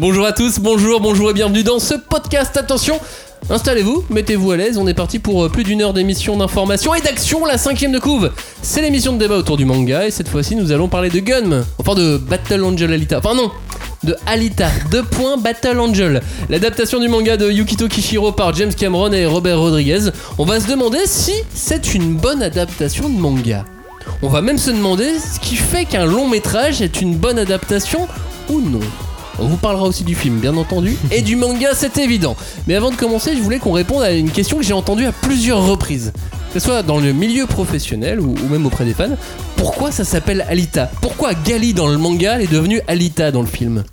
Bonjour à tous, bonjour, bonjour et bienvenue dans ce podcast. Attention, installez-vous, mettez-vous à l'aise. On est parti pour euh, plus d'une heure d'émission d'information et d'action. La cinquième de couve, c'est l'émission de débat autour du manga et cette fois-ci nous allons parler de Gun, enfin de Battle Angel Alita. Enfin non, de Alita. Deux points Battle Angel. L'adaptation du manga de Yukito Kishiro par James Cameron et Robert Rodriguez. On va se demander si c'est une bonne adaptation de manga. On va même se demander ce qui fait qu'un long métrage est une bonne adaptation ou non. On vous parlera aussi du film, bien entendu, et du manga, c'est évident. Mais avant de commencer, je voulais qu'on réponde à une question que j'ai entendue à plusieurs reprises. Que ce soit dans le milieu professionnel ou, ou même auprès des fans. Pourquoi ça s'appelle Alita? Pourquoi Gali dans le manga est devenue Alita dans le film?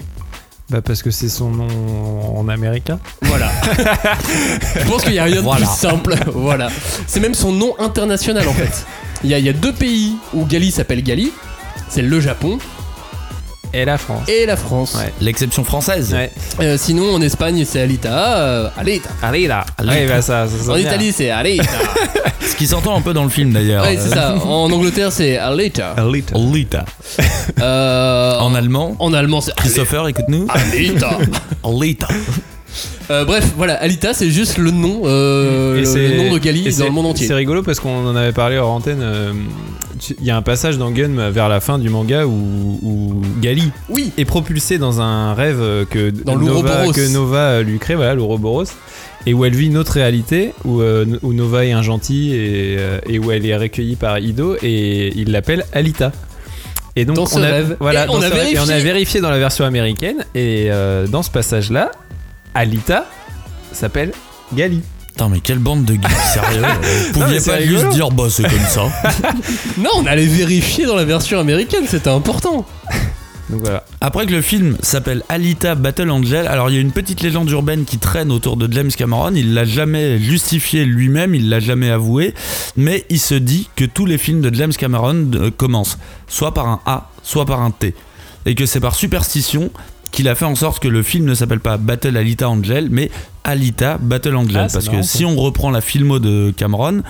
Bah parce que c'est son nom en américain. Voilà. je pense qu'il n'y a rien de Voilà. plus simple. voilà. C'est même son nom international en fait. Il y, a, il y a deux pays où Gali s'appelle Gali. C'est le Japon Et la France. et la France. Ouais. L'exception française. Ouais. Euh, sinon en Espagne c'est Alita. euh, Alita. Allez. Ouais, bah ça, ça En bien. Italie c'est Alita. Ce qui s'entend un peu dans le film d'ailleurs. ouais c'est ça. En Angleterre c'est Alita. Alita. Alita. Euh, En allemand. en allemand c'est Christopher, écoute-nous. Alita. Alita. Euh, bref, voilà, Alita, c'est juste le nom, euh, le, c'est- nom de Gali c'est- dans le monde C'est entier. rigolo parce qu'on en avait parlé hors antenne. euh, Il y a un passage dans Gun vers la fin du manga où, où Gali Oui, est propulsée dans un rêve que Dans Nova, l'Ouroboros. que Nova lui crée, voilà, l'Ouroboros, et où elle vit une autre réalité où, euh, où Nova est un gentil et, euh, et où elle est recueillie par Ido et il l'appelle Alita. Et donc Dans on a, rêve. voilà, Et on a ce rêve. Et on a vérifié. dans la version américaine et euh, dans ce passage-là, Alita s'appelle Gali. Putain, mais quelle bande de gars, sérieux. Vous pouviez pas rigolo. juste dire, bah c'est comme ça. non, on allait vérifier dans la version américaine, c'était important. Donc voilà. Après que le film s'appelle Alita Battle Angel, alors il y a une petite légende urbaine qui traîne autour de James Cameron. Il l'a jamais justifié lui-même, il l'a jamais avoué, mais il se dit que tous les films de James Cameron euh, commencent soit par un A, soit par un T, et que c'est par superstition qu'il a fait en sorte que le film ne s'appelle pas Battle Alita Angel, mais Alita Battle Angel, Ah, parce marrant, que ça. si on reprend la filmo de Cameron,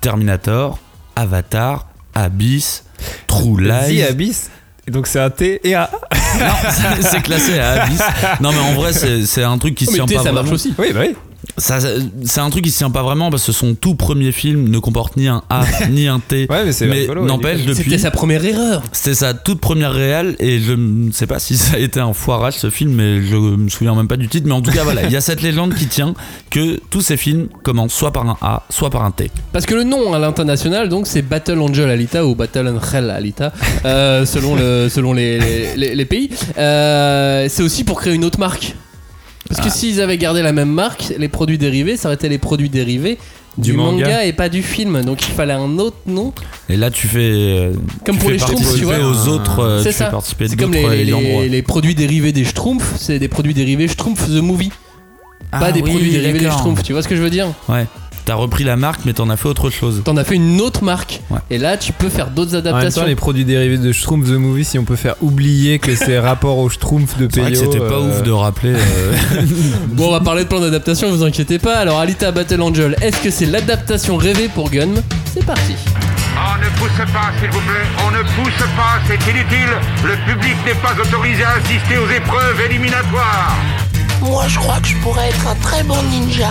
Terminator, Avatar, Abyss, True The Lies, Abyss. Et donc c'est un T et un A. non, c'est- classé à Abyss. Non, mais en vrai, c'est un truc qui se tient pas ça marche aussi. Oui, bah oui. Ça, C'est un truc qui se tient pas vraiment parce que son tout premier film ne comporte ni un A ni un T. Ouais, mais c'est mais rigolo, n'empêche, est- C'était depuis. sa première erreur. C'était sa toute première réale et je ne sais pas si ça a été un foirage ce film, mais je me souviens même pas du titre. Mais en tout cas, voilà, il y a cette légende qui tient que tous ces films commencent soit par un A, soit par un T. Parce que le nom à l'international, donc, c'est Battle Angel Alita ou Battle Angel Alita, euh, selon, le, selon les, les- les- les pays. Euh, c'est aussi pour créer une autre marque. Parce que s'ils avaient gardé la même marque, les produits dérivés, ça aurait été les produits dérivés du, Du manga. manga. et pas du film. Donc il fallait un autre nom. Et là, tu fais. euh, Comme tu pour fais les Schtroumpfs, tu vois. aux autres. euh, C'est ça. C'est comme les, d'autres les- produits dérivés des Schtroumpfs, c'est des produits dérivés Schtroumpf the Movie. pas Ah des oui, produits dérivés des. Schtroumpfs, tu vois ce que je veux dire? Ouais. T'as repris la marque, mais t'en as fait autre chose. T'en as fait une autre marque. Ouais. Et là, tu peux faire d'autres En même adaptations. temps, les produits dérivés de Schtroumpf the Movie, si on peut faire oublier que c'est rapport au Schtroumpf de Peyo. c'était pas euh, ouf de rappeler. euh, Bon, on va parler de plan d'adaptation, vous inquiétez pas. Alors, Alita Battle Angel, est-ce que c'est l'adaptation rêvée pour Gun C'est parti. On ne pousse pas, s'il vous plaît. On ne pousse pas, c'est inutile. Le public n'est pas autorisé à assister aux épreuves éliminatoires. Moi, je crois que je pourrais être un très bon ninja.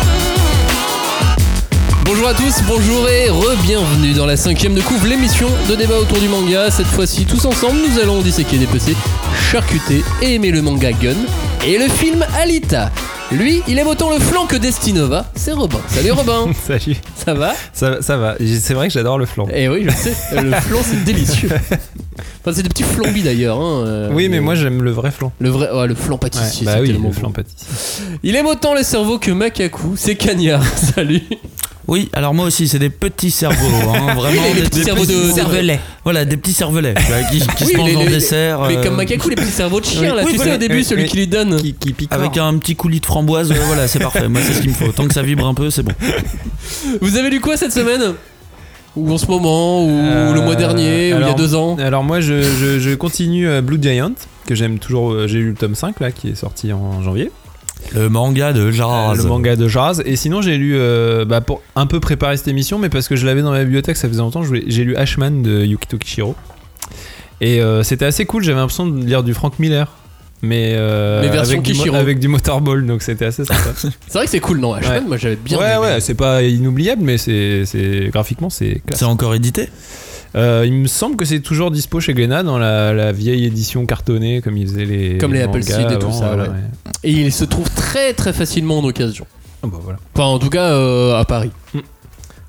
Bonjour à tous, bonjour et re-bienvenue dans la cinquième de couvre, l'émission de débat autour du manga. Cette fois-ci, tous ensemble, nous allons disséquer, dépecer, charcuter et aimer le manga Gun et le film Alita. Lui, il aime autant le flanc que Destinova, c'est Robin. Salut Robin, Salut. ça va? Ça, ça va. C'est vrai que j'adore le flan. Eh oui, je sais, le flan c'est délicieux. Enfin, c'est des petits flambis d'ailleurs. hein, euh, Oui, mais moi j'aime le vrai flan. Le vrai, ouais, le flan Ouais, pâtissier, bah oui, le bon. flan pâtissier. Il aime autant les cerveaux que Makaku, c'est Cagnard. Salut. Oui, alors moi aussi, c'est des petits cerveaux, hein, vraiment des, petits des cerveaux de- cervelets. Voilà, des petits cervelets vois, qui, qui Oui, se mangent en dessert. Mais euh, comme Makaku, les petits cerveaux de chien Oui, là, tu sais au début, celui qui lui donne. Qui, qui pique. Avec un petit coulis de framboise, euh, voilà, c'est parfait. Moi, c'est ce qu'il me faut. Tant que ça vibre un peu, c'est bon. Vous avez lu quoi cette semaine? Ou en ce moment, ou Euh, le mois dernier, ou il y a deux ans? Alors moi je, je- je continue euh, Blue Giant que j'aime toujours. euh, J'ai lu le tome 5 là qui est sorti en janvier. Le manga de Jazz. Euh, le manga de Jazz. Et sinon j'ai lu euh, bah, pour un peu préparer cette émission, mais parce que je l'avais dans ma bibliothèque, ça faisait longtemps. J'ai lu Ashman de Yukito Kishiro. Et euh, c'était assez cool. J'avais l'impression de lire du Frank Miller. Mais, euh, Mais version avec, du, avec du motorball, donc c'était assez sympa. C'est vrai que c'est cool, non Ashman, Ouais. moi j'avais bien ouais, aimé. ouais, c'est pas inoubliable, mais c'est c'est- graphiquement c'est classe. C'est encore édité? Euh, il me semble que c'est toujours dispo chez Glénat dans la, la vieille édition cartonnée comme ils faisaient les Comme les mangas Appleseed et tout avant, ça, voilà, ouais. Et il se trouve très très facilement en occasion. Ah bah voilà. Enfin, en tout cas, euh, à Paris. Mm.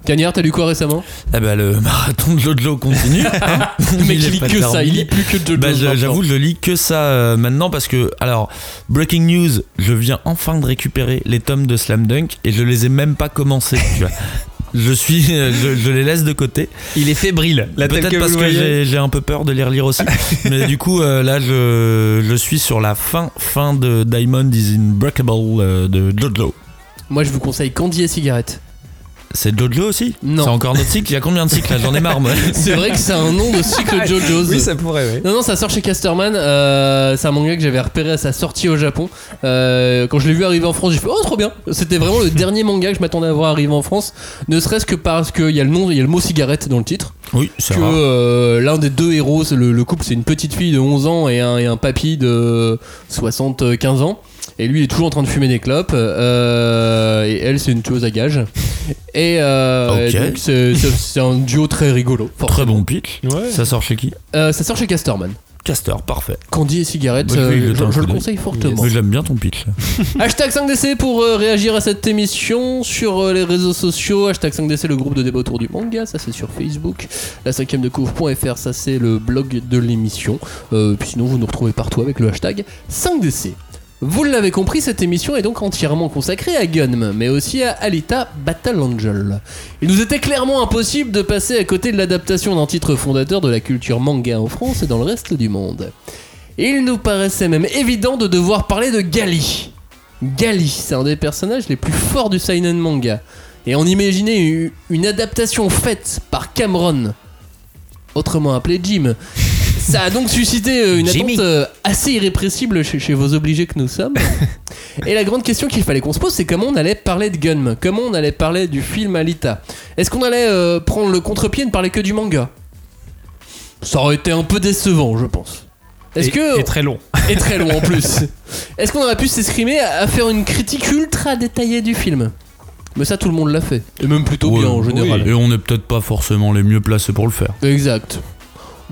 Cagnard, t'as lu quoi récemment? Eh ben, le marathon de Jojo continue. Le mec, il lit que ça, il lit plus que Jojo. Bah. J'avoue, je lis que ça euh, maintenant parce que, alors, breaking news, je viens enfin de récupérer les tomes de Slam Dunk et je les ai même pas commencés. Je suis, euh, je, je les laisse de côté. Il est fébrile. Peut-être parce que j'ai un peu peur de les relire aussi. Mais du coup, euh, là, je, je suis sur la fin, fin de Diamond is Unbreakable euh, de Jojo. Moi, je vous conseille Candy et Cigarette. C'est Jojo aussi Non. C'est encore notre cycle Il y a combien de cycles là J'en ai marre, moi. C'est vrai que c'est un nom de cycle JoJo's. Oui, ça pourrait, oui. Non, non, ça sort chez Casterman. euh, c'est un manga que j'avais repéré à sa sortie au Japon. Euh, quand je l'ai vu arriver en France, j'ai fait Oh, trop bien C'était vraiment le dernier manga que je m'attendais à voir arriver en France. Ne serait-ce que parce qu'il y a le nom, il y a le mot cigarette dans le titre. Oui, c'est Que rare. euh, l'un des deux héros, c'est le, le couple, c'est une petite fille de 11 ans et un, et un papy de 75 ans. Et lui, il est toujours en train de fumer des clopes. euh, et elle, c'est une tueuse à gages. Et, euh, et donc, c'est- c'est c'est un duo très rigolo. Très bon pitch. Ouais. Ça sort chez qui Euh, ça sort chez Casterman. Castor, parfait. Candy et cigarette, Bah, euh, je, le conseille fortement. J'aime bien ton pitch. Hashtag 5DC pour euh, réagir à cette émission sur euh, les réseaux sociaux. Hashtag 5DC, le groupe de débat autour du manga, ça c'est sur Facebook. La 5ème de couvre.fr, ça c'est le blog de l'émission. Euh, puis sinon, vous nous retrouvez partout avec le hashtag 5DC. Vous l'avez compris, cette émission est donc entièrement consacrée à Gunm, mais aussi à Alita Battle Angel. Il nous était clairement impossible de passer à côté de l'adaptation d'un titre fondateur de la culture manga en France et dans le reste du monde. Il nous paraissait même évident de devoir parler de Gali. Gali, c'est un des personnages les plus forts du seinen manga. Et on imaginait une adaptation faite par Cameron, autrement appelé Jim. Ça a donc suscité euh, une Jimmy. attente euh, assez irrépressible chez, chez vos obligés que nous sommes. Et la grande question qu'il fallait qu'on se pose, c'est comment on allait parler de Gunm, comment on allait parler du film Alita? Est-ce qu'on allait euh, prendre le contre-pied et ne parler que du manga? Ça aurait été un peu décevant, je pense. Est-ce Et- que et très long. et très long en plus. Est-ce qu'on aurait pu s'escrimer à faire une critique ultra détaillée du film? Mais ça, tout le monde l'a fait. Et même plutôt bien en général. oui. Et on n'est peut-être pas forcément les mieux placés pour le faire. Exact.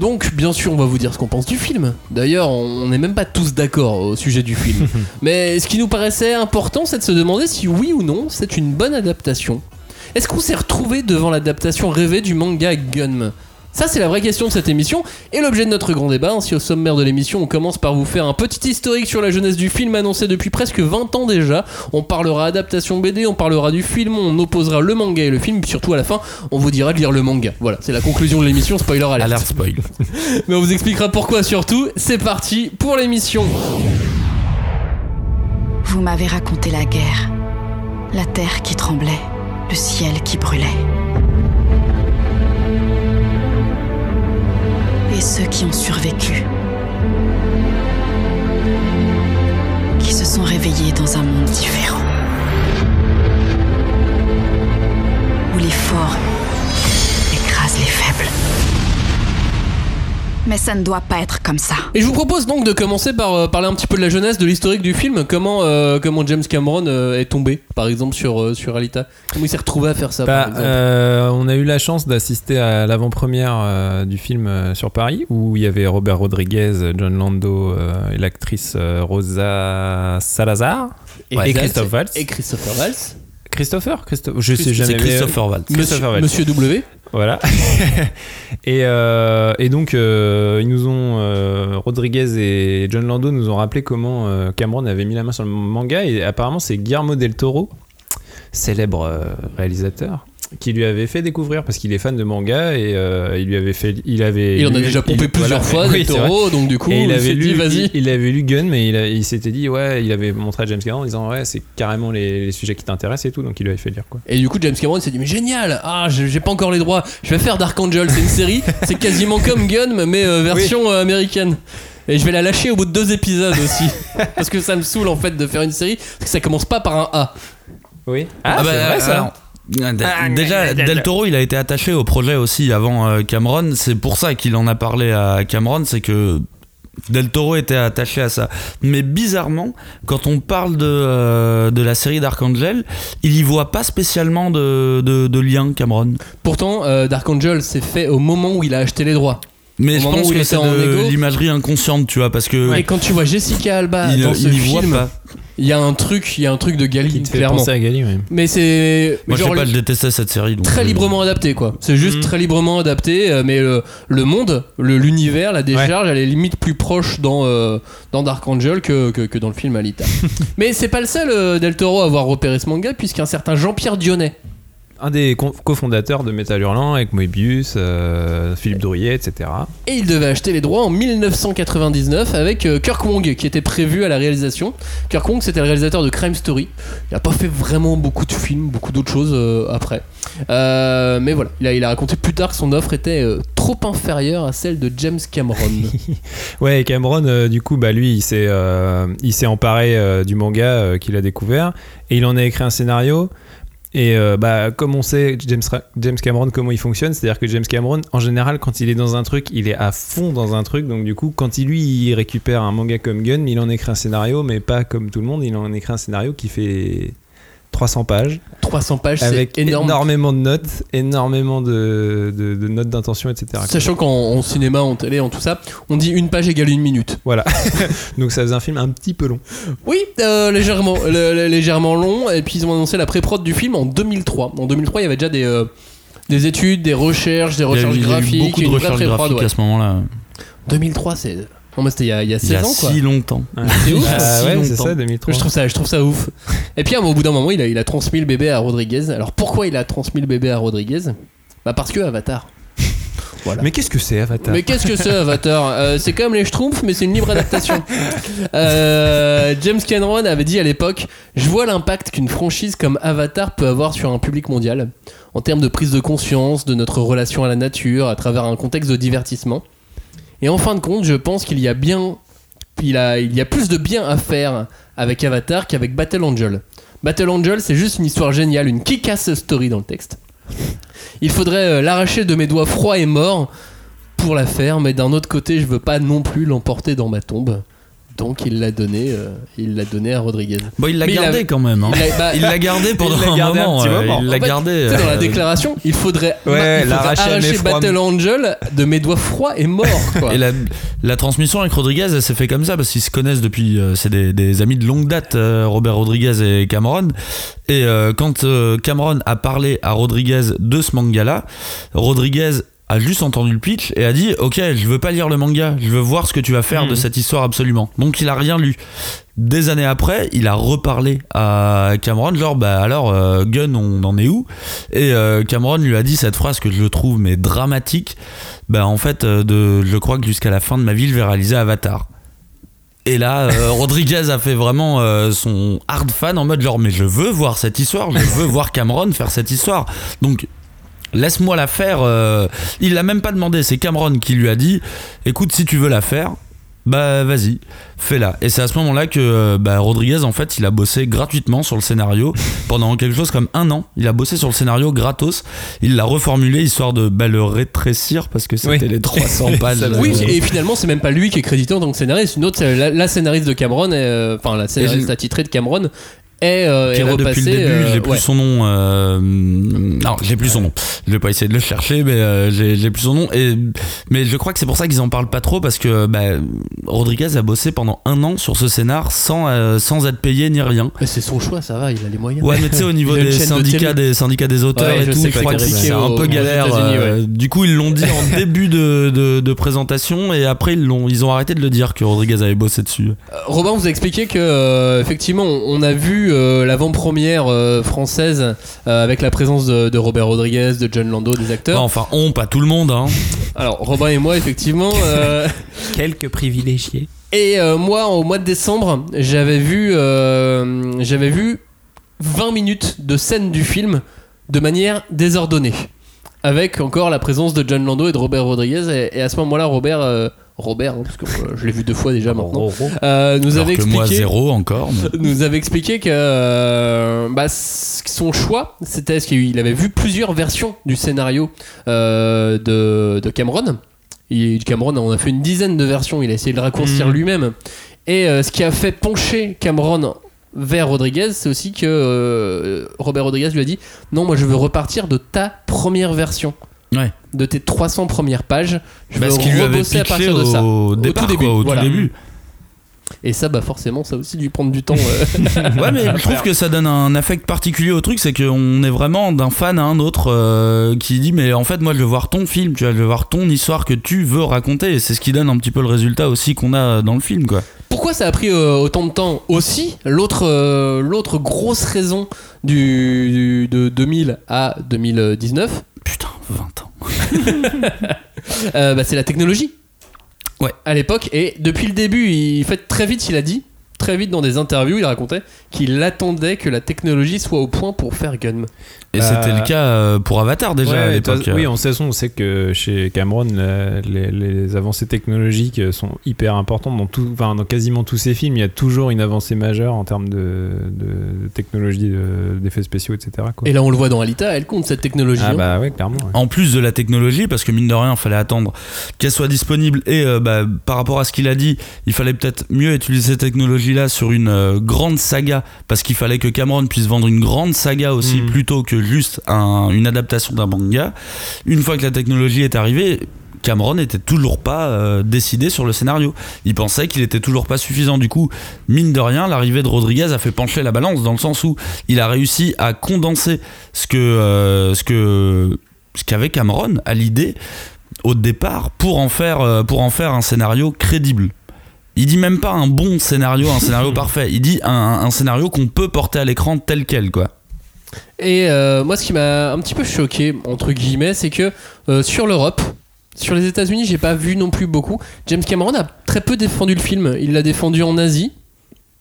Donc, bien sûr, on va vous dire ce qu'on pense du film. D'ailleurs, on n'est même pas tous d'accord au sujet du film. Mais ce qui nous paraissait important, c'est de se demander si oui ou non c'est une bonne adaptation. Est-ce qu'on s'est retrouvé devant l'adaptation rêvée du manga Gunm? Ça, c'est la vraie question de cette émission et l'objet de notre grand débat. Ainsi, au sommaire de l'émission, on commence par vous faire un petit historique sur la jeunesse du film annoncé depuis presque 20 ans déjà. On parlera adaptation BD, on parlera du film, on opposera le manga et le film, puis surtout à la fin, on vous dira de lire le manga. Voilà, c'est la conclusion de l'émission, spoiler alert. Alerte spoil. Mais on vous expliquera pourquoi surtout. C'est parti pour l'émission. Vous m'avez raconté la guerre, la terre qui tremblait, le ciel qui brûlait. Et ceux qui ont survécu, qui se sont réveillés dans un monde différent, où les forts Mais ça ne doit pas être comme ça. Et je vous propose donc de commencer par euh, parler un petit peu de la jeunesse, de l'historique du film. Comment, euh, comment James Cameron euh, est tombé, par exemple, sur, euh, sur Alita? Comment il s'est retrouvé à faire ça, Bah, par exemple? euh, on a eu la chance d'assister à l'avant-première euh, du film euh, sur Paris où il y avait Robert Rodriguez, John Lando euh, et l'actrice euh, Rosa Salazar et, Exact. Christophe Waltz. Et Christopher Valls. Christopher, Christophe, je sais jamais. mais- Christopher Waltz. Christopher Monsieur, Waltz. Monsieur W. Voilà. et, euh, et donc, euh, ils nous ont. euh, Rodriguez et John Lando nous ont rappelé comment Cameron avait mis la main sur le manga. Et apparemment, c'est Guillermo del Toro, célèbre réalisateur, qui lui avait fait découvrir parce qu'il est fan de manga et euh, il lui avait fait il avait Il en a déjà pompé il- plusieurs voilà. fois, Oui, des taureaux, donc du coup, Et il il avait lu vas-y. il, il avait lu Gun mais il, s'était dit ouais il avait montré à James Cameron en disant ouais c'est carrément les, les sujets qui t'intéressent et tout donc il lui avait fait lire quoi Et du coup, James Cameron s'est dit, mais génial, ah, j'ai pas encore les droits, je vais faire Dark Angel, c'est une série, c'est quasiment comme Gun, mais euh, version euh, américaine. Et je vais la lâcher au bout de deux épisodes aussi. parce que ça me saoule en fait de faire une série, parce que ça commence pas par un A. oui Ah, c'est bah, vrai, ça. Alors, d- Déjà, Del Toro, il a été attaché au projet aussi avant euh, Cameron. C'est pour ça qu'il en a parlé à Cameron, c'est que Del Toro était attaché à ça. Mais bizarrement, quand on parle de, euh, de la série Dark Angel, il y voit pas spécialement de, de, de lien, Cameron. Pourtant, euh, Dark Angel s'est fait au moment où il a acheté les droits. Mais Au je pense que c'est de l'imagerie inconsciente, tu vois, parce que Et quand tu vois Jessica Alba il, dans ce il film, pas. il y a un truc, il y a un truc de Gali, qui te fait clairement. penser à Gali ouais. Mais c'est mais Moi, je sais pas, je détestais cette série. donc, très euh, librement adapté quoi. C'est juste Mhm. très librement adapté, euh, mais le, le monde, le- l'univers, la décharge, elle est limite plus proche dans, euh, dans Dark Angel que, que, que dans le film Alita. mais c'est pas le seul euh, Del Toro à avoir repéré ce manga, puisqu'un certain Jean-Pierre Dionnet, un des co- cofondateurs de Metal Hurlant avec Moebius euh, Philippe Drouillet etc et il devait acheter les droits en 1999 avec euh, Kirk Wong qui était prévu à la réalisation. Kirk Wong c'était le réalisateur de Crime Story. Il a pas fait vraiment beaucoup de films, beaucoup d'autres choses euh, après. Mais voilà, il a, il a raconté plus tard que son offre était trop inférieure à celle de James Cameron. Ouais, et Cameron, du coup, bah lui, il s'est, il s'est emparé du manga qu'il a découvert et il en a écrit un scénario. Et euh, bah, comme on sait, James, Cameron, comment il fonctionne, c'est-à-dire que James Cameron, en général, quand il est dans un truc, il est à fond dans un truc. Donc, du coup, quand il, lui, récupère un manga comme Gun, il en écrit un scénario, mais pas comme tout le monde, il en écrit un scénario qui fait 300 pages, 300 pages, c'est avec énorme. énormément de notes, énormément de, de- de notes d'intention, etc. Sachant qu'en en cinéma, en télé, en tout ça, on dit une page égale une minute. Voilà. Donc, ça faisait un film un petit peu long. Oui, euh, légèrement, le- le- légèrement long. Et puis ils ont annoncé la pré-prod du film en 2003. En 2003, il y avait déjà des, euh, des études, des recherches, des Il y a eu- recherches il y a eu graphiques, beaucoup de recherches graphiques ouais. à ce moment-là. 2003, c'est. Non, mais c'était il y a, il y a 16 Il y a ans, quoi. si longtemps. C'est ouf. Ah ouais, c'est ça, 2003. Je trouve ça, je trouve ça ouf. Et puis, au bout d'un moment, il a, il a transmis le bébé à Rodriguez. Alors, pourquoi il a transmis le bébé à Rodriguez? Bah, parce que Avatar. Voilà. Mais qu'est-ce que c'est Avatar? Mais qu'est-ce que c'est Avatar? Euh, C'est comme les Schtroumpfs, mais c'est une libre adaptation. Euh, James Cameron avait dit à l'époque Je vois l'impact qu'une franchise comme Avatar peut avoir sur un public mondial, en termes de prise de conscience, de notre relation à la nature, à travers un contexte de divertissement. Et en fin de compte, je pense qu'il y a bien. Il, y a plus de bien à faire avec Avatar qu'avec Battle Angel. Battle Angel, c'est juste une histoire géniale, une kick-ass story dans le texte. Il faudrait euh, l'arracher de mes doigts froids et morts pour la faire, mais d'un autre côté, je veux pas non plus l'emporter dans ma tombe. Donc il l'a donné, euh, il l'a donné à Rodriguez. Bon, il l'a il gardé quand même. hein. il a- bah, Il l'a gardé pendant Il un gardé un moment. petit euh, moment. Il l'a gardé. tu sais, dans la euh, déclaration, il faudrait, Ouais, il faudrait arracher Battle Angel de mes doigts froids et morts. Quoi. Et la, la transmission avec Rodriguez, elle s'est fait comme ça parce qu'ils se connaissent depuis. euh, c'est des, des amis de longue date, euh, Robert Rodriguez et Cameron. Et euh, quand euh, Cameron a parlé à Rodriguez de ce manga-là, Rodriguez a juste entendu le pitch et a dit Ok, je veux pas lire le manga, je veux voir ce que tu vas faire de cette histoire absolument. Donc il a rien lu. Des années après, il a reparlé à Cameron, genre bah alors euh, Gun, on en est où? Et euh, Cameron lui a dit cette phrase que je trouve mais dramatique. Bah en fait, euh, de, je crois que jusqu'à la fin de ma vie, je vais réaliser Avatar. Et là, euh, Rodriguez a fait vraiment euh, son hard fan en mode genre mais je veux voir cette histoire, je veux voir Cameron faire cette histoire. Donc laisse-moi la faire. euh, il l'a même pas demandé, c'est Cameron qui lui a dit écoute si tu veux la faire. Bah vas-y, fais-la. Et c'est à ce moment-là que euh, bah, Rodriguez, en fait, il a bossé gratuitement sur le scénario pendant quelque chose comme un an. Il a bossé sur le scénario gratos. Il l'a reformulé histoire de bah, le rétrécir parce que c'était Oui. les 300 pages. Oui, Euh, et finalement, c'est même pas lui qui est crédité en tant que scénariste. Une autre, la, la scénariste de Cameron, euh, enfin la scénariste attitrée de Cameron, est, euh, qui est est là repassée. depuis le début, euh, j'ai plus ouais. son nom. euh, non, j'ai plus son nom. Je vais pas essayer de le chercher, mais euh, j'ai plus son nom. Et mais je crois que c'est pour ça qu'ils en parlent pas trop parce que bah, Rodriguez a bossé pendant un an sur ce scénar sans euh, sans être payé ni rien. Mais c'est son choix, ça va, il a les moyens. Ouais, mais tu sais au niveau des de syndicats des syndicats des auteurs Ouais, et je tout, sais je crois c'est que c'est un peu galère. Du coup, ils l'ont dit en début de, de, de présentation et après ils l'ont ils ont arrêté de le dire que Rodriguez avait bossé dessus. Robin vous a expliqué que euh, effectivement on on a vu euh, l'avant-première euh, française euh, avec la présence de, de Robert Rodriguez, de John Lando, des acteurs. enfin, on, pas tout le monde, hein. Alors Robin et moi effectivement. euh, Quelques privilégiés. et euh, moi au mois de décembre, j'avais vu, euh, j'avais vu 20 minutes de scène du film de manière désordonnée, avec encore la présence de John Lando et de Robert Rodriguez. Et, et à ce moment-là, Robert, euh, Robert, hein, parce que euh, je l'ai vu deux fois déjà maintenant, euh, nous Alors avait que moi, expliqué zéro encore. mais- nous avait expliqué que euh, bah, c- son choix, c'était ce qu'il avait vu plusieurs versions du scénario euh, de, de Cameron. Il, Cameron, on a fait une dizaine de versions, il a essayé de le raccourcir Mhm. lui-même. Et euh, ce qui a fait pencher Cameron vers Rodriguez, c'est aussi que euh, Robert Rodriguez lui a dit Non, moi je veux repartir de ta première version. Ouais. De tes 300 premières pages. Je veux Parce qu'il lui avait rebosser à partir de ça. au départ, tout début. quoi, au tout voilà. début. Et ça, bah forcément, ça aussi lui prendre du temps. euh. Ouais, mais je trouve que ça donne un affect particulier au truc, c'est qu'on est vraiment d'un fan à un autre euh, qui dit mais en fait moi je veux voir ton film, tu vois, je veux voir ton histoire que tu veux raconter, et c'est ce qui donne un petit peu le résultat aussi qu'on a dans le film, quoi. Pourquoi ça a pris euh, autant de temps aussi L'autre euh, l'autre grosse raison du, du- de 2000 à 2019, Putain, 20 ans. euh, bah, c'est la technologie. Ouais. À l'époque, et depuis le début, il fait très vite, il a dit, très vite dans des interviews, il racontait qu'il attendait que la technologie soit au point pour faire Gun. Et c'était le cas euh, pour Avatar déjà Ouais, à de l'époque. toute façon, oui, on sait, on sait que chez Cameron, les, les avancées technologiques sont hyper importantes dans, tout, enfin, dans quasiment tous ses films. Il y a toujours une avancée majeure en termes de, de technologie, de- d'effets spéciaux, etc. quoi. Et là, on le voit dans Alita, elle compte cette technologie. ah hein. bah ouais, clairement. ouais. En plus de la technologie, parce que mine de rien, il fallait attendre qu'elle soit disponible et euh, bah, par rapport à ce qu'il a dit, il fallait peut-être mieux utiliser cette technologie-là sur une euh, grande saga, parce qu'il fallait que Cameron puisse vendre une grande saga aussi Mm. plutôt que juste un- une adaptation d'un manga. Une fois que la technologie est arrivée, Cameron n'était toujours pas euh, décidé sur le scénario. Il pensait qu'il était toujours pas suffisant. Du coup, mine de rien, l'arrivée de Rodriguez a fait pencher la balance dans le sens où il a réussi à condenser ce que euh, ce que ce qu'avait Cameron à l'idée au départ pour en faire euh, pour en faire un scénario crédible. Il dit même pas un bon scénario, un scénario parfait. Il dit un, un scénario qu'on peut porter à l'écran tel quel quoi. Et euh, moi, ce qui m'a un petit peu choqué, entre guillemets, c'est que euh, sur l'Europe, sur les États-Unis, j'ai pas vu non plus beaucoup. James Cameron a très peu défendu le film. Il l'a défendu en Asie,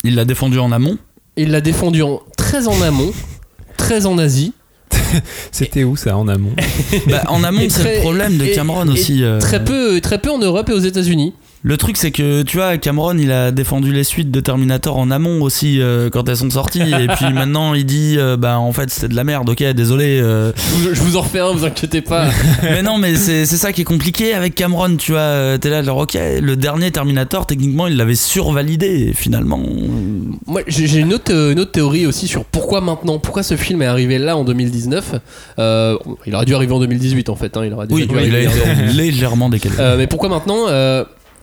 Il l'a défendu en amont? il l'a défendu en, très en amont, très en Asie. C'était où ça en amont? Bah, en amont, c'est le problème de Cameron et aussi. euh. Très peu, très peu en Europe et aux États-Unis. Le truc, c'est que tu vois, Cameron, il a défendu les suites de Terminator en amont aussi euh, quand elles sont sorties. et puis maintenant, il dit, euh, bah en fait, c'était de la merde. Ok, désolé. euh. Je, je vous en refais un, vous inquiétez pas. mais non, mais c'est c'est ça qui est compliqué avec Cameron. Tu vois, t'es là, genre, ok, le dernier Terminator, techniquement, il l'avait survalidé. Finalement, Moi, j'ai une autre, une autre théorie aussi sur pourquoi maintenant, pourquoi ce film est arrivé là en 2019. Euh, il aurait dû arriver en 2018 en fait. hein, il aurait déjà oui, dû il a arriver en- été légèrement décalé. Mais pourquoi maintenant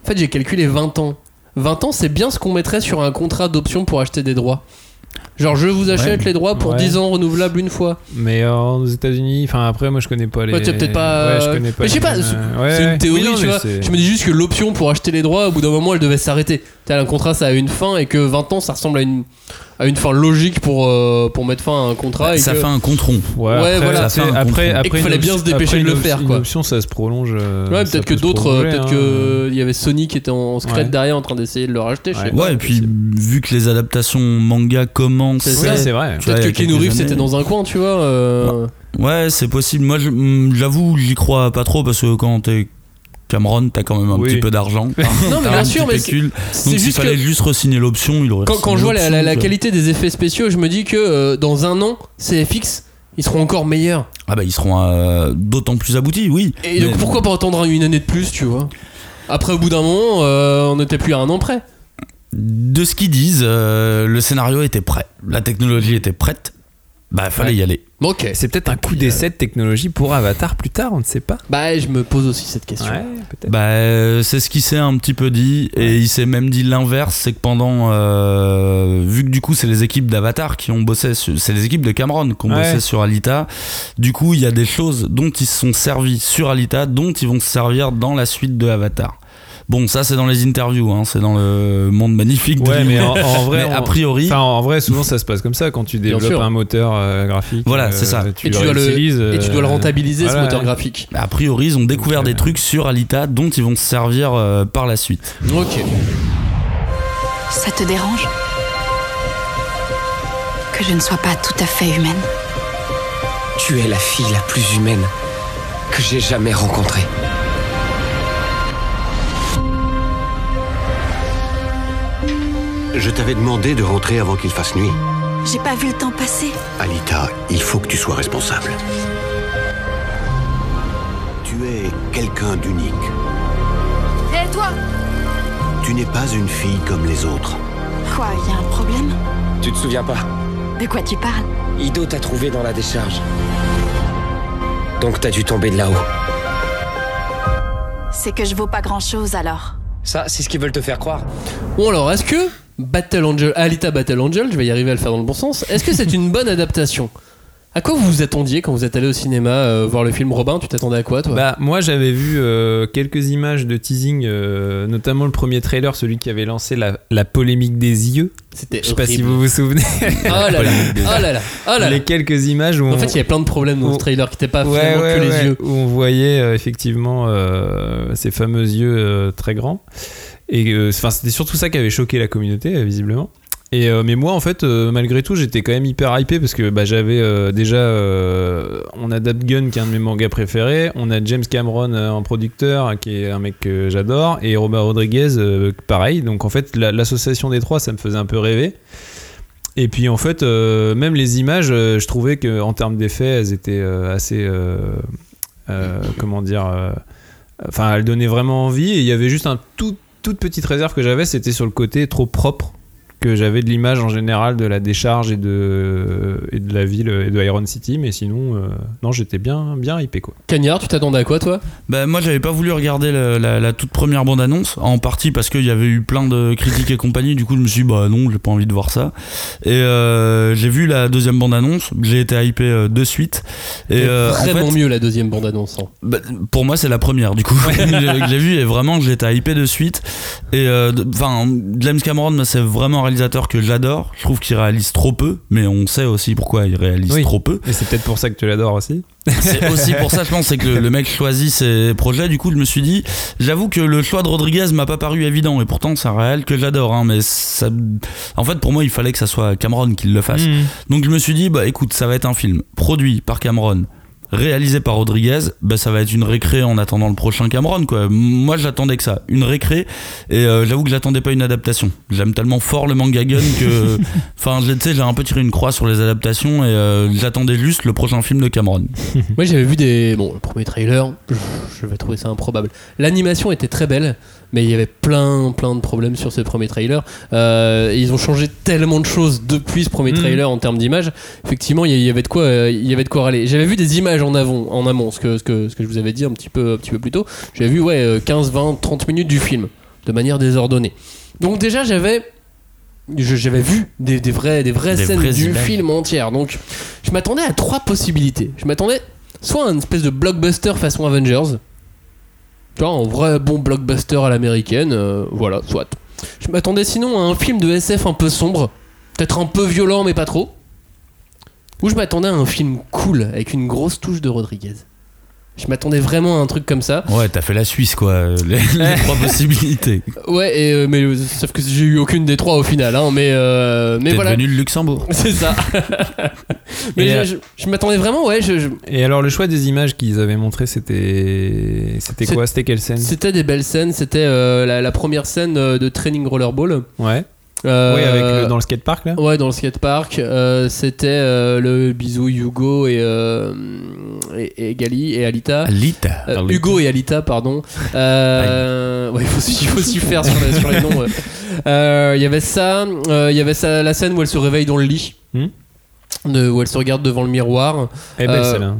En fait, j'ai calculé 20 ans. 20 ans, c'est bien ce qu'on mettrait sur un contrat d'option pour acheter des droits. Genre, je vous achète Ouais. les droits pour Ouais. 10 ans renouvelables une fois. Mais euh, aux États-Unis, enfin après, moi je connais pas les. Ouais, peut-être pas. Ouais, je connais pas. Mais je sais pas, c'est euh, une théorie, Oui, non, tu vois. Je me dis juste que l'option pour acheter les droits, au bout d'un moment, elle devait s'arrêter. T'as un contrat, ça a une fin et que 20 ans, ça ressemble à une, à une fin logique pour, euh, pour mettre fin à un contrat. et ça que- fait un contron. Ouais, Ouais, après, voilà. un après, Et qu'il fallait bien se dépêcher après, de le faire, quoi. Une option, ça se prolonge. euh, Ouais, peut-être que d'autres, euh, peut-être hein. que il y avait Sony qui était en secret Ouais. derrière en train d'essayer de le racheter. je sais Ouais. pas. Ouais, et puis vu que les adaptations manga commencent. C'est c'est vrai. Tu vois, Peut-être que Keanu Reeves c'était dans un coin, tu vois. Ouais, c'est possible. Moi, je- j'avoue, j'y crois pas trop parce que quand t'es Cameron, t'as quand même un Oui. petit peu d'argent. Non, mais bien sûr, mais Donc s'il fallait que juste re-signer l'option, il aurait quand, je vois la, qualité des effets spéciaux, je me dis que euh, dans un an, CFX ils seront encore meilleurs. Ah bah ils seront euh, d'autant plus aboutis, oui. Et Mais donc pourquoi pas attendre une année de plus, tu vois? Après, au bout d'un moment, euh, on n'était plus à un an près. De ce qu'ils disent, le scénario était prêt, la technologie était prête. Bah fallait Ouais. y aller. Ok. C'est peut-être un coup d'essai de technologie pour Avatar plus tard, on ne sait pas. Bah, je me pose aussi cette question. Ouais, peut-être. Bah euh, c'est ce qu'il s'est un petit peu dit et il s'est même dit l'inverse, c'est que pendant euh, vu que du coup c'est les équipes d'Avatar qui ont bossé, sur- c'est les équipes de Cameron qui ont Ouais. bossé sur Alita. Du coup il y a des choses dont ils se sont servis sur Alita, dont ils vont se servir dans la suite de Avatar. Bon, ça c'est dans les interviews, hein, c'est dans le monde magnifique. de Ouais, mais en, vrai, Mais on- a priori, en vrai, souvent ça se passe comme ça quand tu développes un moteur euh, graphique. Voilà, euh, c'est ça. Tu et, tu dois le, et tu dois le rentabiliser ce moteur graphique. a priori, ils ont découvert des euh, trucs sur Alita dont ils vont se servir euh, par la suite. Ok. Ça te dérange Que je ne sois pas tout à fait humaine? Tu es la fille la plus humaine que j'ai jamais rencontrée. Je t'avais demandé de rentrer avant qu'il fasse nuit. J'ai pas vu le temps passer. Alita, il faut que tu sois responsable. Tu es quelqu'un d'unique. Et toi Tu n'es pas une fille comme les autres. Quoi, y a un problème Tu te souviens pas De quoi tu parles Ido t'a trouvé dans la décharge. Donc t'as dû tomber de là-haut. C'est que je vaux pas grand chose alors. Ça, c'est ce qu'ils veulent te faire croire. Bon alors, est-ce que Battle Angel, Alita Battle Angel, je vais y arriver à le faire dans le bon sens, est-ce que c'est une bonne adaptation? À quoi vous vous attendiez quand vous êtes allé au cinéma euh, voir le film? Robin Tu t'attendais à quoi toi? Bah, moi j'avais vu euh, quelques images de teasing, euh, notamment le premier trailer, celui qui avait lancé la, la polémique des yeux. C'était Je sais pas si vous vous souvenez. Oh là là, oh là là, oh là là. Les quelques images où En on, fait, il y avait plein de problèmes dans ce on- trailer qui n'étaient pas Ouais, finalement ouais, que les yeux. Où on voyait effectivement ces fameux yeux très grands. Et euh, enfin, c'était surtout ça qui avait choqué la communauté, euh, visiblement. Et euh, mais moi, en fait, malgré tout, j'étais quand même hyper hypé parce que bah, j'avais déjà. on a Dab Gun, qui est un de mes mangas préférés. On a James Cameron en producteur, qui est un mec que j'adore. Et Robert Rodriguez, pareil. Donc en fait, la- l'association des trois, ça me faisait un peu rêver. Et puis en fait, même les images, je trouvais que en termes d'effets, elles étaient assez, comment dire, enfin, elles donnaient vraiment envie. Et il y avait juste un tout, toute petite réserve que j'avais, c'était sur le côté trop propre que j'avais de l'image en général de la décharge et de et de la ville et de Iron City. Mais sinon, euh, non, j'étais bien, bien hypé quoi. Cagnard, tu t'attendais à quoi toi? Bah, moi, j'avais pas voulu regarder la, la toute première bande-annonce, en partie parce qu'il y avait eu plein de critiques et compagnie. Du coup, je me suis dit, bah non, j'ai pas envie de voir ça. Et euh, j'ai vu la deuxième bande-annonce, j'ai été hypé euh, de suite. Et euh, en Vraiment fait, mieux la deuxième bande-annonce. hein. bah, pour moi, c'est la première, du coup, que j'ai vu. Et vraiment, j'ai été hypé de suite. Et euh, enfin, James Cameron, c'est vraiment un réalisateur que j'adore. Je trouve qu'il réalise trop peu, mais on sait aussi pourquoi il réalise Oui. trop peu. Et c'est peut-être pour ça que tu l'adores aussi. C'est aussi pour ça, je pense, c'est que le, mec choisit ses projets. Du coup, je me suis dit, j'avoue que le choix de Rodriguez m'a pas paru évident. Et pourtant, c'est un réel que j'adore. Hein, mais ça, en fait, pour moi, il fallait que ça soit Cameron qui le fasse. Mhm. Donc, je me suis dit, bah écoute, ça va être un film produit par Cameron. Réalisé par Rodriguez, bah ça va être une récré en attendant le prochain Cameron quoi. Moi j'attendais que ça, une récré et euh, j'avoue que j'attendais pas une adaptation. J'aime tellement fort le manga gun que enfin je- tu sais j'ai un peu tiré une croix sur les adaptations et euh, j'attendais juste le prochain film de Cameron. Moi j'avais vu des. Bon, le premier trailer, je vais trouver ça improbable. L'animation était très belle, mais il y avait plein, plein de problèmes sur ce premier trailer. Euh, ils ont changé tellement de choses depuis ce premier Mhm. trailer en termes d'image. Effectivement, il y, avait de quoi, euh, il y avait de quoi râler. J'avais vu des images en avant, en amont, ce que, ce que, ce que je vous avais dit un petit peu, un petit peu plus tôt. J'avais vu ouais, euh, 15, 20, 30 minutes du film, de manière désordonnée. Donc déjà, j'avais j'avais vu des, des vraies, des vraies Des scènes vraies du images. film entière. Donc, je m'attendais à trois possibilités. Je m'attendais soit à une espèce de blockbuster façon Avengers. Tu un vrai bon blockbuster à l'américaine. euh, voilà, soit. Je m'attendais sinon à un film de SF un peu sombre. Peut-être un peu violent, mais pas trop. Ou je m'attendais à un film cool, avec une grosse touche de Rodriguez. Je m'attendais vraiment à un truc comme ça. Ouais, t'as fait la Suisse quoi, les, les trois possibilités. Ouais, et, euh, mais euh, sauf que j'ai eu aucune des trois au final. Hein, mais euh, mais T'es voilà. devenu le Luxembourg. C'est ça. mais je, euh, je- je m'attendais vraiment, ouais. je- je- Et alors le choix des images qu'ils avaient montré, c'était c'était C'est- quoi? C'était quelle scène? C'était des belles scènes. C'était euh, la, la première scène euh, de training rollerball. Ouais. Euh, Oui, avec le- dans le skatepark là. Ouais, dans le skatepark. Euh, C'était euh, le bisou Hugo et, euh, et, et Gali et Alita. Alita. Euh. Hugo et Alita, pardon. Euh, ouais, il faut, faut s'y faire sur, les- sur les noms. ouais. Euh, Il y avait ça. euh, Il y avait ça, la scène où elle se réveille dans le lit. Hmm. De- où elle se regarde devant le miroir. Elle est belle Euh, celle-là.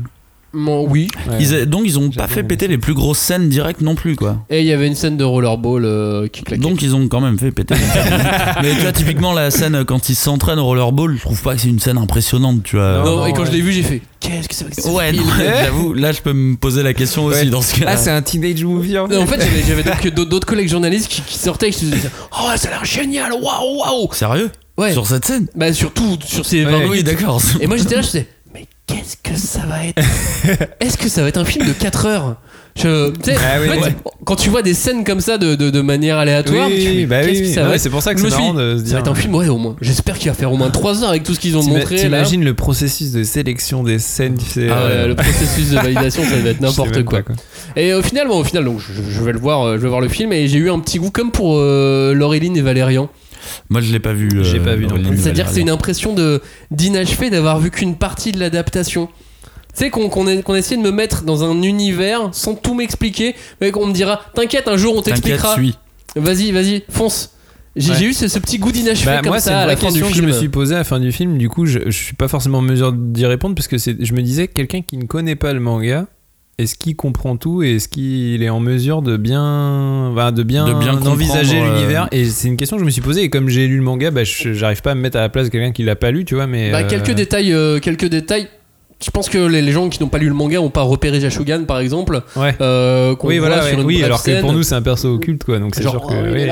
Bon, oui. Ils a- donc ils ont pas fait péter les plus grosses scènes directes non plus quoi. Et il y avait une scène de rollerball euh, qui claquait. Donc ils ont quand même fait péter. les scènes. Mais tu vois typiquement la scène quand ils s'entraînent au rollerball, je trouve pas que c'est une scène impressionnante, tu vois. Non, et quand je l'ai vu, j'ai fait Qu'est-ce que c'est que ce Ouais, non, j'avoue, là je peux me poser la question aussi Ouais. dans ce cas. Ah, c'est un teenage movie en fait. Non, En fait, j'avais- j'avais donc d'autres d'autres collègues journalistes qui, qui sortaient et qui se disaient Oh, ça a l'air génial, waouh, waouh Sérieux? Ouais. Sur cette scène? Bah, surtout sur ces 20 Ouais, minutes. Oui, d'accord. Et moi, j'étais là, je disais qu'est-ce que ça va être? Est-ce que ça va être un film de 4 heures? Je, tu sais, Ah oui, en fait, ouais. Quand tu vois des scènes comme ça de, de, de manière aléatoire, Oui, bah oui, c'est pour ça que Je me c'est suis marrant dit, de se Ça va être un film, ouais, au moins. J'espère qu'il va faire au moins 3 heures avec tout ce qu'ils ont montré. T'imagines le processus de sélection des scènes. Ah euh, le processus de validation, ça va être n'importe quoi. Et au final, bon, au final, donc, je, je vais le voir, euh, je vais voir le film et j'ai eu un petit goût comme pour euh, Laureline et Valérian. Moi je l'ai pas vu. euh, J'ai pas vu plus. C'est-à-dire que c'est une impression de d'inachevé d'avoir vu qu'une partie de l'adaptation. Tu sais qu'on qu'on ait- qu'on essaie de me mettre dans un univers sans tout m'expliquer, mais qu'on me dira t'inquiète un jour on t'expliquera. suis. Vas-y, vas-y, fonce. J'ai Ouais. eu ce, ce petit goût d'inachevé Bah, comme moi, ça à la fin du question que je me suis posée à la fin du film. Du coup, je, je suis pas forcément en mesure d'y répondre parce que c'est, je me disais, quelqu'un qui ne connaît pas le manga, est-ce qu'il comprend tout et est-ce qu'il est en mesure de bien, bah, de bien, De bien envisager euh, l'univers? Et c'est une question que je me suis posée. Et comme j'ai lu le manga, bah, je- j'arrive pas à me mettre à la place de quelqu'un qui l'a pas lu, tu vois. Mais Bah, euh, quelques détails, euh, quelques détails. Je pense que les, les gens qui n'ont pas lu le manga ont pas repéré Jashugan par exemple. Ouais. euh, qu'on Oui, voit voilà. sur ouais, une oui, alors que pour nous, c'est un perso occulte, quoi. Donc c'est sûr que. oh, oui.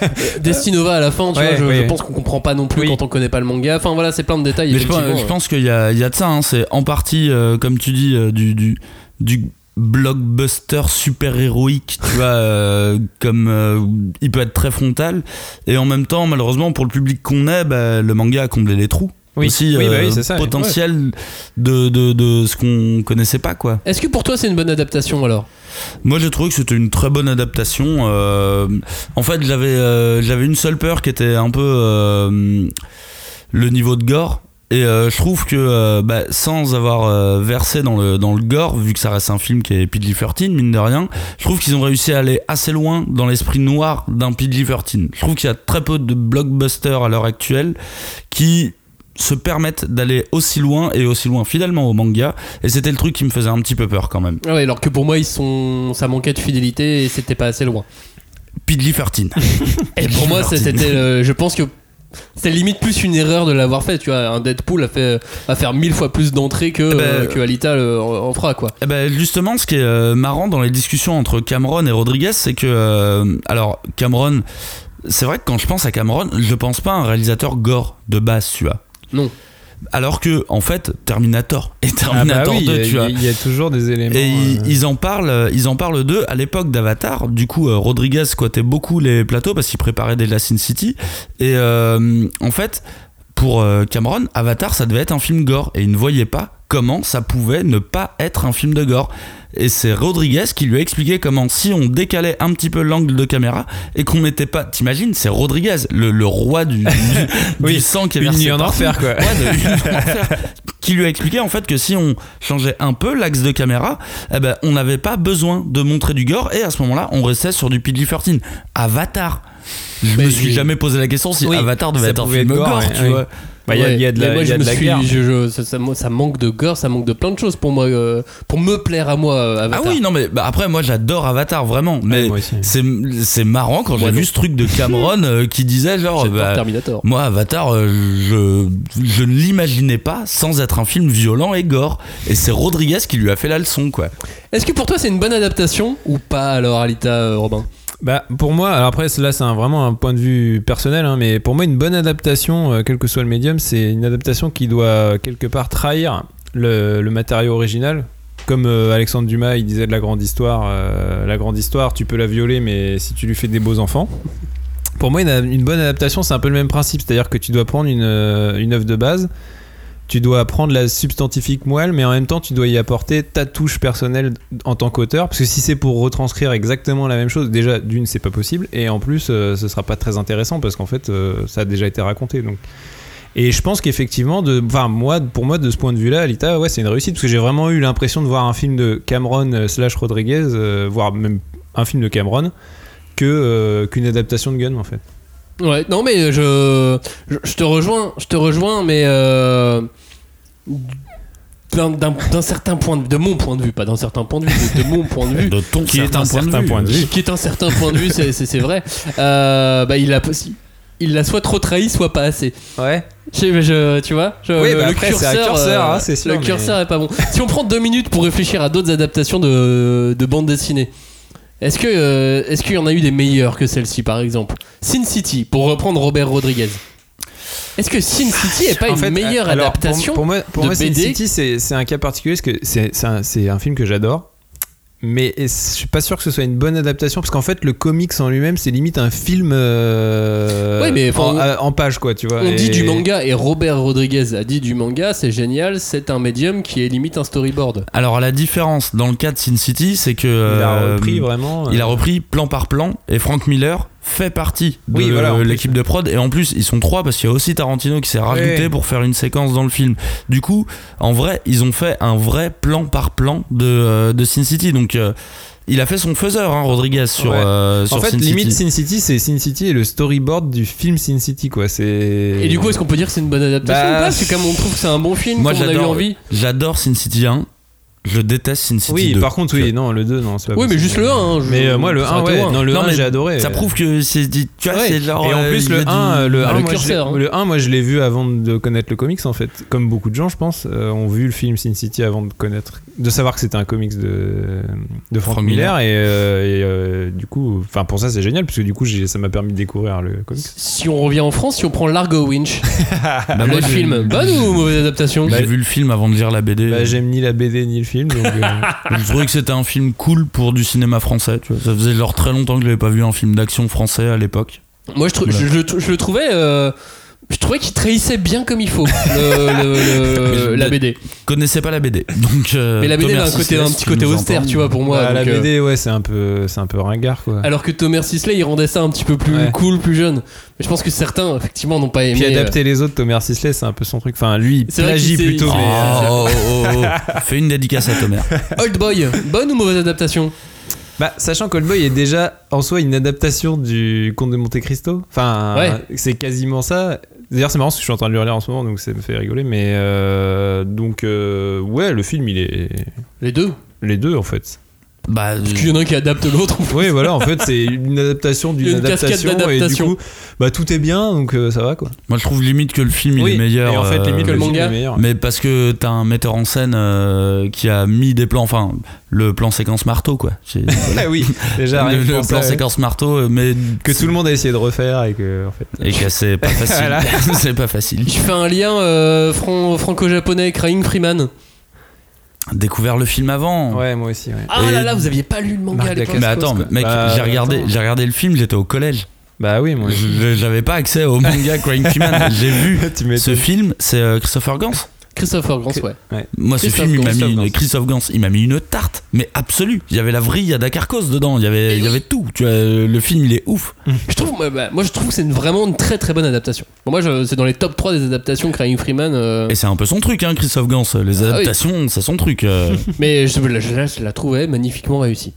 Destinova à la fin, tu Ouais, vois, je, pense qu'on comprend pas non plus Oui. quand on connaît pas le manga. Enfin voilà, c'est plein de détails. Mais je pense, effectivement. je pense qu'il y a, il y a de ça. hein. C'est en partie, euh, comme tu dis, euh, du, du, du blockbuster super héroïque, tu vois, euh, comme euh, il peut être très frontal. Et en même temps, malheureusement, pour le public qu'on est, bah, le manga a comblé les trous. Oui. Aussi, Oui, bah euh, oui, ça. potentiel de, de, de ce qu'on connaissait pas, quoi. Est-ce que pour toi c'est une bonne adaptation alors? Moi, j'ai trouvé que c'était une très bonne adaptation. Euh, en fait, j'avais euh, j'avais une seule peur qui était un peu euh, le niveau de gore. Et euh, je trouve que euh, bah, sans avoir euh, versé dans le, dans le gore, vu que ça reste un film qui est PG-13, mine de rien, je trouve qu'ils ont réussi à aller assez loin dans l'esprit noir d'un PG-13. Je trouve qu'il y a très peu de blockbusters à l'heure actuelle qui se permettent d'aller aussi loin et aussi loin fidèlement au manga. Et c'était le truc qui me faisait un petit peu peur quand même. Ouais, alors que pour moi ils sont, ça manquait de fidélité et c'était pas assez loin. PG-13. Et pour moi c'était, je pense que c'est limite plus une erreur de l'avoir fait. Tu vois, un Deadpool a fait, a faire mille fois plus d'entrées que, euh, que Alita le- en, en fera quoi. Ben justement, ce qui est euh, marrant dans les discussions entre Cameron et Rodriguez, c'est que euh, alors Cameron, c'est vrai que quand je pense à Cameron, je pense pas à un réalisateur gore de base, tu vois. Non. Alors que en fait, Terminator et Ah bah Terminator oui, 2, il y a- tu vois. il y, a toujours des éléments. Et ils, euh, ils en parlent, euh, ils en parlent d'eux à l'époque d'Avatar. Du coup, euh, Rodriguez squattait beaucoup les plateaux parce qu'il préparait déjà Sin City. Et euh, en fait, pour Cameron, Avatar, ça devait être un film gore et il ne voyait pas comment ça pouvait ne pas être un film de gore. Et c'est Rodriguez qui lui a expliqué comment, si on décalait un petit peu l'angle de caméra et qu'on mettait pas. T'imagines, c'est Rodriguez, le, le roi du, du, du Oui, sang qui est versé en enfer, quoi. Ouais. Qui lui a expliqué en fait que si on changeait un peu l'axe de caméra, eh ben, on n'avait pas besoin de montrer du gore et à ce moment-là, on restait sur du PG-13. Avatar. Je Mais me suis jamais posé la question si Oui, Avatar devait être un film gore, gore, ouais, tu oui. vois. bah, il y a- il y a de la, moi, il y je a me de la suis- guerre. je- je- ça, ça- ça manque de gore, ça manque de plein de choses pour moi, euh, pour me plaire à moi. euh, Ah Avatar. oui, non, mais bah, après, moi j'adore Avatar, vraiment. Mais c'est marrant quand j'ai vu ce truc de Cameron euh, qui disait genre. Bah, Terminator. Moi, Avatar, euh, je, je ne l'imaginais pas sans être un film violent et gore. Et c'est Rodriguez qui lui a fait la leçon, quoi. Est-ce que pour toi c'est une bonne adaptation ou pas alors, Alita euh, Robin? Bah, pour moi, alors après, là, c'est vraiment un point de vue personnel, hein, mais pour moi, une bonne adaptation, euh, quel que soit le médium, c'est une adaptation qui doit quelque part trahir le, le matériau original. Comme euh, Alexandre Dumas, il disait de la grande histoire, euh, la grande histoire, tu peux la violer, mais si tu lui fais des beaux enfants. Pour moi, une, une bonne adaptation, c'est un peu le même principe, c'est-à-dire que tu dois prendre une, euh, une œuvre de base, tu dois prendre la substantifique moelle, mais en même temps, tu dois y apporter ta touche personnelle en tant qu'auteur. Parce que si c'est pour retranscrire exactement la même chose, déjà, d'une, c'est pas possible. Et en plus, euh, ce sera pas très intéressant parce qu'en fait, euh, ça a déjà été raconté. Donc. Et je pense qu'effectivement, de, enfin, moi, pour moi, de ce point de vue-là, Alita, ouais, c'est une réussite. Parce que j'ai vraiment eu l'impression de voir un film de Cameron euh, slash Rodriguez, euh, voire même un film de Cameron, qu'une adaptation de Gunn, en fait. Ouais, non mais je, je, je te rejoins, je te rejoins, mais euh, d'un- certain point de vue, de mon point de vue, pas d'un certain point de vue, de, de mon point de vue, De ton Qui est certain un point de certain vue. point de vue. qui est un certain point de vue, c'est- vrai. Euh, bah, il a, il l'a soit trop trahi, soit pas assez. Ouais. Je, je- tu vois je- Oui, le, bah le après, c'est un curseur, curseur, euh, hein, c'est sûr, Le mais- curseur est pas bon. Si on prend deux minutes pour réfléchir à d'autres adaptations de, de bandes dessinées, est-ce que euh, est-ce qu'il y en a eu des meilleures que celle-ci, par exemple Sin City, pour reprendre Robert Rodriguez. Est-ce que Sin City est pas En une fait, meilleure alors, adaptation Pour, pour moi, pour de moi Sin? City, c'est un cas particulier parce que c'est c'est un, c'est un film que j'adore. Mais je suis pas sûr que ce soit une bonne adaptation parce qu'en fait, le comics en lui-même, c'est limite un film euh, Oui, mais en, page, quoi, tu vois. On dit du manga et Robert Rodriguez a dit du manga, c'est génial, c'est un médium qui est limite un storyboard. Alors la différence dans le cas de Sin City, c'est que Il a euh, repris vraiment. il a euh, repris plan par plan et Frank Miller fait partie de Oui, voilà, l'équipe de prod et en plus ils sont trois parce qu'il y a aussi Tarantino qui s'est rajouté Ouais. pour faire une séquence dans le film. Du coup, en vrai, ils ont fait un vrai plan par plan de, euh, de Sin City. Donc euh, il a fait son faiseur, hein, Rodriguez, sur, Ouais. euh, sur En fait, Sin limite City. Sin City, c'est Sin City et le storyboard du film Sin City, quoi. C'est. Et du coup, est-ce qu'on peut dire que c'est une bonne adaptation Bah, ou pas? Parce que comme on trouve que c'est un bon film, Moi j'adore envie. j'adore Sin City 1, je déteste Sin City Oui, 2. par contre, oui, non, le 2, non, c'est pas Oui, mais juste le 1. hein, je- Mais euh, moi, le ça 1, aurait été ouais, loin. non, le Non, 1, mais j'ai adoré. Ça prouve que c'est dit, tu vois, Ouais. c'est genre. Et en euh, plus, il le a 1, du- le, Ah, 1, le moi, je curseur, l'ai- hein. le 1, moi je l'ai vu avant de connaître le comics en fait. Comme beaucoup de gens, je pense, euh, ont vu le film Sin City avant de connaître, de savoir que c'était un comics de, de Frank, Frank Miller. Miller. Et, euh, et, euh, du coup, enfin pour ça c'est génial parce que du coup ça m'a permis de découvrir le comics. Si on revient en France, si on prend Largo Winch, Bah, le film, bonne ou mauvaise adaptation J'ai vu le film avant de lire la BD. Bah, j'aime ni la BD ni le film. Donc, euh, Je trouvais que c'était un film cool pour du cinéma français. Tu vois. Ça faisait genre très longtemps que j'avais pas vu un film d'action français à l'époque. Moi, je, trou- je, je- je le trouvais. euh, je trouvais qu'il trahissait bien comme il faut le- le- le- la BD. Connaissais pas la BD, donc. euh, Mais la BD a un, côté, un petit côté austère, tu vois, pour moi. bah, la euh, BD, ouais, c'est un peu, c'est un peu ringard quoi. Alors que Thomas Sisley, il rendait ça un petit peu plus Ouais. cool, plus jeune. Mais je pense que certains, effectivement, n'ont pas aimé. Puis euh, adapter les autres, Thomas Sisley, c'est un peu son truc. Enfin, lui, il plagie plutôt. mais, Oh, oh, oh, oh. Fais une dédicace à Thomas. Old Boy, bonne ou mauvaise adaptation? Bah, sachant qu'Oldboy est déjà en soi une adaptation du Conte de Monte Cristo. Enfin, Ouais. c'est quasiment ça. D'ailleurs, c'est marrant parce que je suis en train de le relire en ce moment, donc ça me fait rigoler. Mais euh, donc, euh, ouais, le film, il est. Les deux? Les deux, en fait. Bah, Parce qu'il y en a un qui adapte l'autre. Oui, voilà, en fait, c'est une adaptation d'une adaptation. Et du coup, bah, tout est bien, donc euh, ça va, quoi. moi je trouve limite que le film il est meilleur. Et en fait, euh, limite, que le manga. est meilleur. Mais parce que t'as un metteur en scène euh, qui a mis des plans, enfin le plan séquence marteau quoi. C'est- Ah oui, déjà, rien le, que le plan ça, séquence marteau, euh, mais que tout le monde a essayé de refaire et que, en fait. et que c'est pas facile. Voilà. c'est pas facile. Je fais un lien euh, fran- franco-japonais avec Crying Freeman. Découvert le film avant. Ouais, moi aussi, ouais. Ah Et- là là, vous aviez pas lu le manga Marc à l'époque. Mais attends, mec, Bah, j'ai regardé, attends. j'ai regardé le film, j'étais au collège. Bah oui, moi J'avais pas accès au manga Crying Freeman. J'ai vu ce film, c'est euh, Christopher Gans. Christopher Gans, ouais. Moi, ce Christophe film, il m'a Gans. mis une, Christophe Gans, il m'a mis une tarte, mais absolue. Il y avait la vrille à Dakarkos dedans, il y avait, il y avait tout. Tu vois, le film, il est ouf. Je trouve, moi, bah, moi, je trouve que c'est vraiment une très très bonne adaptation. Bon, moi, je- c'est dans les top 3 des adaptations Crying Freeman. euh, Et c'est un peu son truc, hein, Christophe Gans. Les Ah oui. adaptations, c'est son truc. euh. mais je, je- je- je la trouvais magnifiquement réussie.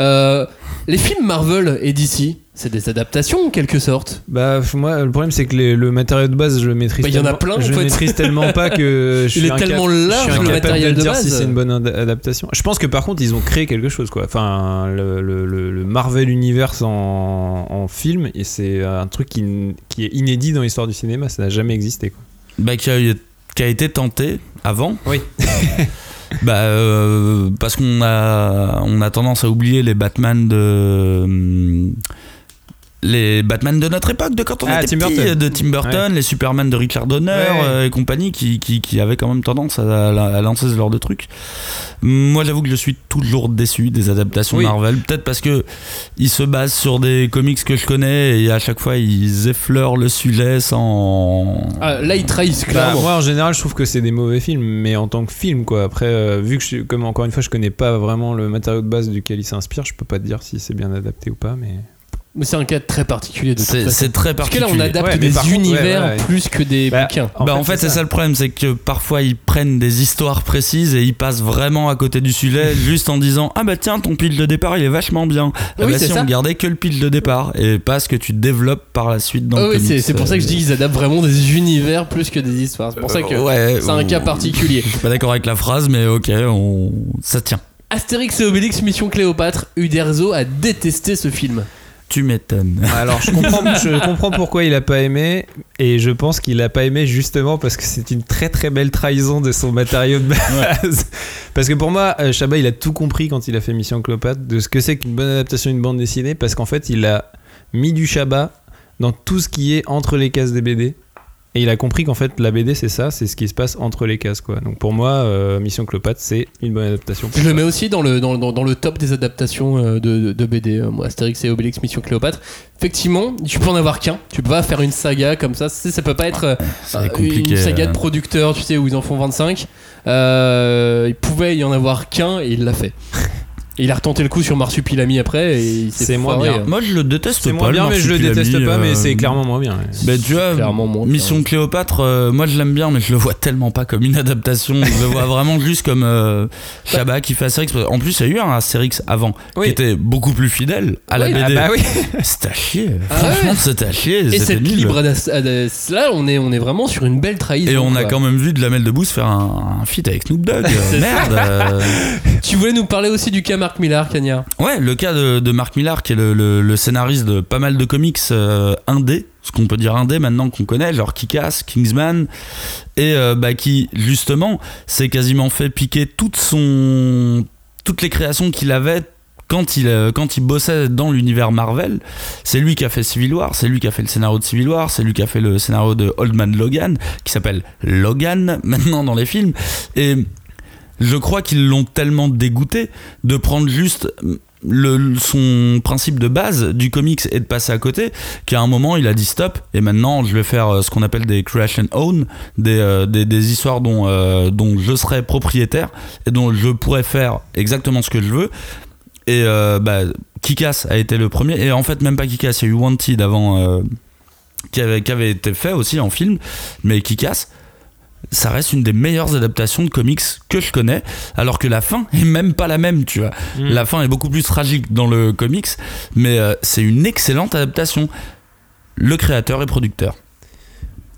Euh, les films Marvel et DC, c'est des adaptations en quelque sorte. Bah moi le problème c'est que les- le matériel de base je le maîtrise Bah, il y en a tellement- plein, en je fait. maîtrise tellement pas que je Il suis est tellement je suis large, le incapable matériel de de dire base. si c'est une bonne ad- adaptation je pense que par contre ils ont créé quelque chose quoi enfin le, le- le- le Marvel Universe en, en film et c'est un truc qui, qui est inédit dans l'histoire du cinéma ça n'a jamais existé quoi. bah, qui, a, qui a été tenté avant. Oui. bah, euh, parce qu'on a, on a tendance à oublier les Batman de. Les Batman de notre époque, de quand on Ah, était Tim petit, Burton. de Tim Burton, les Superman de Richard Donner Ouais. euh, et compagnie, qui, qui, qui avaient quand même tendance à, à- à lancer ce genre de trucs. Moi, j'avoue que je suis toujours déçu des adaptations Oui. Marvel, peut-être parce que ils se basent sur des comics que je connais et à chaque fois ils effleurent le sujet sans. Ah, là, ils trahissent Bah, clairement. moi en général je trouve que c'est des mauvais films mais en tant que film quoi après euh, vu que je, comme encore une fois je connais pas vraiment le matériau de base duquel il s'inspire je peux pas te dire si c'est bien adapté ou pas mais Mais c'est un cas très particulier de C'est très Parce que particulier. là, on adapte Ouais, des contre, univers ouais, ouais. plus que des Bah, bouquins. En bah fait, en fait c'est ça. ça le problème, c'est que parfois ils prennent des histoires précises et ils passent vraiment à côté du sujet juste en disant ah bah tiens ton pitch de départ il est vachement bien. Ah Oui, bah si ça. on gardait que le pitch de départ et pas ce que tu développes par la suite dans Ah le oui, c'est pour ça que je dis qu'ils adaptent vraiment des univers plus que des histoires. C'est pour ça que Euh, ouais, c'est un on- cas particulier. Je suis pas d'accord avec la phrase mais ok on... ça tient. Astérix et Obélix Mission Cléopâtre, Uderzo a détesté ce film. Tu m'étonnes. Alors je comprends, je comprends pourquoi il a pas aimé et je pense qu'il a pas aimé justement parce que c'est une très très belle trahison de son matériau de base. Parce que pour moi, euh, Chabat il a tout compris quand il a fait Mission Cléopâtre de ce que c'est qu'une bonne adaptation d'une bande dessinée parce qu'en fait il a mis du Chabat dans tout ce qui est entre les cases des BD. Et il a compris qu'en fait la BD c'est ça, c'est ce qui se passe entre les cases quoi. Donc pour moi, euh, Mission Cléopâtre c'est une bonne adaptation. Je le mets aussi dans le, dans, dans- dans le top des adaptations euh, de, de, de BD, euh, moi, Astérix et Obélix Mission Cléopâtre. Effectivement, tu peux en avoir qu'un. Tu peux pas faire une saga comme ça. C'est- Ça peut pas être euh, une saga de euh. producteurs, tu sais, où ils en font 25. Euh, il pouvait y en avoir qu'un et il l'a fait. Et il a retenté le coup sur Marsupilami après et C'est moins bien. Moi je le déteste C'est pas. moins bien mais je le déteste pas mais euh, c'est clairement moins bien. Bah, tu vois, bien. Mission Cléopâtre, euh, moi je l'aime bien, mais je le vois tellement pas comme une adaptation. je le vois vraiment juste comme euh, Chabat qui fait Astérix. En plus, il y a eu un Astérix avant Oui. qui était beaucoup plus fidèle à la Oui, BD. Ah bah oui. C'était à chier. Ah Franchement, ouais. c'était à chier. Et cette nul. libre là, on est, on est vraiment sur une belle trahison. Et on a quand même vu de la Mel Debbouze faire un, un feat avec Snoop Dogg. C'est. Merde. euh. Tu voulais nous parler aussi du cas Marc Millar, Cagnard Ouais, le cas de, de Mark Millar, qui est le, scénariste de pas mal de comics euh, indé, ce qu'on peut dire indé maintenant qu'on connaît, genre Kick-Ass, Kingsman, et euh, bah, qui justement s'est quasiment fait piquer son, toutes les créations qu'il avait quand il, euh, quand il bossait dans l'univers Marvel. C'est lui qui a fait Civil War, c'est lui qui a fait le scénario de Civil War, c'est lui qui a fait le scénario de Old Man Logan, qui s'appelle Logan maintenant dans les films. Et je crois qu'ils l'ont tellement dégoûté de prendre juste son principe de base du comics et de passer à côté qu'à un moment il a dit stop et maintenant je vais faire euh, ce qu'on appelle des crash and own des, euh, des, histoires dont, euh, dont je serai propriétaire et dont je pourrais faire exactement ce que je veux. Et bah, Kikas a été le premier et en fait même pas Kikas il y a eu Wanted avant qui, avait, qui avait été fait aussi en film mais Kikas ça reste une des meilleures adaptations de comics que je connais, alors que la fin est même pas la même, tu vois. Mm. La fin est beaucoup plus tragique dans le comics, mais euh, c'est une excellente adaptation. Le créateur et producteur.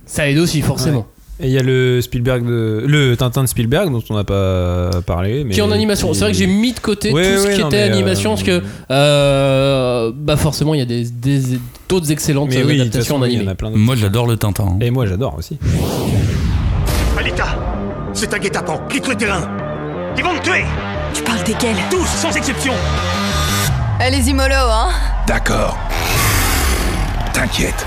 Ça aide aussi, forcément. Et il y a le Spielberg de, le Tintin de Spielberg dont on n'a pas parlé. Mais Qui est en animation. C'est vrai que j'ai mis de côté Ouais, tout ce ouais, qui non, était mais, animation, euh, parce que euh, bah forcément, il y a des, des- d'autres excellentes Mais oui, adaptations façon, en animé. Moi j'adore le Tintin. hein. Et moi j'adore aussi. C'est un guet-apens. Quitte le terrain? Ils vont me tuer Tu parles desquels? Tous, sans exception Allez-y, mollo, hein D'accord. T'inquiète.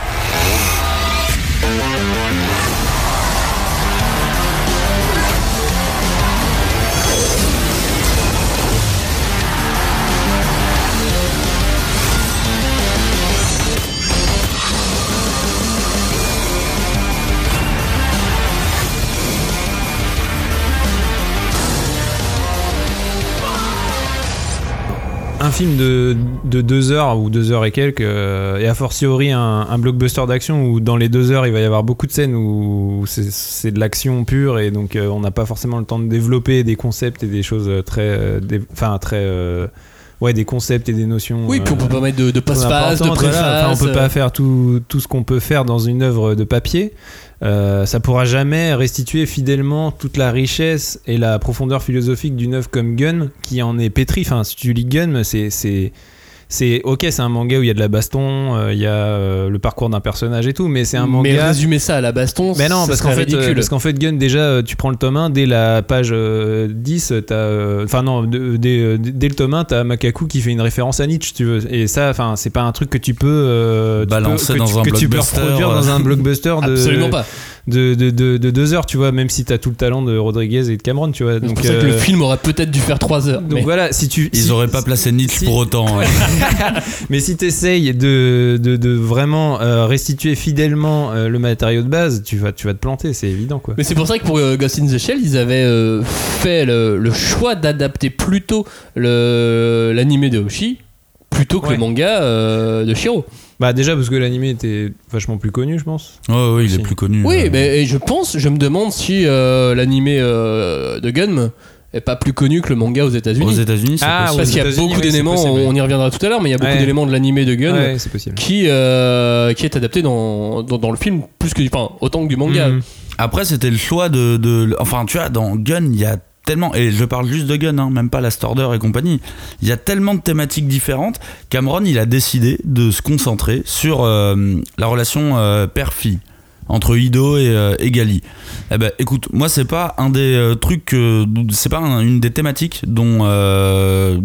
Un film de, de deux heures ou deux heures et quelques, euh, et a fortiori un, un blockbuster d'action où dans les deux heures il va y avoir beaucoup de scènes où c'est, de l'action pure et donc euh, on n'a pas forcément le temps de développer des concepts et des choses très, euh, dé- enfin très, ouais des concepts et des notions. Oui, puis on peut pas mettre de, de passe-passe, de voilà. préface. Enfin, on peut pas faire tout, tout ce qu'on peut faire dans une œuvre de papier. Euh, ça pourra jamais restituer fidèlement toute la richesse et la profondeur philosophique d'une œuvre comme Gun, qui en est pétri. Enfin, si tu lis Gun, c'est c'est ok, c'est un manga où il y a de la baston, euh, il y a euh, le parcours d'un personnage et tout, mais c'est un Mais manga. résumer ça à la baston, Mais non, ça parce qu'en fait, euh, parce qu'en fait, Gun, déjà, euh, tu prends le tome 1, dès la page euh, 10, t'as. euh, Enfin, non, de- dès, dès le tome 1, t'as Makaku qui fait une référence à Nietzsche, tu veux. Et ça, enfin, c'est pas un truc que tu peux. euh, tu Balancer peux- que dans tu, un que tu peux blockbuster, reproduire dans un blockbuster de. Absolument pas. De, de, de, de deux heures, tu vois, même si t'as tout le talent de Rodriguez et de Cameron, tu vois. C'est Donc, pour ça que le euh, film aurait peut-être dû faire 3 heures. donc mais- voilà, si tu. Ils si- auraient pas placé Nietzsche si- pour autant. hein. mais si tu essayes de, de, de vraiment euh, restituer fidèlement euh, le matériau de base, tu vas, tu vas te planter, c'est évident quoi. Mais c'est pour ça que pour euh, Ghost in the Shell, ils avaient euh, fait le, le choix d'adapter plutôt le- l'animé de Hoshi plutôt que Ouais. le manga euh, de Shiro. Bah déjà parce que l'animé était vachement plus connu, je pense. Ouais, ouais, il est plus connu. Oui, euh, mais et je pense, je me demande si euh, l'animé euh, de Gun est pas plus connu que le manga aux États-Unis. Aux États-Unis, c'est Ah, possible. Parce qu'il y a États-Unis, beaucoup oui, c'est d'éléments, possible. on y reviendra tout à l'heure, mais il y a beaucoup Ouais. d'éléments de l'animé de Gun Ouais, c'est possible. qui, euh, qui est adapté dans, dans, dans le film plus que enfin, autant que du manga. Mhm. Après, c'était le choix de, de- Enfin, tu vois, dans Gun, il y a tellement. Et je parle juste de Gun, hein, même pas Last Order et compagnie. Il y a tellement de thématiques différentes. Cameron, il a décidé de se concentrer sur euh, la relation euh, père-fille entre Ido et, euh, et Gali. Eh ben, écoute, moi, c'est pas un des euh, trucs. c'est pas un- une des thématiques dont. euh,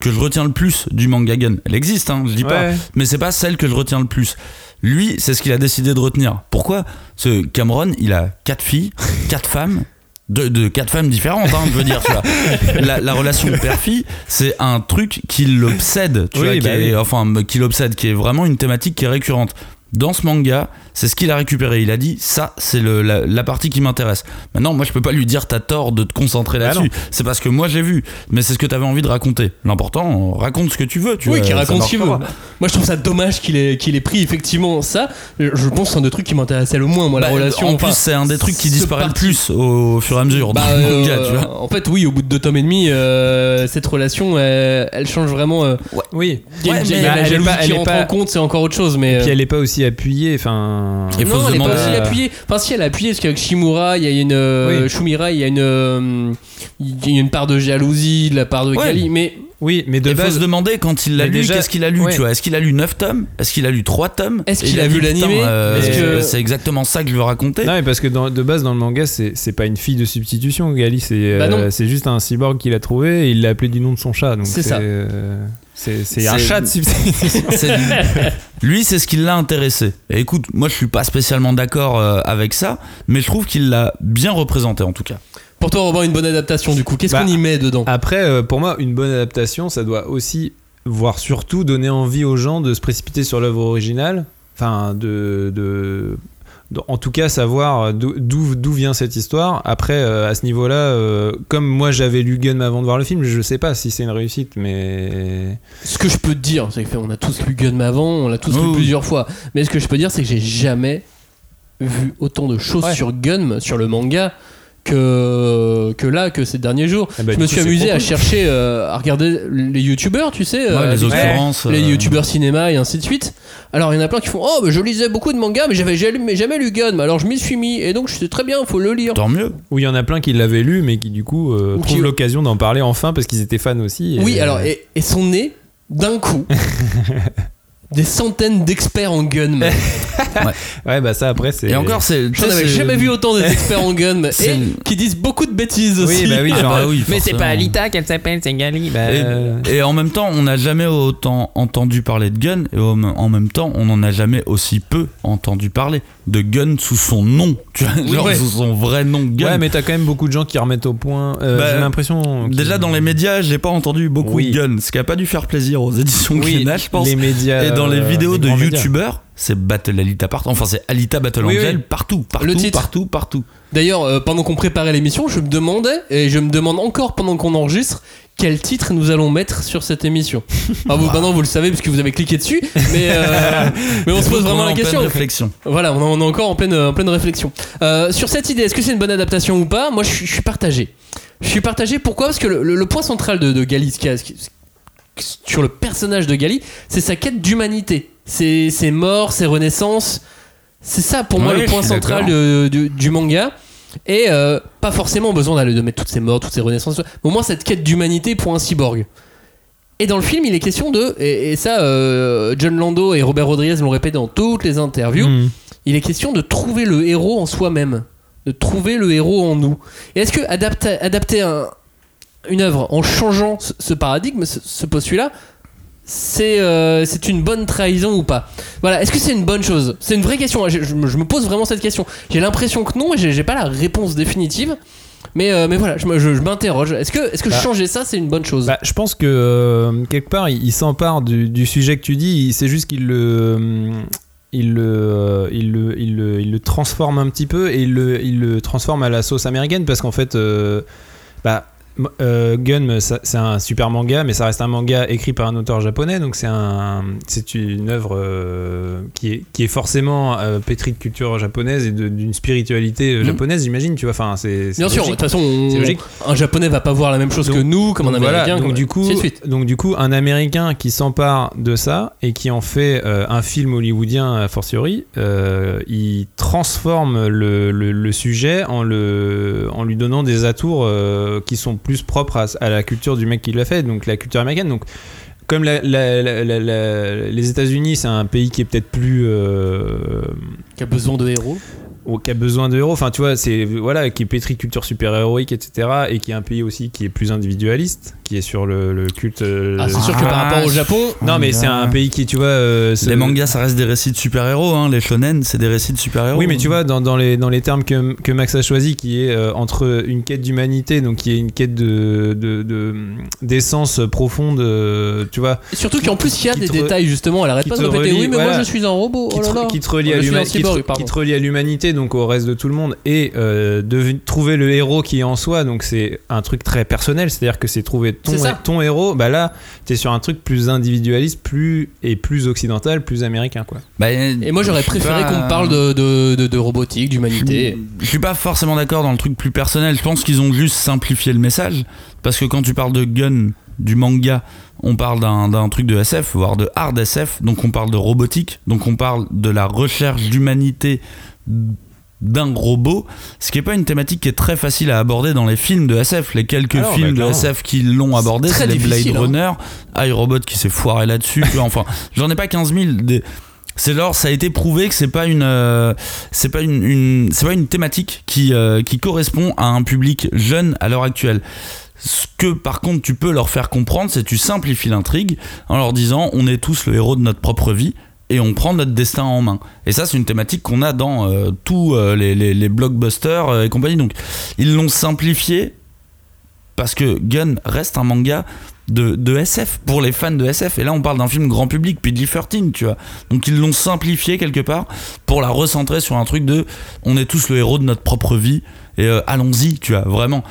que je retiens le plus du manga Gun. Elle existe, hein, je dis pas Ouais. mais c'est pas celle que je retiens le plus. Lui, c'est ce qu'il a décidé de retenir. Pourquoi? Ce Cameron, il a quatre filles, quatre femmes. De, de quatre femmes différentes, hein, je veux dire, tu vois. La, la relation père-fille, c'est un truc qui l'obsède, tu Oui, vois, qui bah est- oui. enfin, qui l'obsède, qui est vraiment une thématique qui est récurrente. Dans ce manga, c'est ce qu'il a récupéré. Il a dit, ça, c'est le- la, la partie qui m'intéresse. Maintenant, moi, je peux pas lui dire, t'as tort de te concentrer Ah là-dessus. non. c'est parce que moi, j'ai vu. Mais c'est ce que t'avais envie de raconter. L'important, raconte ce que tu veux, tu oui, vois. qui ça raconte ce qu'il veut. Moi, je trouve ça dommage qu'il ait, qu'il ait pris effectivement ça. Je pense que c'est un des trucs qui m'intéressait le moins, moi, la Bah, relation. En enfin, plus, c'est un des trucs qui disparaît le plus au fur et à mesure Bah, dans le manga, euh, tu vois. En fait, oui, au bout de deux tomes et demi, euh, cette relation, elle, elle change vraiment. euh, Oui. il y a, Ouais, mais la elle est pas- elle est pas- en compte, c'est encore autre chose. Mais Et puis euh, elle est pas aussi appuyée, enfin. Il faut non, se elle est pas demander- aussi appuyée. Enfin, si elle est appuyée, parce qu'avec Shimura, il y a une euh, Oui. Shumira, il y a une, euh, il y a une part de jalousie de la part de Ouais. Gali, mais Oui, mais de Il faut base. se demander quand il l'a Mais lu, déjà- qu'est-ce qu'il a lu, ouais. tu vois? Est-ce qu'il a lu 9 tomes? Est-ce qu'il a lu 3 tomes? Est-ce Et qu'il il a vu dit, l'animé? putain, euh, Est-ce que- C'est exactement ça que je veux raconter. Non, mais parce que dans- de base, dans le manga, c'est c'est pas une fille de substitution, Gali, c'est Bah non. euh, c'est juste un cyborg qu'il a trouvé et il l'a appelé du nom de son chat. donc C'est ça. euh, C'est un chat de substitution. Lui, c'est ce qui l'a intéressé. Et écoute, moi, je suis pas spécialement d'accord euh, avec ça, mais je trouve qu'il l'a bien représenté en tout cas. pour toi, Robin, une bonne adaptation du coup. Qu'est-ce Bah, qu'on y met dedans? Après, euh, pour moi, une bonne adaptation, ça doit aussi, voire surtout, donner envie aux gens de se précipiter sur l'œuvre originale. Enfin, de- En tout cas, savoir d'où- d'où vient cette histoire. Après, euh, à ce niveau-là, euh, comme moi j'avais lu Gun avant de voir le film, je sais pas si c'est une réussite, mais. Ce que je peux te dire, c'est qu'on a tous lu Gunm avant, on l'a tous Oh, lu plusieurs fois. Mais ce que je peux dire, c'est que j'ai jamais vu autant de choses Ouais. sur Gunm, sur le manga, que, que là, que ces derniers jours. Eh ben, je me suis amusé à chercher, euh, à regarder les youtubeurs, tu sais, euh, Ouais, les occurrences. les euh, youtubeurs cinéma et ainsi de suite. Alors il y en a plein qui font Oh, bah, je lisais beaucoup de mangas, mais j'avais jamais, jamais lu Gunm. Alors je m'y suis mis, et donc je sais très bien, il faut le lire. Tant mieux. Où il y en a plein qui l'avaient lu, mais qui du coup euh, Ou qui- trouvent l'occasion d'en parler enfin parce qu'ils étaient fans aussi. et- Oui, alors, et, et sont nés d'un coup des centaines d'experts en Gunm. Ouais, bah ça après c'est. Et encore, c'est. J'en avais jamais vu autant des experts en gun et qui disent beaucoup de bêtises aussi. Oui, bah oui, Ah bah oui, mais c'est pas Alita qu'elle s'appelle, c'est Gali. Bah, Et, euh, et en même temps, on n'a jamais autant entendu parler de Gun, et en même temps, on n'en a jamais aussi peu entendu parler de Gun sous son nom, tu vois, genre ouais. sous son vrai nom Gun. Ouais, mais t'as quand même beaucoup de gens qui remettent au point. euh, Bah, J'ai l'impression. Déjà dans les médias, j'ai pas entendu beaucoup Oui. de Gun, ce qui a pas dû faire plaisir aux éditions Oui, Glénat, je pense. les médias. Et dans les euh, vidéos de youtubeurs, c'est Battle Alita partout. Enfin, c'est Alita Battle Oui, Angel oui. partout, partout, Le titre. partout, partout. D'ailleurs, euh, pendant qu'on préparait l'émission, je me demandais, et je me demande encore pendant qu'on enregistre, quel titre nous allons mettre sur cette émission. Enfin, vous, maintenant vous le savez parce que vous avez cliqué dessus, mais, euh, mais on se pose vraiment On est la en pleine question. réflexion. Voilà, on, est- encore en pleine, en pleine réflexion. Euh, sur cette idée, est-ce que c'est une bonne adaptation ou pas? Moi, je suis, je suis partagé. Je suis partagé. Pourquoi? Parce que le, le- le point central de, de ce qui- sur le personnage de Gali, c'est sa quête d'humanité. C'est ses morts, ses renaissances. C'est ça pour moi le point central de- du, manga. Et euh, pas forcément besoin d'aller de mettre toutes ces morts, toutes ces renaissances. Mais au moins cette quête d'humanité pour un cyborg. Et dans le film, il est question de, et, et ça, euh, John Lando et Robert Rodriguez l'ont répété dans toutes les interviews, Hmm. il est question de trouver le héros en soi-même, de trouver le héros en nous. Et est-ce que adapter, adapter un- une œuvre en changeant ce, paradigme, ce, ce postulat, c'est euh, c'est une bonne trahison ou pas? Voilà, est-ce que c'est une bonne chose? C'est une vraie question. hein. Je, je me- je me pose vraiment cette question. J'ai l'impression que non, et j'ai pas la réponse définitive. Mais, euh, mais voilà, je, me- je- je m'interroge. Est-ce que, est que Bah. changer ça, c'est une bonne chose? Bah, je pense que euh, quelque part, il, il s'empare du, du sujet que tu dis. C'est juste qu'il le, hum, il le, il le, il le, il le transforme un petit peu et il le, il le transforme à la sauce américaine parce qu'en fait, euh, bah, euh, Gun, c'est un super manga, mais ça reste un manga écrit par un auteur japonais, donc c'est un, c'est une œuvre euh, qui est qui est forcément euh, pétrie de culture japonaise et d'une spiritualité Mhm. japonaise, j'imagine. Tu vois, enfin, c'est Bien sûr, de toute façon, on- C'est logique. un japonais va pas voir la même chose que nous, comme un donc voilà, américain. donc quoi. du coup, donc du coup, un Américain qui s'empare de ça et qui en fait un film hollywoodien a fortiori, il transforme le, le- le sujet en le, en lui donnant des atours qui sont plus propres à, à la culture du mec qui l'a fait, donc la culture américaine. Donc comme la- la- la- la- la- les États-Unis, c'est un pays qui est peut-être plus euh, Qui a besoin de héros. ou qui a besoin de héros. Enfin, tu vois, c'est voilà, qui est pétri culture super héroïque, etc. Et qui est un pays aussi qui est plus individualiste, qui est sur le, le culte. euh, Ah, c'est sûr que par Ah, rapport au Japon, Non, mais c'est un pays qui, tu vois. euh, Les mangas, ça reste des récits de super-héros. Hein. Les shonen, c'est des récits de super-héros. Oui, mais tu vois, dans, dans les, dans les termes que, que Max a choisi, qui est euh, entre une quête d'humanité, donc qui est une quête de, de, de- d'essence profonde, euh, tu vois, surtout qu'en plus il y a des re- détails justement. Elle arrête pas de te répéter. relie, oui, mais voilà. moi je suis un robot. qui, Oh là te, là. qui te relie à l'humanité, donc au reste de tout le monde, et euh, de trouver le héros qui est en soi, donc c'est un truc très personnel, c'est-à-dire que c'est trouver ton, C'est ça. ton héros, bah là, t'es sur un truc plus individualiste, plus et plus occidental, plus américain, quoi. Bah, Et moi j'aurais je préféré pas- qu'on me parle de, de, de, de robotique, d'humanité. Je suis pas forcément d'accord dans le truc plus personnel. Je pense qu'ils ont juste simplifié le message. Parce que quand tu parles de gun, du manga, on parle d'un d'un truc de SF, voire de hard SF. Donc on parle de robotique. Donc on parle de la recherche d'humanité d'un robot, ce qui est pas une thématique qui est très facile à aborder dans les films de SF. Les quelques Ah films bah, de. SF qui l'ont abordé, c'est les Blade hein. Runner, iRobot qui s'est foiré là-dessus. enfin, j'en ai pas 15 000. Des- C'est genre, ça a été prouvé que c'est pas une, euh, c'est pas une, une- c'est pas une thématique qui, euh, qui correspond à un public jeune à l'heure actuelle. Ce que par contre tu peux leur faire comprendre, c'est tu simplifies l'intrigue en leur disant on est tous le héros de notre propre vie et on prend notre destin en main. Et ça, c'est une thématique qu'on a dans euh, tous euh, les, blockbusters euh, et compagnie. Donc, ils l'ont simplifié parce que Gun reste un manga de, de SF pour les fans de SF. Et là, on parle d'un film grand public, PG-13, tu vois. Donc, ils l'ont simplifié quelque part pour la recentrer sur un truc de on est tous le héros de notre propre vie et allons-y, tu vois, vraiment.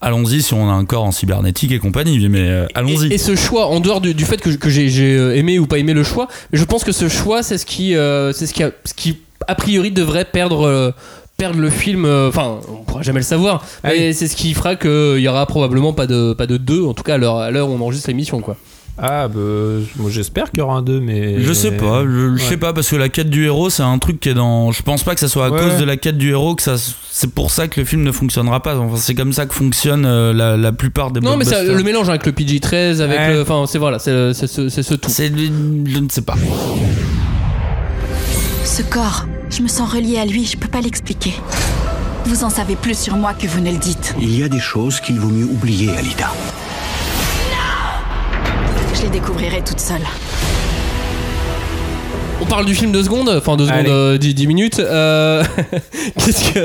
Allons-y si on a un corps en cybernétique et compagnie, mais euh, allons-y. Et, et ce choix, en dehors du, du fait que, que j'ai euh, aimé ou pas aimé le choix, je pense que ce choix, c'est ce qui, euh, c'est ce qui, a, ce qui a priori devrait perdre. euh, perdre le film, euh, enfin, on pourra jamais le savoir, Ah mais c'est ce qui fera qu'il y aura probablement pas de pas de 2, en tout cas à l'heure à l'heure où on enregistre l'émission, quoi. Ah, bah, moi j'espère qu'il y aura un 2, mais. Je sais pas, je, je sais pas parce que la quête du héros c'est un truc qui est dans. Je pense pas que ça soit à Ouais. cause de la quête du héros que ça. C'est pour ça que le film ne fonctionnera pas. Enfin, c'est comme ça que fonctionne euh, la, la plupart des Non, mais ça, le mélange avec le PG-13, avec Ouais. le, enfin, c'est voilà, c'est c'est ce, tout. C'est je ne sais pas. Ce corps, je me sens reliée à lui, je peux pas l'expliquer. Vous en savez plus sur moi que vous ne le dites. Il y a des choses qu'il vaut mieux oublier, Alita. Je les découvrirai toute seule. On parle du film deux secondes, enfin deux secondes, Allez. euh, dix, dix minutes. Euh... Qu'est-ce que.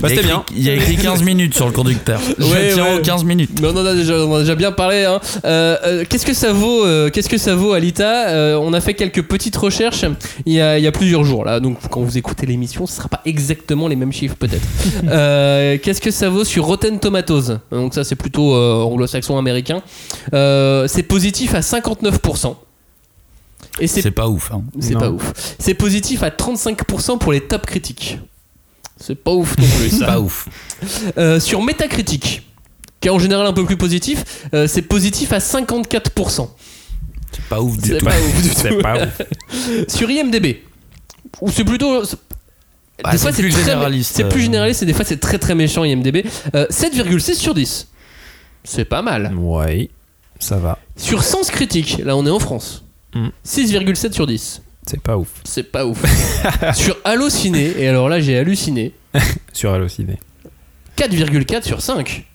Bah, c'était a écrit, bien. il y a écrit 15 minutes sur le conducteur. Je Ouais, tiens ouais. aux 15 minutes. Mais on en a déjà, on en a déjà bien parlé. Hein. Euh, euh, qu'est-ce que ça vaut euh, Qu'est-ce que ça vaut, Alita Euh, On a fait quelques petites recherches il y a, il y a plusieurs jours là. Donc quand vous écoutez l'émission, ce sera pas exactement les mêmes chiffres peut-être. Euh, qu'est-ce que ça vaut sur Rotten Tomatoes Donc ça c'est plutôt euh, anglo-saxon américain. Euh, c'est positif à 59%. Et c'est C'est pas ouf. hein. c'est pas ouf. C'est positif à 35% pour les top critiques. C'est pas ouf non plus. ça. Pas ouf. Euh, sur Metacritic, qui est en général un peu plus positif, euh, c'est positif à 54%. C'est pas ouf du C'est tout. pas ouf du C'est tout. pas ouf. Sur IMDB, où c'est plutôt. Ah, des c'est fois, plus très- généraliste, C'est plus euh. généraliste et des fois c'est très très méchant IMDB. Euh, 7,6 sur 10. C'est pas mal. Ouais, ça va. Sur Sens Critique, là on est en France. Mm. 6,7 sur 10. C'est pas ouf. C'est pas ouf. sur Allociné, et alors là j'ai halluciné, Sur Allociné. 4,4 sur 5.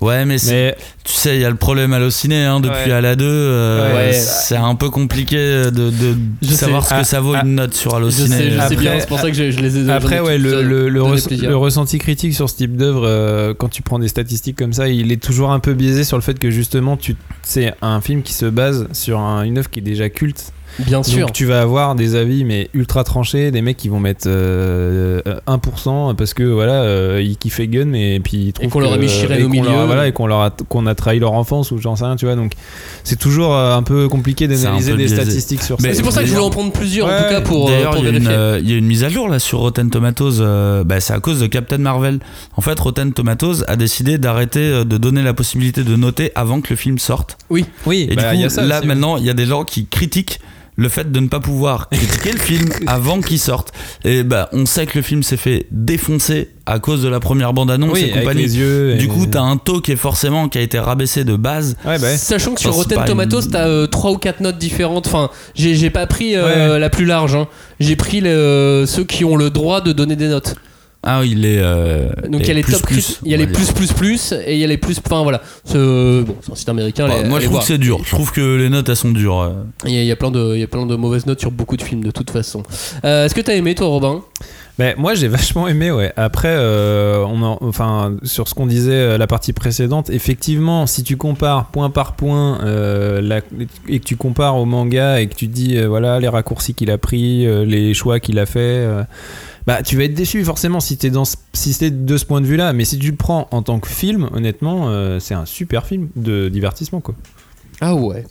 Ouais, mais, c'est- Mais tu sais, il y a le problème à l'ociné hein, depuis Ouais. à la 2. euh, Ouais. C'est un peu compliqué de, de savoir sais. ce que Ah, ça vaut ah, une note sur Allociné. je sais Après- bien, c'est pour ça que je, je les ai Après, ouais, le, le, le, donné res- plaisir. le ressenti critique sur ce type d'œuvre, euh, quand tu prends des statistiques comme ça, il est toujours un peu biaisé sur le fait que justement, tu, c'est un film qui se base sur un- une œuvre qui est déjà culte. Bien sûr. Donc tu vas avoir des avis mais ultra tranchés, des mecs qui vont mettre euh, 1% parce que voilà, euh, ils kiffent Gun et puis ils trouvent qu'on leur a mis et au milieu. leur- voilà, et qu'on leur a qu'on a trahi leur enfance ou j'en sais rien, tu vois. Donc c'est toujours euh, un peu compliqué d'analyser peu des biaisé. statistiques sur Mais ça. C'est pour ça que je voulais en prendre plusieurs, en tout cas, pour, euh, il y, a une, vérifier. euh, il y a une mise à jour là sur Rotten Tomatoes. euh, bah, c'est à cause de Captain Marvel. En fait, Rotten Tomatoes a décidé d'arrêter euh, de donner la possibilité de noter avant que le film sorte. Oui. Oui, Et bah, du il y coup, a ça là aussi. maintenant, il y a des gens qui critiquent le fait de ne pas pouvoir critiquer le film avant qu'il sorte. Et bah, on sait que le film s'est fait défoncer à cause de la première bande-annonce Oui, et avec compagnie. les yeux et- Du coup, t'as un taux qui est forcément qui a été rabaissé de base. Ouais, bah, ouais. Sachant que sur Rotten Tomatoes, une- t'as euh, 3 ou 4 notes différentes. Enfin, j'ai pas pris euh, la plus large. hein. J'ai pris le- ceux qui ont le droit de donner des notes. Ah, il est. euh, Donc il y a les plus, top plus, il y a les plus plus plus et il y a les plus. Enfin voilà. Ce- Bon, c'est un site américain. Bah, allez- moi, je trouve voir. que c'est dur. Je trouve que les notes, elles sont dures. euh. Il y, a, il y a plein de, il y a plein de mauvaises notes sur beaucoup de films de toute façon. Euh, Est-ce que t'as aimé toi, Robin? Ben, moi j'ai vachement aimé ouais. Après euh, on en- enfin sur ce qu'on disait euh, la partie précédente, effectivement si tu compares point par point euh, la- et que tu compares au manga et que tu te dis euh, voilà les raccourcis qu'il a pris, euh, les choix qu'il a fait, euh, bah tu vas être déçu forcément si t'es dans ce- si t'es de ce point de vue là. Mais si tu le prends en tant que film, honnêtement euh, c'est un super film de divertissement quoi. Ah ouais.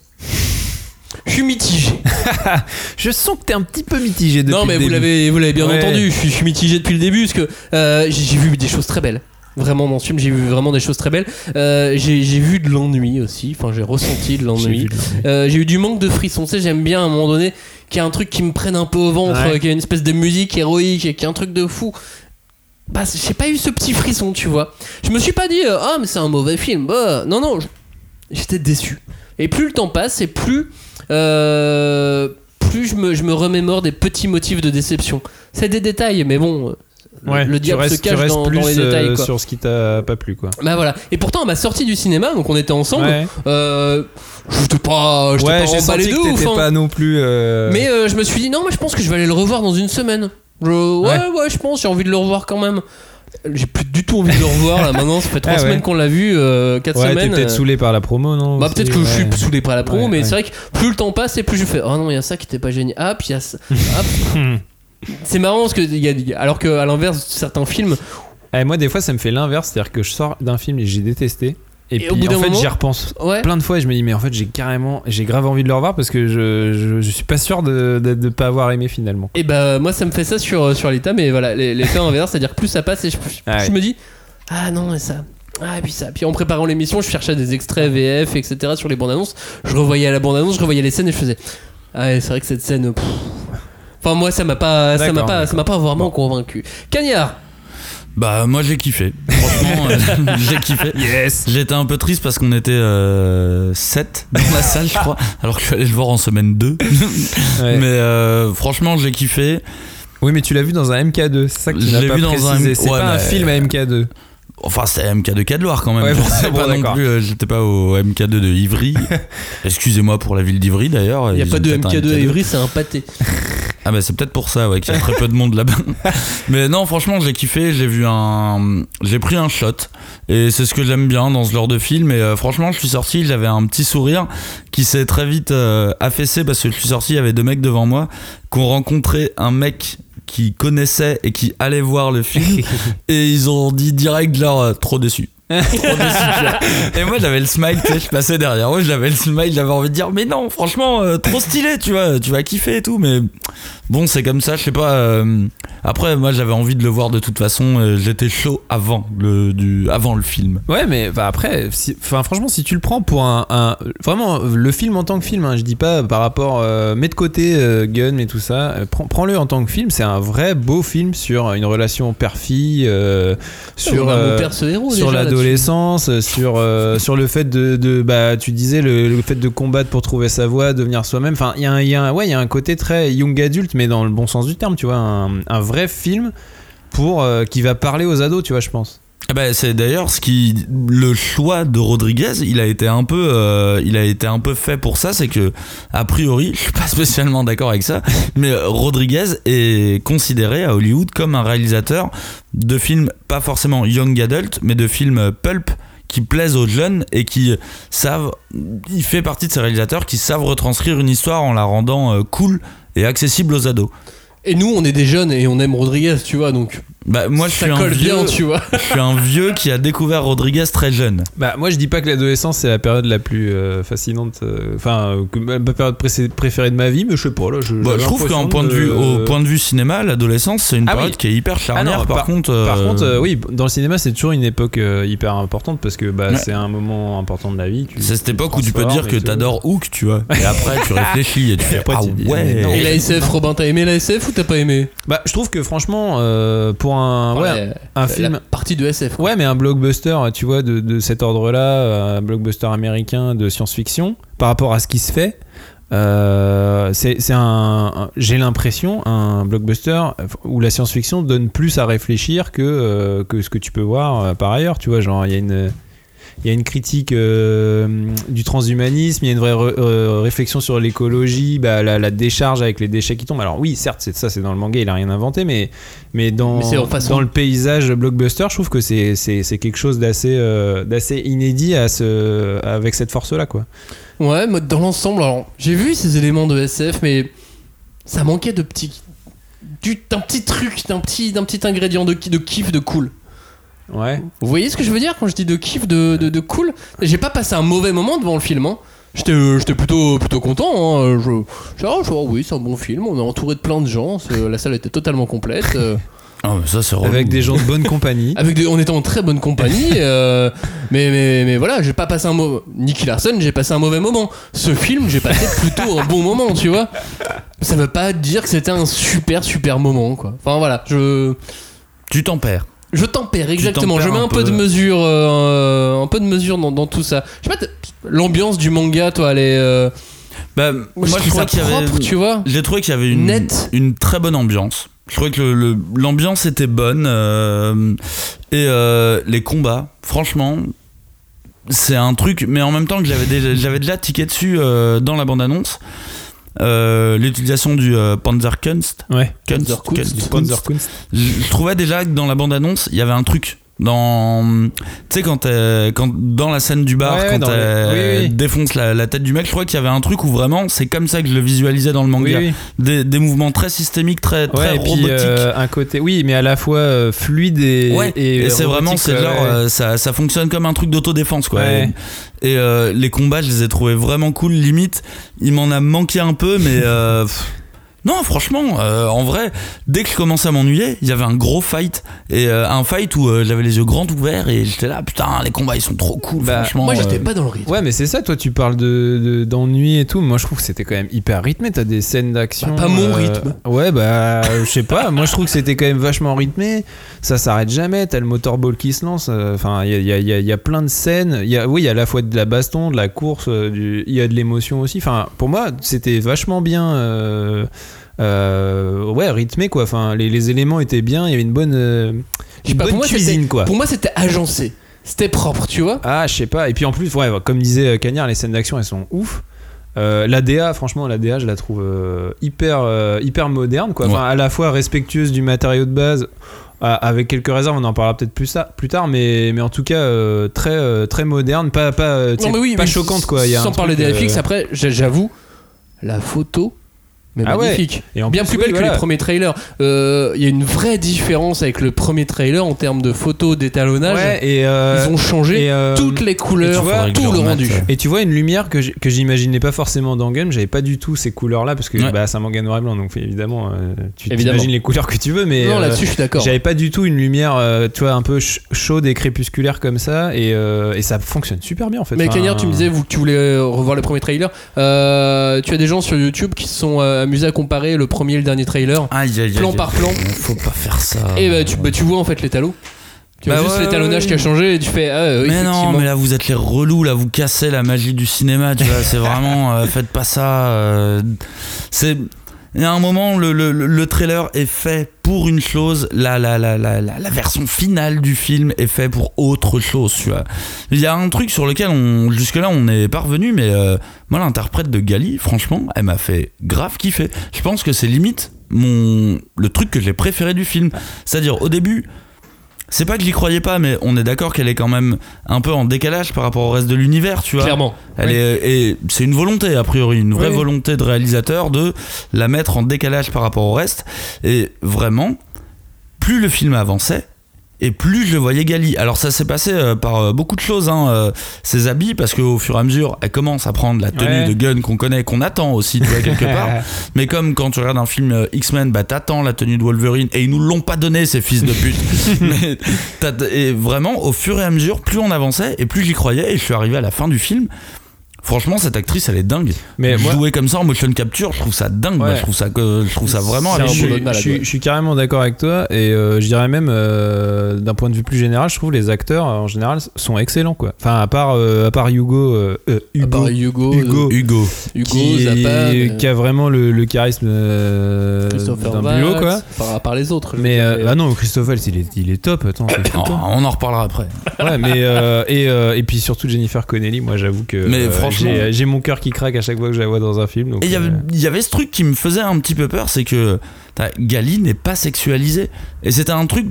Je suis mitigé. Je sens que t'es un petit peu mitigé depuis non mais le vous l'avez, vous l'avez bien Ouais. entendu. Je suis, je suis mitigé depuis le début parce que euh, j'ai vu des choses très belles. Vraiment dans ce film, j'ai vu vraiment des choses très belles. Euh, j'ai vu de l'ennui aussi. Enfin, j'ai ressenti de l'ennui. Euh, j'ai eu du manque de frisson. Tu sais, j'aime bien à un moment donné qu'il y a un truc qui me prenne un peu au ventre, Ouais. qu'il y a une espèce de musique héroïque, et qu'il y a un truc de fou. Bah, j'ai pas eu ce petit frisson, tu vois. Je me suis pas dit, euh, ah, mais c'est un mauvais film. Bah, non, non, j'étais déçu. Et plus le temps passe, et plus, euh, plus je me, je me remémore des petits motifs de déception. C'est des détails, mais bon, Ouais, le diable restes- se cache dans, les détails. euh, quoi. sur ce qui t'a pas plu quoi. Bah voilà. Et pourtant, à ma sortie du cinéma, donc on était ensemble, Ouais. euh, j'étais pas, j'étais Ouais, pas emballé de ouf. hein. pas non plus. euh, Mais euh, je me suis dit, non, moi je pense que je vais aller le revoir dans une semaine. Je- ouais, Ouais. ouais, je pense, j'ai envie de le revoir quand même. J'ai plus du tout envie de le revoir là maintenant, ça fait trois Ah ouais. semaines qu'on l'a vu, euh, quatre Ouais, t'es semaines. peut-être euh, saoulé par la promo, non Bah peut-être que je suis saoulé par la promo, mais c'est vrai que plus le temps passe et plus je fais, oh non, il y a ça qui était pas génial. Ah, puis il y a ça. Ah, c'est marrant parce que, il y a- alors que à l'inverse, certains films, Eh, moi, des fois, ça me fait l'inverse, c'est-à-dire que je sors d'un film et j'ai détesté. Et, Et puis au bout d'un en fait, j'y repense ouais. plein de fois et je me dis, mais en fait, j'ai carrément, j'ai grave envie de le revoir parce que je, je, je suis pas sûr de, de, de pas avoir aimé finalement. Et bah moi ça me fait ça sur, sur l'état, mais voilà, l'effet inverse, c'est-à-dire que plus ça passe et je, plus Ah je me dis ah non et ça. Ah et puis ça. Puis en préparant l'émission, je cherchais des extraits VF, etc. sur les bandes annonces. Je revoyais la bande annonce, je revoyais les scènes et je faisais ah c'est vrai que cette scène. pff. Enfin moi ça m'a pas ça m'a pas ça m'a pas vraiment convaincu. Cagnard. Bah moi j'ai kiffé. Franchement, euh, j'ai kiffé. Yes J'étais un peu triste parce qu'on était 7 dans la salle, je crois, alors que je suis allé le voir en semaine 2. Ouais. Mais euh, franchement, j'ai kiffé. Oui, mais tu l'as vu dans un MK2, c'est ça que tu Je n'as l'ai pas vu dans un précisé. C'est Ouais, pas un film à MK2. Enfin, c'était MK de Cadeloire quand même. Ouais, bon, J'étais bon, pas non plus, euh, j'étais pas au MK2 de Ivry. Excusez-moi pour la ville d'Ivry d'ailleurs. Il y a pas de peut-être un MK2 à Ivry, c'est un pâté. Ah bah c'est peut-être pour ça ouais qu'il y a très peu de monde là-bas. Mais non franchement j'ai kiffé, j'ai vu un j'ai pris un shot et c'est ce que j'aime bien dans ce genre de film et euh, franchement je suis sorti, j'avais un petit sourire qui s'est très vite euh, affaissé parce que je suis sorti, il y avait deux mecs devant moi qui ont rencontré un mec qui connaissait et qui allait voir le film. Et ils ont dit direct genre euh, trop déçu. Et moi j'avais le smile, tu sais, je passais derrière. Moi, j'avais le smile, j'avais envie de dire mais non, franchement, euh, trop stylé, tu vois, tu vas kiffer et tout, mais bon, c'est comme ça, je sais pas. euh, Après, moi j'avais envie de le voir de toute façon, euh, j'étais chaud avant le, du, avant le film. Ouais, mais bah, après, si- franchement, si tu le prends pour un, un- vraiment le film en tant que film, hein, je dis pas par rapport, euh, mets de côté euh, Gun et tout ça, euh, prends- prends-le en tant que film. C'est un vrai beau film sur une relation père-fille, euh, sur euh, père sur l'adolescence, sur euh, sur le fait de, de- bah tu disais le, le fait de combattre pour trouver sa voie, devenir soi-même. Enfin, il y a un, il y a un- ouais, il y a un côté très young adulte, mais dans le bon sens du terme, tu vois, un, vrai film pour euh, qui va parler aux ados, tu vois, je pense. Ah c'est d'ailleurs ce qui le choix de Rodriguez il a été un peu euh, il a été un peu fait pour ça c'est que a priori je suis pas spécialement d'accord avec ça mais Rodriguez est considéré à Hollywood comme un réalisateur de films pas forcément young adult mais de films pulp qui plaisent aux jeunes et qui savent. Il fait partie de ces réalisateurs qui savent retranscrire une histoire en la rendant euh, cool et accessible aux ados. Et nous, on est des jeunes et on aime Rodriguez, tu vois, donc. Bah, moi, je suis un colle vieux, bien, tu vois. je suis un vieux qui a découvert Rodriguez très jeune. Bah, moi, je dis pas que l'adolescence c'est la période la plus euh, fascinante, euh, enfin, euh, ma période pré- préférée de ma vie, mais je sais pas là. Je, Bah, je trouve qu'en point de vue, au point de vue cinéma, l'adolescence, c'est une Ah période oui. qui est hyper Ah charnière. non, par, contre, par euh, contre, euh, oui, dans le cinéma, c'est toujours une époque euh, hyper importante parce que bah, Ouais. c'est un moment important de la vie. c'est cette époque où tu peux dire que t'adores Hook, tu vois. Et après, tu réfléchis et tu fais après, ah tu dis, mais ouais. non. Et la SF, Robin, t'as aimé la SF ou t'as pas aimé Bah, je trouve que franchement, euh, pour un, ouais, un film. Partie de SF. quoi. Ouais, mais un blockbuster, tu vois, de, de cet ordre-là, un blockbuster américain de science-fiction, par rapport à ce qui se fait, euh, c'est c'est un, un- j'ai l'impression, un blockbuster où la science-fiction donne plus à réfléchir que, euh, que ce que tu peux voir euh, par ailleurs, tu vois, genre, il y a une... Il y a une critique euh, du transhumanisme, il y a une vraie euh, réflexion sur l'écologie, bah, la, la décharge avec les déchets qui tombent. Alors oui, certes, ça, c'est dans le manga, il a rien inventé, mais mais dans Mais le paysage blockbuster, je trouve que c'est c'est c'est quelque chose d'assez euh, d'assez inédit à ce avec cette force-là, quoi. Ouais, mais dans l'ensemble, alors j'ai vu ces éléments de SF, mais ça manquait de petits. du- d'un petit truc, d'un petit, d'un petit ingrédient de, de kiff, de cool. Ouais. Vous voyez ce que je veux dire quand je dis de kiff, de, de, de cool? J'ai pas passé un mauvais moment devant le film. hein. J'étais, euh, j'étais plutôt, plutôt content. hein. Je, je, je- oui, c'est un bon film. On est entouré de plein de gens. La salle était totalement complète. euh, Ah, mais ça, c'est. Avec des gens de bonne compagnie. avec des, on était en très bonne compagnie. euh, mais, mais, mais voilà, j'ai pas passé un mauvais. Nicky Larson, j'ai passé un mauvais moment. Ce film, j'ai passé plutôt un bon moment, tu vois. Ça veut pas dire que c'était un super super moment, quoi. Enfin voilà, je. Tu t'en perds. Je tempère exactement. Je mets un un peu, peu. de mesure, euh, un peu de mesure dans, dans tout ça. Je sais pas, l'ambiance du manga, toi, elle est. euh, Bah, moi, je je trouvais qu'il y avait. tu vois. J'ai trouvé qu'il y avait une, Net. une très bonne ambiance. Je trouvais que l'ambiance était bonne euh, et euh, les combats, franchement, c'est un truc. Mais en même temps que j'avais déjà, j'avais déjà tiqué dessus euh, dans la bande-annonce. Euh, L'utilisation du euh, Panzerkunst. Ouais. Kunst, Panzerkunst. Kunst, Panzerkunst. je je trouvais déjà que dans la bande-annonce, il y avait un truc. Dans, tu sais, quand, t'es- quand dans la scène du bar, Ouais, quand elle oui, oui. défonce la, la tête du mec, je crois qu'il y avait un truc où vraiment, c'est comme ça que je le visualisais dans le manga. Oui. Des, des mouvements très systémiques, très, très Ouais, et puis robotiques. euh, un côté, oui, mais à la fois euh, fluide et. Ouais, et, c'est vraiment, c'est genre, euh, ça, ça fonctionne comme un truc d'autodéfense, quoi. Et, et, euh, les combats, je les ai trouvés vraiment cool. Limite, il m'en a manqué un peu, mais euh, non, franchement, euh, en vrai, dès que je commençais à m'ennuyer, il y avait un gros fight et euh, un fight où euh, j'avais les yeux grands ouverts et j'étais là, putain, les combats ils sont trop cool, Bah, franchement. Moi, j'étais euh, pas dans le rythme. Ouais, mais c'est ça, toi tu parles de, de- d'ennui et tout. Moi je trouve que c'était quand même hyper rythmé. T'as des scènes d'action. Bah, pas mon rythme. Ouais, bah je sais pas. Moi je trouve que c'était quand même vachement rythmé. Ça s'arrête jamais. T'as le motorball qui se lance. euh, Enfin, il y a, il y a- y a- y a plein de scènes. Il y a, oui, il y a à la fois de la baston, de la course, du- il y a de l'émotion aussi. Enfin, pour moi, c'était vachement bien. Euh, ouais, rythmé quoi. Enfin, les, les éléments étaient bien. Il y avait une bonne, euh, une pas, bonne pour moi, cuisine quoi. Pour moi, c'était agencé. C'était propre, tu vois. Ah, je sais pas. Et puis en plus, ouais, comme disait euh, Cagnard, les scènes d'action, elles sont ouf. Euh, la DA, franchement, la DA, je la trouve euh, hyper, euh, hyper moderne, quoi. Enfin, Ouais. à la fois respectueuse du matériau de base, avec quelques réserves, on en parlera peut-être plus, ça, plus tard, mais, mais en tout cas, euh, très, euh, très moderne, pas, pas, tu sais, Non, mais oui, pas mais choquante, quoi. Il y a Sans parler des FX, euh, après, j'avoue, la photo. Mais Ah ouais. magnifique. Et en Bien plus, plus oui, belle que voilà. les premiers trailers. Euh, Il y a une vraie différence avec le premier trailer en termes de photos, d'étalonnage. Ouais, et euh, Ils ont changé et, euh, toutes les couleurs, vois, que tout le rendu. euh, Et tu vois une lumière que que j'imaginais pas forcément dans Gun, j'avais pas du tout ces couleurs là parce que Ouais. bah, c'est un manga noir et blanc donc évidemment euh, tu imagines les couleurs que tu veux mais non, euh, là-dessus, je suis d'accord. j'avais pas du tout une lumière euh, tu vois un peu ch- chaude et crépusculaire comme ça et, euh, et ça fonctionne super bien en fait. Mais Enfin, Cagnard, tu me disais vous, que tu voulais euh, revoir le premier trailer. Euh, tu as des gens sur YouTube qui sont euh, amusés à comparer le premier et le dernier trailer, Aïe, aïe, aïe, plan aïe. par plan. Faut pas faire ça. Et bah, tu, bah, tu vois en fait l'étalon. Tu vois Bah juste ouais, l'étalonnage ouais, qui a changé et tu fais ah oui, mais non, mais là vous êtes les relous, là vous cassez la magie du cinéma, tu vois, c'est vraiment, euh, faites pas ça. euh, c'est, il y a un moment, le, le, le trailer est fait pour une chose, la, la, version finale du film est fait pour autre chose, tu vois. Il y a un truc sur lequel on, jusque-là on est parvenu, mais euh, moi l'interprète de Gali, franchement, elle m'a fait grave kiffer. Je pense que c'est limite mon, le truc que j'ai préféré du film. C'est-à-dire au début, c'est pas que j'y croyais pas, mais on est d'accord qu'elle est quand même un peu en décalage par rapport au reste de l'univers, tu vois. Clairement. Elle Oui. est, et c'est une volonté, a priori, une vraie Oui. volonté de réalisateur de la mettre en décalage par rapport au reste. Et vraiment, plus le film avançait, et plus je le voyais Gali. Alors ça s'est passé euh, par euh, beaucoup de choses, hein, euh, ses habits, parce qu'au fur et à mesure, elle commence à prendre la tenue Ouais. de gun qu'on connaît, qu'on attend aussi, tu vois, quelque part. Mais comme quand tu regardes un film euh, X-Men, bah t'attends la tenue de Wolverine, et ils nous l'ont pas donné, ces fils de pute. Mais et vraiment, au fur et à mesure, plus on avançait, et plus j'y croyais, et je suis arrivé à la fin du film. Franchement, cette actrice, elle est dingue. Mais moi- jouer comme ça en motion capture, je trouve ça dingue. je trouve ça que je trouve ça vraiment je, je suis- ouais. je suis carrément d'accord avec toi et euh, je dirais même euh, d'un point de vue plus général, je trouve les acteurs en général sont excellents quoi. Enfin à part euh, à part Hugo, euh, euh, À Hugo, part Hugo, Hugo, Hugo. Hugo, qui, Zappa, euh, qui a vraiment le, le charisme euh, Christopher d'un bulot quoi. Enfin, à part les autres. Mais euh, ah non, Christophe Waltz, il est, il est top. Attends, Oh, on en reparlera après. Ouais, mais euh, et, euh, et puis surtout Jennifer Connelly, moi j'avoue que Mais euh, franchement- j'ai j'ai mon cœur qui craque à chaque fois que je la vois dans un film. donc, Et il y avait- euh, il y avait ce truc qui me faisait un petit peu peur, c'est que Gali n'est pas sexualisée. Et c'était un truc,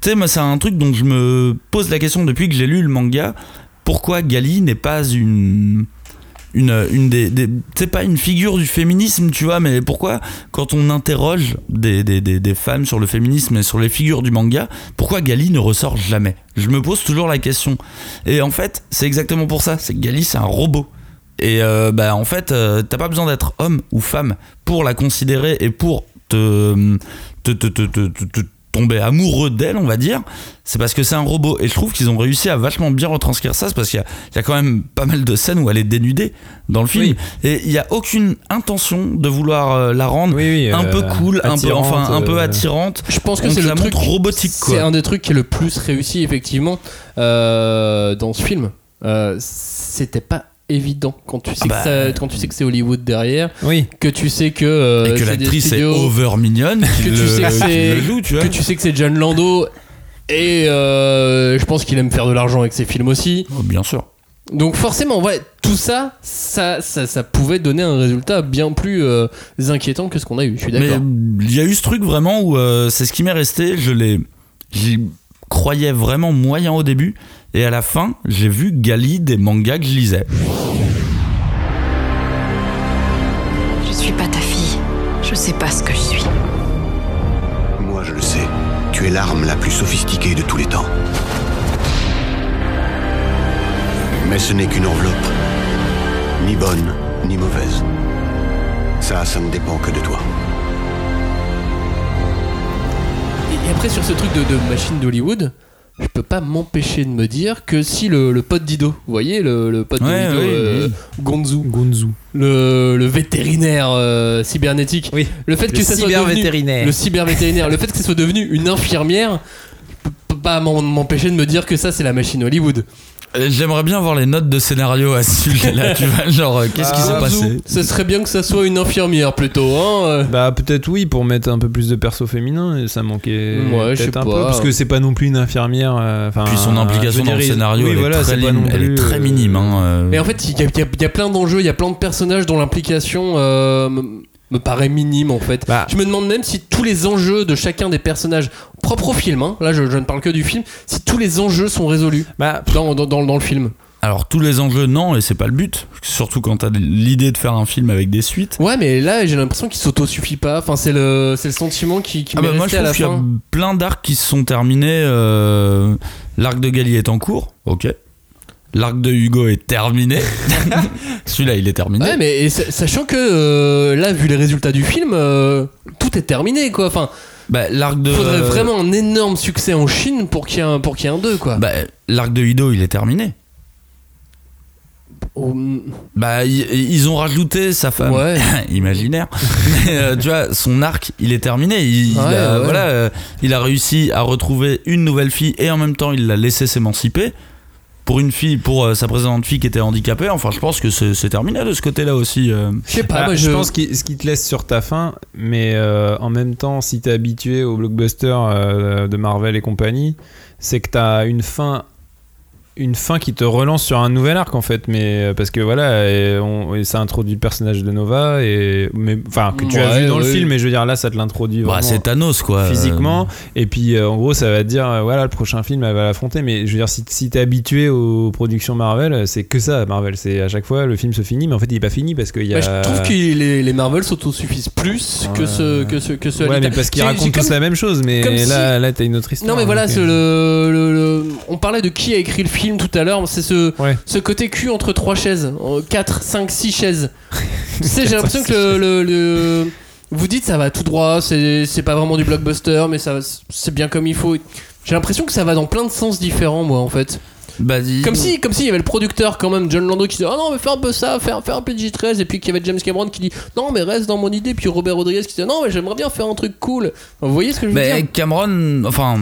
tu sais, c'est un truc dont je me pose la question depuis que j'ai lu le manga. Pourquoi Gali n'est pas une une, une des, des c'est pas une figure du féminisme tu vois mais pourquoi quand on interroge des, des, des, des femmes sur le féminisme et sur les figures du manga pourquoi Gali ne ressort jamais? Je me pose toujours la question et en fait c'est exactement pour ça c'est que Gali c'est un robot et euh, bah en fait euh, t'as pas besoin d'être homme ou femme pour la considérer et pour te te, te, te, te- te- te tomber amoureux d'elle on va dire c'est parce que c'est un robot et je trouve qu'ils ont réussi à vachement bien retranscrire ça c'est parce qu'il y a, il y a quand même pas mal de scènes où elle est dénudée dans le film Oui. et il y a aucune intention de vouloir euh, la rendre oui, oui, un euh, peu cool un peu attirante, enfin un peu euh, attirante Je pense que c'est la truc montre robotique. C'est un des trucs qui est le plus réussi effectivement euh, dans ce film. Euh, C'était pas évident quand tu sais Ah bah. que ça- quand tu sais que c'est Hollywood derrière, Oui. que tu sais que euh, et que l'actrice est over mignonne que tu sais que joue tu vois que tu sais que c'est John Lando et euh, je pense qu'il aime faire de l'argent avec ses films aussi. Oh, bien sûr Donc forcément, ouais, tout ça, ça, ça, ça pouvait donner un résultat bien plus euh, inquiétant que ce qu'on a eu. Je suis Mais d'accord. il y a eu ce truc vraiment où euh, c'est ce qui m'est resté. Je l'ai, j'y croyais vraiment moyen au début, et à la fin, j'ai vu Gali des mangas que je lisais. Je suis pas ta fille. Je sais pas ce que je suis. Moi, je le sais. Tu es l'arme la plus sophistiquée de tous les temps. Mais ce n'est qu'une enveloppe. Ni bonne, ni mauvaise. Ça, ça ne dépend que de toi. Et après, sur ce truc de, de machine d'Hollywood, je peux pas m'empêcher de me dire que si le, le pote d'Ido, vous voyez, le, le pote Ouais, d'Ido, oui, euh, oui. Gonzu, Gonzu. le, le vétérinaire euh, cybernétique, Oui. le fait Le que ça soit devenu le cybervétérinaire, le fait que ça soit devenu une infirmière, je peux pas m'empêcher de me dire que ça c'est la machine Hollywood. J'aimerais bien voir les notes de scénario à ce sujet-là. tu vois, genre, euh, qu'est-ce qui s'est Gonzu, passé? Ce serait bien que ça soit une infirmière plutôt, hein. euh. Bah peut-être oui pour mettre un peu plus de perso féminin et ça manquait Ouais, je peut-être sais un pas. peu parce que c'est pas non plus une infirmière euh, enfin Puis son implication dans le scénario, oui, elle, voilà, est très lim- elle est très minime. hein, euh. Mais en fait, il y, y a plein d'enjeux, il y a plein de personnages dont l'implication euh, me, paraît minime en fait. Bah. Je me demande même si tous les enjeux de chacun des personnages, propre au film, hein, là je, je ne parle que du film, si tous les enjeux sont résolus bah dans, dans, dans, dans le film. Alors tous les enjeux non et c'est pas le but. Surtout quand t'as l'idée de faire un film avec des suites. Ouais, mais là j'ai l'impression qu'il s'autosuffit pas. Enfin, c'est le, c'est le sentiment qui, qui Ah bah moi je à trouve la qu'il y a plein d'arcs qui se sont terminés. euh, L'arc de Gali est en cours, ok. L'arc de Hugo est terminé. Celui-là il est terminé. Ouais, mais sachant que euh, là, vu les résultats du film, euh, tout est terminé quoi. Enfin, Bah, l'arc de. faudrait vraiment un énorme succès en Chine pour qu'il y ait un, pour qu'il y ait un 2 quoi. Bah, l'arc de Hido il est terminé. Oh, mm, Bah ils ont rajouté sa femme Ouais. imaginaire. Mais euh, tu vois son arc il est terminé. Il, il Ouais, a, ouais. voilà, euh, il a réussi à retrouver une nouvelle fille et en même temps il l'a laissé s'émanciper. Pour une fille, pour euh, sa précédente fille qui était handicapée, enfin je pense que c'est terminé de ce côté-là aussi. euh. je sais pas, Bah, moi, je... je pense que ce qui te laisse sur ta fin, mais euh, en même temps, si t'es habitué au blockbuster euh, de Marvel et compagnie, c'est que t'as une fin une fin qui te relance sur un nouvel arc en fait mais euh, parce que voilà et on- et ça introduit le personnage de Nova et mais enfin que tu as Ouais, vu dans le ouais. film mais je veux dire là ça te l'introduit Bah, c'est Thanos, quoi. physiquement. Et puis euh, en gros ça va te dire euh, voilà le prochain film elle va l'affronter mais je veux dire si, si t'es habitué aux productions Marvel c'est que ça Marvel. C'est à chaque fois le film se finit mais en fait il est pas fini parce qu'il y a Bah, je trouve que les, les Marvel s'autosuffisent plus que ce que ce que ce ouais mais parce qu'ils racontent tous comme- la même chose mais comme si- là là t'as une autre histoire Non mais voilà, donc, c'est le, le- le- on parlait de qui a écrit le film tout à l'heure, c'est ce, Ouais. ce côté cul entre trois chaises, 4, 5, 6 chaises. tu sais, j'ai l'impression que le, le- le- vous dites ça va tout droit, c'est c'est pas vraiment du blockbuster, mais ça c'est bien comme il faut. J'ai l'impression que ça va dans plein de sens différents, moi en fait. Bah, dis- Comme si, comme si il y avait le producteur quand même, John Lando qui disait ah non mais fais un peu ça, fais, un- fais un PG-13 et puis qu'il y avait James Cameron qui dit non mais reste dans mon idée, puis Robert Rodriguez qui disait non mais j'aimerais bien faire un truc cool. Vous voyez ce que je veux Mais dire? Cameron, enfin,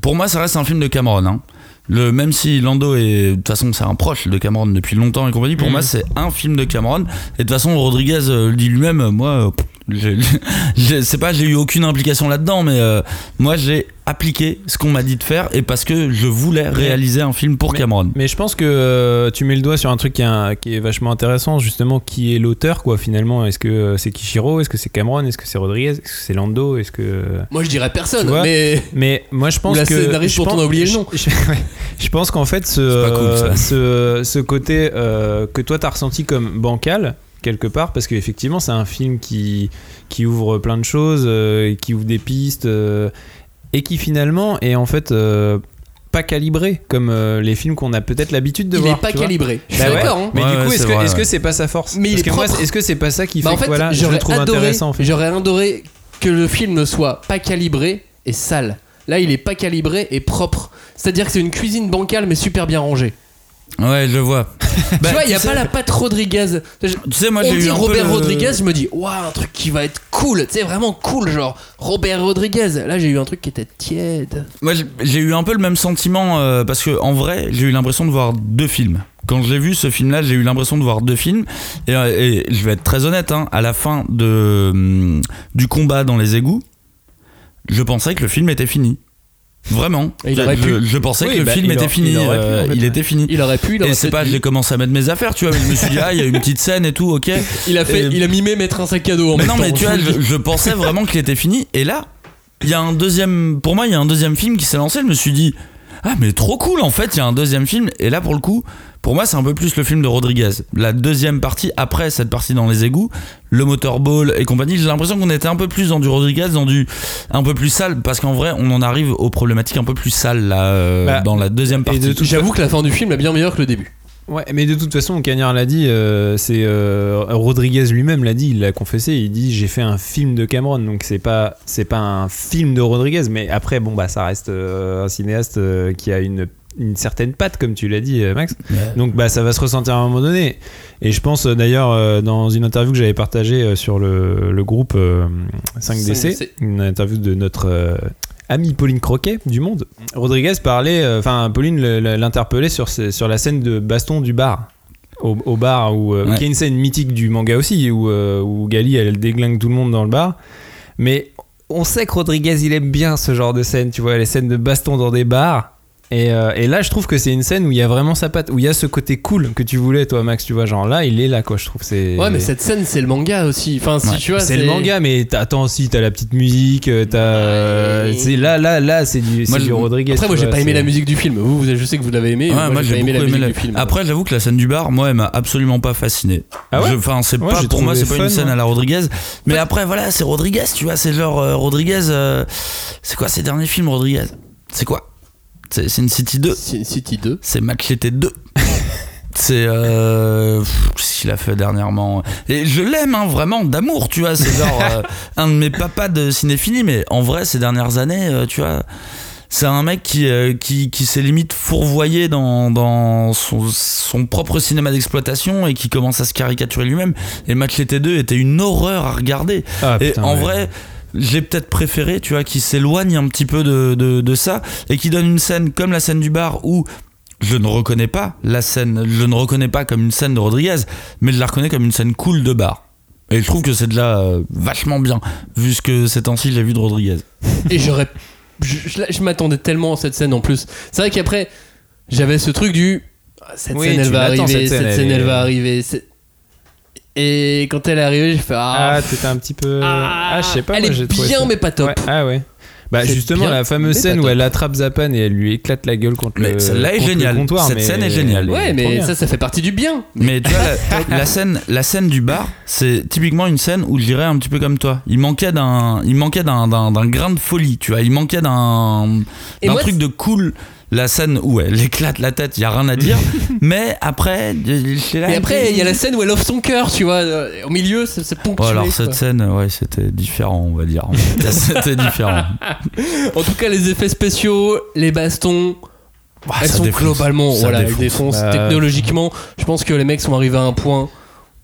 pour moi, ça reste un film de Cameron. hein. Le, même si Lando est, de toute façon, c'est un proche de Cameron depuis longtemps et compagnie, pour Mhm. moi, c'est un film de Cameron. Et de toute façon, Rodriguez euh, le dit lui-même, euh, moi, j'ai- c'est pas, j'ai eu aucune implication là-dedans, mais euh, moi, j'ai appliqué ce qu'on m'a dit de faire et parce que je voulais réaliser un film pour Cameron. Mais je pense que euh, tu mets le doigt sur un truc qui est, un- qui est vachement intéressant, justement, qui est l'auteur, quoi, finalement. Est-ce que euh, c'est Kishiro Est-ce que c'est Cameron? Est-ce que c'est Rodriguez? Est-ce que c'est Lando? Est-ce que. Moi je dirais personne, vois? mais Mais moi, je pense Ou la que. scénariste je pense- a oublié le nom. Je, je-. Je pense qu'en fait, ce, cool, euh, côté euh, que toi, t'as ressenti comme bancal, quelque part, parce qu'effectivement, c'est un film qui, qui ouvre plein de choses, euh, qui ouvre des pistes, euh, et qui finalement est en fait. euh, pas calibré comme euh, les films qu'on a peut-être l'habitude de il voir. est pas calibré. Je suis Bah ouais. d'accord. hein. Mais Ouais, du coup, est-ce que est-ce que c'est pas sa force Mais il Parce est que moi, propre. est-ce que c'est pas ça qui Bah, fait en fait, que voilà, je le j'aurais trouve adoré, intéressant en fait. j'aurais adoré que le film ne soit pas calibré et sale. Là, il est pas calibré et propre. C'est-à-dire que c'est une cuisine bancale mais super bien rangée. Ouais, je vois. Bah, tu vois, il y a sais- pas la patte Rodriguez. Tu sais, moi, j'ai eu dit Robert le- Rodriguez, je me dis, waouh, un truc qui va être cool, tu sais, vraiment cool, genre Robert Rodriguez. Là, j'ai eu un truc qui était tiède. Moi, j'ai- eu un peu le même sentiment euh, parce que en vrai, j'ai eu l'impression de voir deux films. Quand j'ai vu ce film-là, j'ai eu l'impression de voir deux films. Et, euh, et je vais être très honnête, hein, à la fin de, hum, du combat dans les égouts, je pensais que le film était fini. Vraiment. Et il je, pu. pensais Oui, que le bah, film il était fini. il aurait pu, euh, il était fini. Il aurait pu, il aurait Et c'est pas, j'ai commencé à mettre mes affaires, tu vois, mais je me suis dit, ah, il y a une petite scène et tout, ok. Il a fait, Et- il a mimé mettre un sac à dos en Mais non, temps, mais tu vois, je, je pensais vraiment qu'il était fini. Et là, il y a un deuxième. Pour moi, il y a un deuxième film qui s'est lancé. Je me suis dit, ah, mais trop cool, en fait, il y a un deuxième film. Et là, pour le coup, pour moi, c'est un peu plus le film de Rodriguez. La deuxième partie, après cette partie dans les égouts, le motorball et compagnie, j'ai l'impression qu'on était un peu plus dans du Rodriguez, dans du. un peu plus sale. Parce qu'en vrai, on en arrive aux problématiques un peu plus sales, là, euh, Bah, dans la deuxième partie. de J'avoue que la fin du film est bien meilleure que le début. Ouais, mais de toute façon, Cagnard l'a dit, euh, c'est euh, Rodriguez lui-même l'a dit, il l'a confessé, il dit j'ai fait un film de Cameron, donc c'est pas c'est pas un film de Rodriguez, mais après bon bah ça reste euh, un cinéaste euh, qui a une une certaine patte comme tu l'as dit euh, Max. Donc bah ça va se ressentir à un moment donné. Et je pense euh, d'ailleurs euh, dans une interview que j'avais partagée euh, sur le, le groupe euh, 5DC, 5DC. une interview de notre euh, amie Pauline Croquet du Monde, Rodriguez parlait, euh, enfin Pauline l'interpellait sur, sur la scène de baston du bar. Au, au bar, où, euh, Ouais. qui est une scène mythique du manga aussi, où, euh, où Gali elle déglingue tout le monde dans le bar. Mais on sait que Rodriguez il aime bien ce genre de scène, tu vois, les scènes de baston dans des bars. Et, euh, et là, je trouve que c'est une scène où il y a vraiment sa patte, où il y a ce côté cool que tu voulais, toi, Max. Tu vois, genre là, il est là, quoi. Je trouve c'est. Ouais, mais cette scène, c'est le manga aussi. Enfin, si Ouais. tu vois, c'est le manga, mais attends aussi, t'as la petite musique, euh, t'as. c'est là, là, là, c'est du, c'est Moi, du Rodriguez. Après, moi, j'ai pas aimé la musique du film. Vous, vous- je sais que vous l'avez aimé. Ouais, moi, moi, j'ai aimé la aimé musique la... du film. Après, j'avoue que la scène du bar, moi, elle m'a absolument pas fasciné. Ah ouais Enfin, c'est Ouais, pas pour moi, c'est pas une scène moi. à la Rodriguez. Mais après, voilà, c'est Rodriguez, tu vois, c'est genre euh, Rodriguez. euh, c'est quoi ses derniers films, Rodriguez? C'est quoi? C'est Sin City 2. Sin City 2. C'est Machete 2. C'est euh, ce qu'il a fait dernièrement? Et je l'aime hein, vraiment d'amour, tu vois. C'est genre euh, un de mes papas de cinéphilie, mais en vrai, ces dernières années, euh, tu vois, c'est un mec qui, euh, qui, qui s'est limite fourvoyé dans, dans son, son propre cinéma d'exploitation et qui commence à se caricaturer lui-même. Et Machete 2 était une horreur à regarder. Ah, et putain, en ouais. vrai, j'ai peut-être préféré, tu vois, qui s'éloigne un petit peu de, de, de ça et qui donne une scène comme la scène du bar où je ne reconnais pas la scène, je ne reconnais pas comme une scène de Rodriguez, mais je la reconnais comme une scène cool de bar. Et je trouve que c'est déjà euh, vachement bien, vu ce que ces temps-ci j'ai vu de Rodriguez. Et j'aurais. Je, je- je m'attendais tellement à cette scène en plus. C'est vrai qu'après. j'avais ce truc du cette Oui, scène elle va arriver, cette cette scène, scène, elle va arriver. Et quand elle est arrivée, j'ai fait ah, Ah, t'étais un petit peu. Ah, je sais pas. elle moi, est bien ça- mais pas top. Ouais, Ah ouais. Bah justement bien, la fameuse scène où elle attrape Zapan et elle lui éclate la gueule contre Mais le celle-là est contre le géniale. comptoir, Cette mais scène est géniale. Ouais, mais bien. ça, ça fait partie du bien. Mais tu vois, la, la scène, la scène du bar, c'est typiquement une scène où je dirais un petit peu comme toi. Il manquait d'un, il manquait d'un, d'un, d'un grain de folie, tu vois. Il manquait d'un, truc de cool. La scène où elle éclate la tête, il y a rien à dire. mais après, c'est là. Et après, il y a la scène où elle offre son cœur, tu vois. euh, Au milieu, c'est ponctué. Alors quoi. cette scène, ouais, c'était différent, on va dire. c'était différent. En tout cas, les effets spéciaux, les bastons, elles sont défonce. globalement, Ça voilà, elles défonce. défoncent. Technologiquement, je pense que les mecs sont arrivés à un point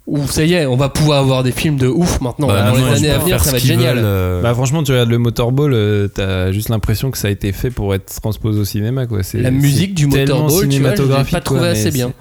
où ça y est, on va pouvoir avoir des films de ouf maintenant. Bah, Dans les années à venir, ça va être génial. veulent, euh, Bah franchement, tu regardes le Motorball, euh, t'as juste l'impression que ça a été fait pour être transposé au cinéma quoi. La musique du Motorball, tu vois, je l'ai cinématographique, pas trouvé quoi, assez bien.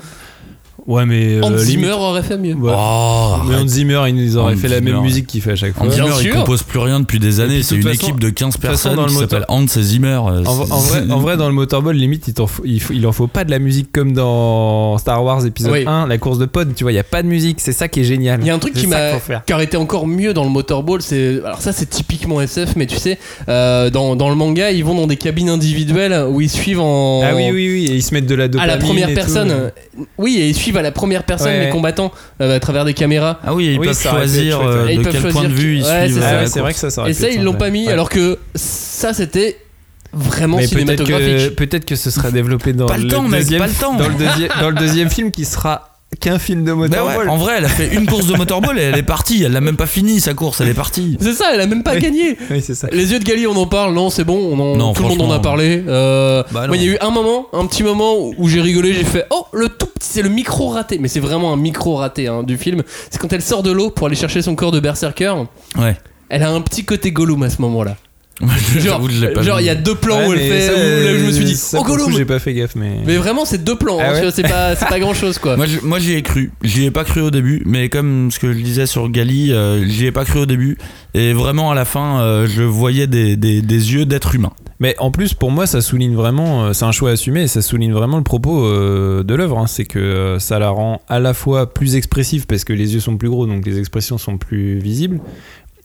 Ouais, mais euh, Hans limite- Zimmer aurait fait mieux. Ouais. Oh, mais Hans. Zimmer, il nous aurait Hans fait la même musique qu'il fait à chaque fois. Hans Bien Zimmer, il sûr. compose plus rien depuis des années. C'est une façon- équipe de 15 toute façon, personnes dans le qui s'appelle Hans et Zimmer. euh, En, vrai, en vrai, dans le Motorball, limite, il, t'en faut- il, faut- il en faut pas de la musique comme dans Star Wars épisode Oui. 1, la course de pod, tu vois, il y a pas de musique, c'est ça qui est génial. Il y a un truc qui m'a qui aurait été encore mieux dans le Motorball, c'est alors ça c'est typiquement SF, mais tu sais euh, dans, dans le manga ils vont dans des cabines individuelles où ils suivent en Ah oui, oui, oui, et ils se mettent de la à dopamine. la première et tout. personne. Oui, et ils suivent à la première personne Ouais, les ouais. combattants euh, à travers des caméras. Ah oui, ils Oui, peuvent choisir chouette, euh, ouais. Ils de peuvent quel point de choisir vue qui- ils Ouais, suivent. c'est euh, vrai que ça, Et ça ils l'ont pas mis Ouais. alors que ça c'était vraiment Mais peut-être que, cinématographique. peut-être que ce sera développé dans Pas le le temps, mec, deuxième, pas le temps. Dans, le deuxi- dans le deuxième film qui sera qu'un film de Motorball. ouais, en vrai, elle a fait une course de motorball et elle est partie. Elle n'a même pas fini sa course, elle est partie. C'est ça, elle a même pas Oui. gagné. Oui, c'est ça. Les yeux de Gali, on en parle, non, c'est bon, on en- Non, tout le monde en a parlé. Euh, Bah moi, il y a eu un moment, un petit moment où j'ai rigolé, j'ai fait Oh, le tout petit, c'est le micro raté, mais c'est vraiment un micro raté hein, du film. C'est quand elle sort de l'eau pour aller chercher son corps de berserker. Ouais. Elle a un petit côté Gollum à ce moment-là. Genre, il y a deux plans Ouais, où elle fait. ça, où là, je me suis dit ça, Oh, Gollum J'ai pas fait gaffe, mais. Mais vraiment, c'est deux plans, Ah hein, ouais c'est pas, c'est pas grand chose quoi. Moi, j'y ai cru. J'y ai pas cru au début, mais comme ce que je disais sur Gali, euh, j'y ai pas cru au début. Et vraiment, à la fin, euh, je voyais des, des, des yeux d'être humain. Mais en plus, pour moi, ça souligne vraiment, euh, c'est un choix assumé, et ça souligne vraiment le propos euh, de l'œuvre. hein. C'est que ça la rend à la fois plus expressive parce que les yeux sont plus gros, donc les expressions sont plus visibles.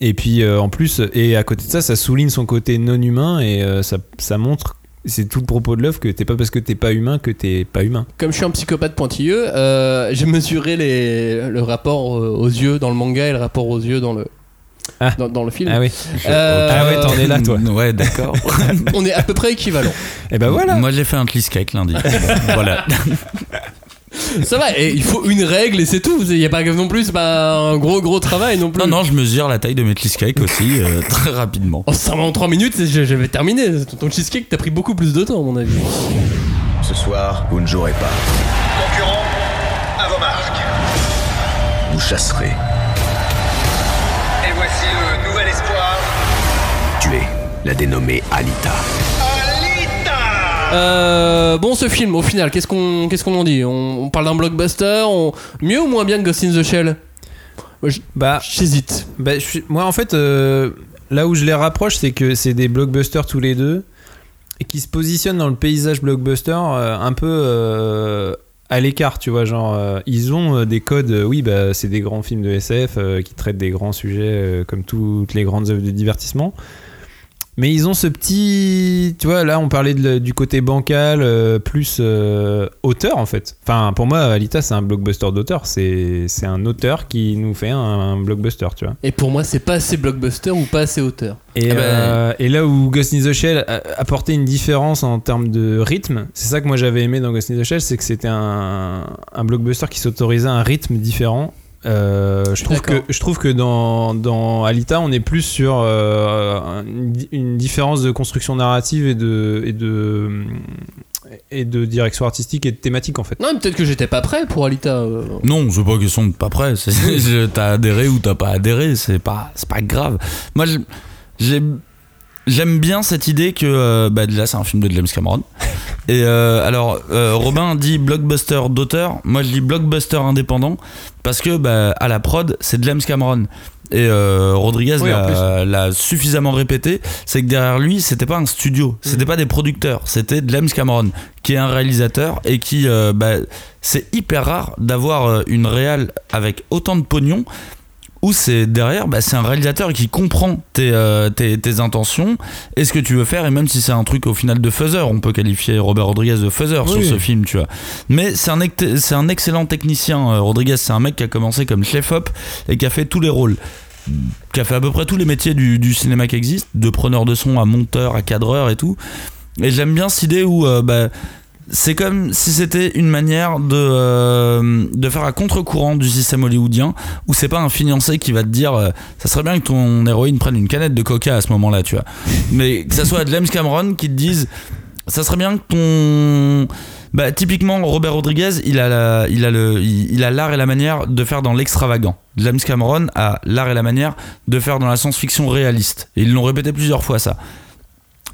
Et puis euh, en plus, et à côté de ça, ça souligne son côté non humain et euh, ça, ça montre, c'est tout le propos de l'œuvre, que t'es pas parce que t'es pas humain que t'es pas humain. Comme je suis un psychopathe pointilleux, euh, j'ai mesuré les, le rapport aux yeux dans le manga et le rapport aux yeux dans le, Ah. dans, dans le film. Ah oui. Euh, Ah ouais, t'en es là, toi. Ouais, d'accord. On est à peu près équivalent. Et ben voilà. Moi, j'ai fait un cheesecake lundi. voilà. Ça va, et il faut une règle et c'est tout. Il n'y a pas non plus, c'est pas un gros gros travail non plus. Non, non, je mesure la taille de mes cheesecakes aussi, euh, très rapidement. Oh, ça va en 3 minutes, je- j'avais terminé. Ton cheesecake, t'as pris beaucoup plus de temps, à mon avis. Ce soir, vous ne jouerez pas. Concurrents, à vos marques. Vous chasserez. Et voici le nouvel espoir. Tuer la dénommée Alita. Euh, bon, ce film, au final, qu'est-ce qu'on qu'est-ce qu'on en dit? On, on parle d'un blockbuster on- Mieux ou moins bien que Ghost in the Shell? Bah, J'hésite. Bah, moi, en fait, euh, là où je les rapproche, c'est que c'est des blockbusters tous les deux et qui se positionnent dans le paysage blockbuster euh, un peu à l'écart, tu vois. Genre, euh, ils ont euh, des codes, euh, oui, bah, c'est des grands films de SF qui traitent des grands sujets comme toutes les grandes œuvres de divertissement. Mais ils ont ce petit. Tu vois, là, on parlait de- du côté bancal, euh, plus euh, auteur, en fait. Enfin, pour moi, Alita, c'est un blockbuster d'auteur. C'est c'est un auteur qui nous fait un, un blockbuster, tu vois. Et pour moi, c'est pas assez blockbuster ou pas assez auteur. Et, Eh ben- euh, et là où Ghost in the Shell a- apportait une différence en termes de rythme, c'est ça que moi j'avais aimé dans Ghost in the Shell, c'est que c'était un, un blockbuster qui s'autorisait un rythme différent. Euh, je, trouve que, je trouve que dans, dans Alita, on est plus sur euh, une, une différence de construction narrative et de, et, de, et de direction artistique et de thématique en fait. Non, mais peut-être que j'étais pas prêt pour Alita. euh. Non, c'est pas question de pas prêt. T'as adhéré ou t'as pas adhéré, c'est pas, c'est pas grave. Moi, j'aime bien cette idée que, bah, déjà, c'est un film de James Cameron. Et euh, alors, euh, Robin dit blockbuster d'auteur. Moi, je dis blockbuster indépendant parce que, bah, à la prod, c'est James Cameron. et euh, Rodriguez Oui, l'a suffisamment répété, c'est que derrière lui, c'était pas un studio, c'était pas des producteurs, c'était James Cameron, qui est un réalisateur et qui, bah, c'est hyper rare d'avoir une réal avec autant de pognon où c'est derrière, bah, c'est un réalisateur qui comprend tes, euh, tes, tes intentions et ce que tu veux faire, et même si c'est un truc au final de faiseur, on peut qualifier Robert Rodriguez de faiseur Oui. sur ce film, tu vois. Mais c'est un, c'est un excellent technicien, euh, Rodriguez, c'est un mec qui a commencé comme chef-op et qui a fait tous les rôles. Qui a fait à peu près tous les métiers du, du cinéma qui existent, de preneur de son à monteur, à cadreur et tout. Et j'aime bien cette idée où euh, bah, c'est comme si c'était une manière de, euh, de faire à contre-courant du système hollywoodien, où c'est pas un financier qui va te dire euh, ça serait bien que ton héroïne prenne une canette de coca à ce moment-là, tu vois. Mais que ça soit James Cameron qui te dise ça serait bien que ton. Bah, typiquement, Robert Rodriguez, il a il a le, il a l'art et la manière de faire dans l'extravagant. James Cameron a l'art et la manière de faire dans la science-fiction réaliste. Et ils l'ont répété plusieurs fois, ça.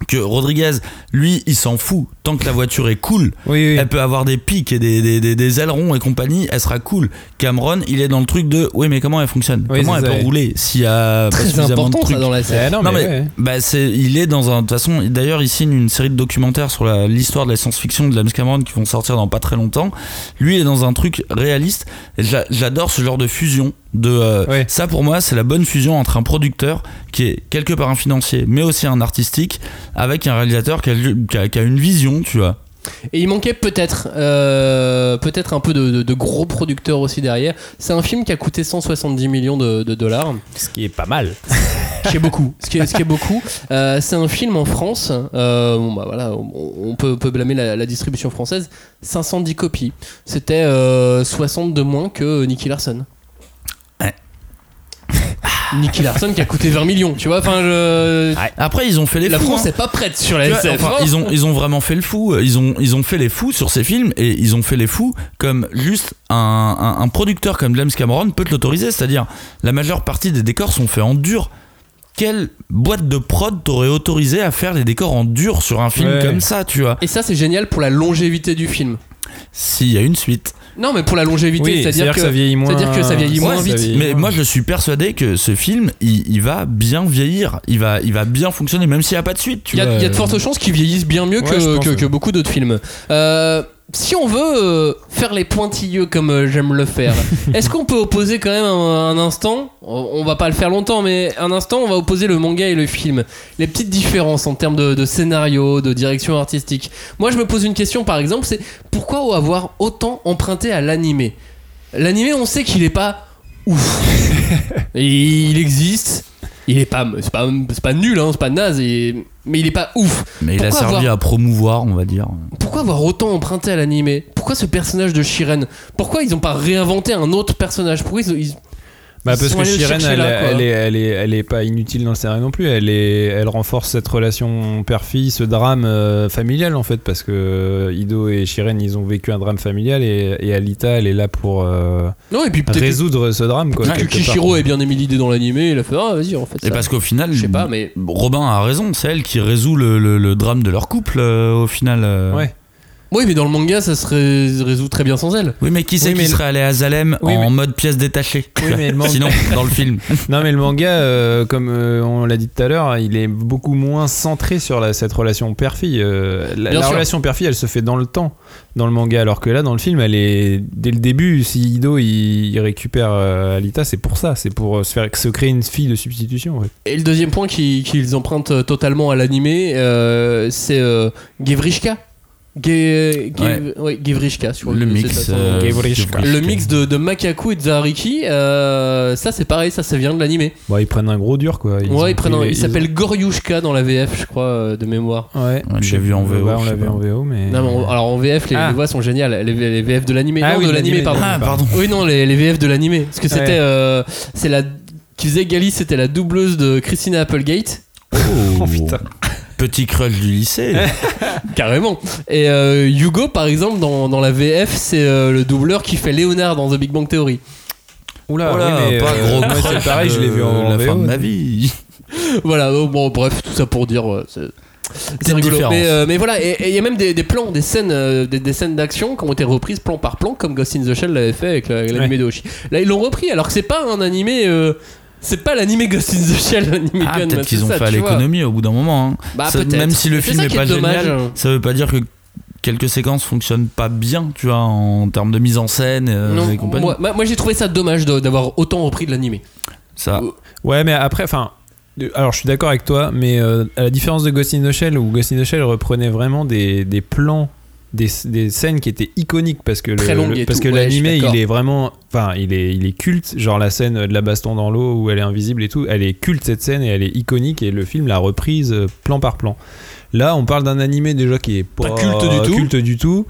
Que Rodriguez, lui, il s'en fout. Tant que la voiture est cool, elle peut avoir des pics et des, des, des- des ailerons et compagnie, elle sera cool. Cameron, il est dans le truc de oui, mais comment elle fonctionne Oui, Comment elle ça, peut oui. rouler s'il y a pas Très suffisamment de important, ça, dans la scène. Eh non, non, mais mais, ouais. bah c'est il est dans un de toute façon d'ailleurs il signe une série de documentaires sur la- l'histoire de la science-fiction de James Cameron qui vont sortir dans pas très longtemps lui il est dans un truc réaliste j'a- j'adore ce genre de fusion de euh, ça pour moi c'est la bonne fusion entre un producteur qui est quelque part un financier mais aussi un artistique avec un réalisateur qui a, qui a- qui a une vision tu vois Et il manquait peut-être euh, peut-être un peu de, de- de gros producteurs aussi derrière. C'est un film qui a coûté 170 millions de, de dollars. Ce qui est pas mal. Ce qui est beaucoup. Ce qui est, ce qui est beaucoup. Euh, c'est un film en France. euh, bon bah voilà, on, on peut, on peut blâmer la, la distribution française. 510 copies. C'était euh, 60 de moins que Nicky Larson. Nicky Larson qui a coûté 20 millions, tu vois. Enfin, je... Après, ils ont fait les La fous, France hein. n'est pas prête sur la SF. enfin, hein. ils, ont, ils ont vraiment fait le fou. Ils ont, ils ont fait les fous sur ces films et ils ont fait les fous comme juste un, un- un producteur comme James Cameron peut te l'autoriser. C'est-à-dire, la majeure partie des décors sont faits en dur. Quelle boîte de prod t'aurait autorisé à faire les décors en dur sur un film Ouais. comme ça, tu vois? Et ça, c'est génial pour la longévité du film. S'il y a une suite. Non, mais pour la longévité, c'est-à-dire que, c'est-à-dire que ça vieillit moins vite. Mais moi, je suis persuadé que ce film, il, il va bien vieillir. Il va, il va bien fonctionner, même s'il n'y a pas de suite. Il y, a- y de fortes chances qu'ils vieillissent bien mieux Ouais, que beaucoup d'autres films. Euh, si on veut euh, faire les pointilleux comme euh, j'aime le faire, est-ce qu'on peut opposer quand même un, un instant on, va pas le faire longtemps, mais un instant, on va opposer le manga et le film. Les petites différences en termes de, de scénario, de direction artistique. Moi, je me pose une question, par exemple, c'est pourquoi avoir autant emprunté à l'animé? L'animé, on sait qu'il est pas ouf. Il existe. Il est pas, c'est pas, pas nul, hein, c'est pas naze, et- mais il est pas ouf. Mais il a servi avoir- à promouvoir, on va dire. pourquoi avoir autant emprunté à l'animé? Pourquoi ce personnage de Shiren? Pourquoi ils ont pas réinventé un autre personnage? Pourquoi ils, ils- Bah parce que Shiren, elle, là, elle est, elle, est, elle est pas inutile dans le scénario non plus. Elle, est, elle renforce cette relation père-fille, ce drame euh, familial en fait, parce que euh, Ido et Shiren, ils ont vécu un drame familial et, et Alita, elle est là pour euh, Non, et puis résoudre ce drame. Quoi, que Kishiro part. ait bien aimé l'idée dans l'animé, il a fait ah vas-y en fait. Et ça. parce qu'au final, je sais pas, mais Robin a raison, c'est elle qui résout le, le- le drame de leur couple euh, au final. euh. Ouais. Oui, mais dans le manga, ça se ré- résout très bien sans elle. Oui, mais qui c'est Oui, qui mais serait allé à Zalem Oui, en mais- mode pièce détachée? Oui, mais le manga- Sinon, dans le film. Non mais le manga, euh, comme euh, on l'a dit tout à l'heure, il est beaucoup moins centré sur la- cette relation père-fille. Euh, la Bien la sûr. relation père-fille, elle se fait dans le temps, dans le manga, alors que là, dans le film, elle est dès le début. Si Ido il, il récupère euh, Alita, c'est pour ça, c'est pour euh, se faire se créer une fille de substitution. En fait. Et le deuxième point qui- qu'ils empruntent euh, totalement à l'animé, euh, c'est euh, Gevrishka. Ge- Ge- Ouais. ouais, Gevrishka sur Le mix, euh. Le mix de, de Makaku et de Zahariki, euh, ça c'est pareil, ça ça vient de l'animé. Bon, ils prennent un gros dur quoi. Ils ont ouais, ils prennent un- il s'appelle Goryushka dans la VF, je crois, euh, de mémoire. Ouais, Ouais, j'ai vu en VO, Ouais, on je l'a sais vu pas. en VO, mais. Non, mais on- alors en VF, les, Ah. les voix sont géniales. Les, les VF de l'animé. Ah non, oui, de l'animé, pardon. Ah, pardon. Oui, non, les, les VF de l'animé. Parce que c'était. Ouais. euh, c'est la. Qui faisait Gali, c'était la doubleuse de Christina Applegate. Oh, putain. Petit crush du lycée. Carrément. Et euh, Hugo, par exemple, dans, dans la VF, c'est euh, le doubleur qui fait Léonard dans The Big Bang Theory. Oula, Oh là, oui, mais, pas euh, gros moi, c'est crush pareil, je l'ai vu en, de la fin de ma vie. voilà, euh, bon, bref, tout ça pour dire. c'est- rigolo. Mais, euh, mais voilà, et il y a même des, des plans, des scènes, euh, des, des scènes d'action qui ont été reprises plan par plan, comme Ghost in the Shell l'avait fait avec la- l'animé de Hoshi. Là, ils l'ont repris, alors que c'est pas un animé. euh, c'est pas l'animé Ghost in the Shell, l'animé Ah, peut-être qu'ils ont ça, fait l'économie au bout d'un moment. hein. Bah, Ça- même si le film est pas dommage. génial, ça veut pas dire que quelques séquences fonctionnent pas bien, tu vois, en termes de mise en scène euh, Non, et compagnie. moi, j'ai trouvé ça dommage d'avoir autant repris de l'animé. Ça. Ouais, mais après, enfin. Alors, je suis d'accord avec toi, mais euh, à la différence de Ghost in the Shell, où Ghost in the Shell reprenait vraiment des, des plans, des, des scènes qui étaient iconiques parce que Très le, le- parce tout, que ouais, l'animé, il est vraiment, enfin, il est, il est culte, genre la scène de la baston dans l'eau où elle est invisible et tout, elle est culte cette scène et elle est iconique et le film l'a reprise euh, plan par plan. Là, on parle d'un animé déjà qui est pas, Pas culte du tout. culte du tout.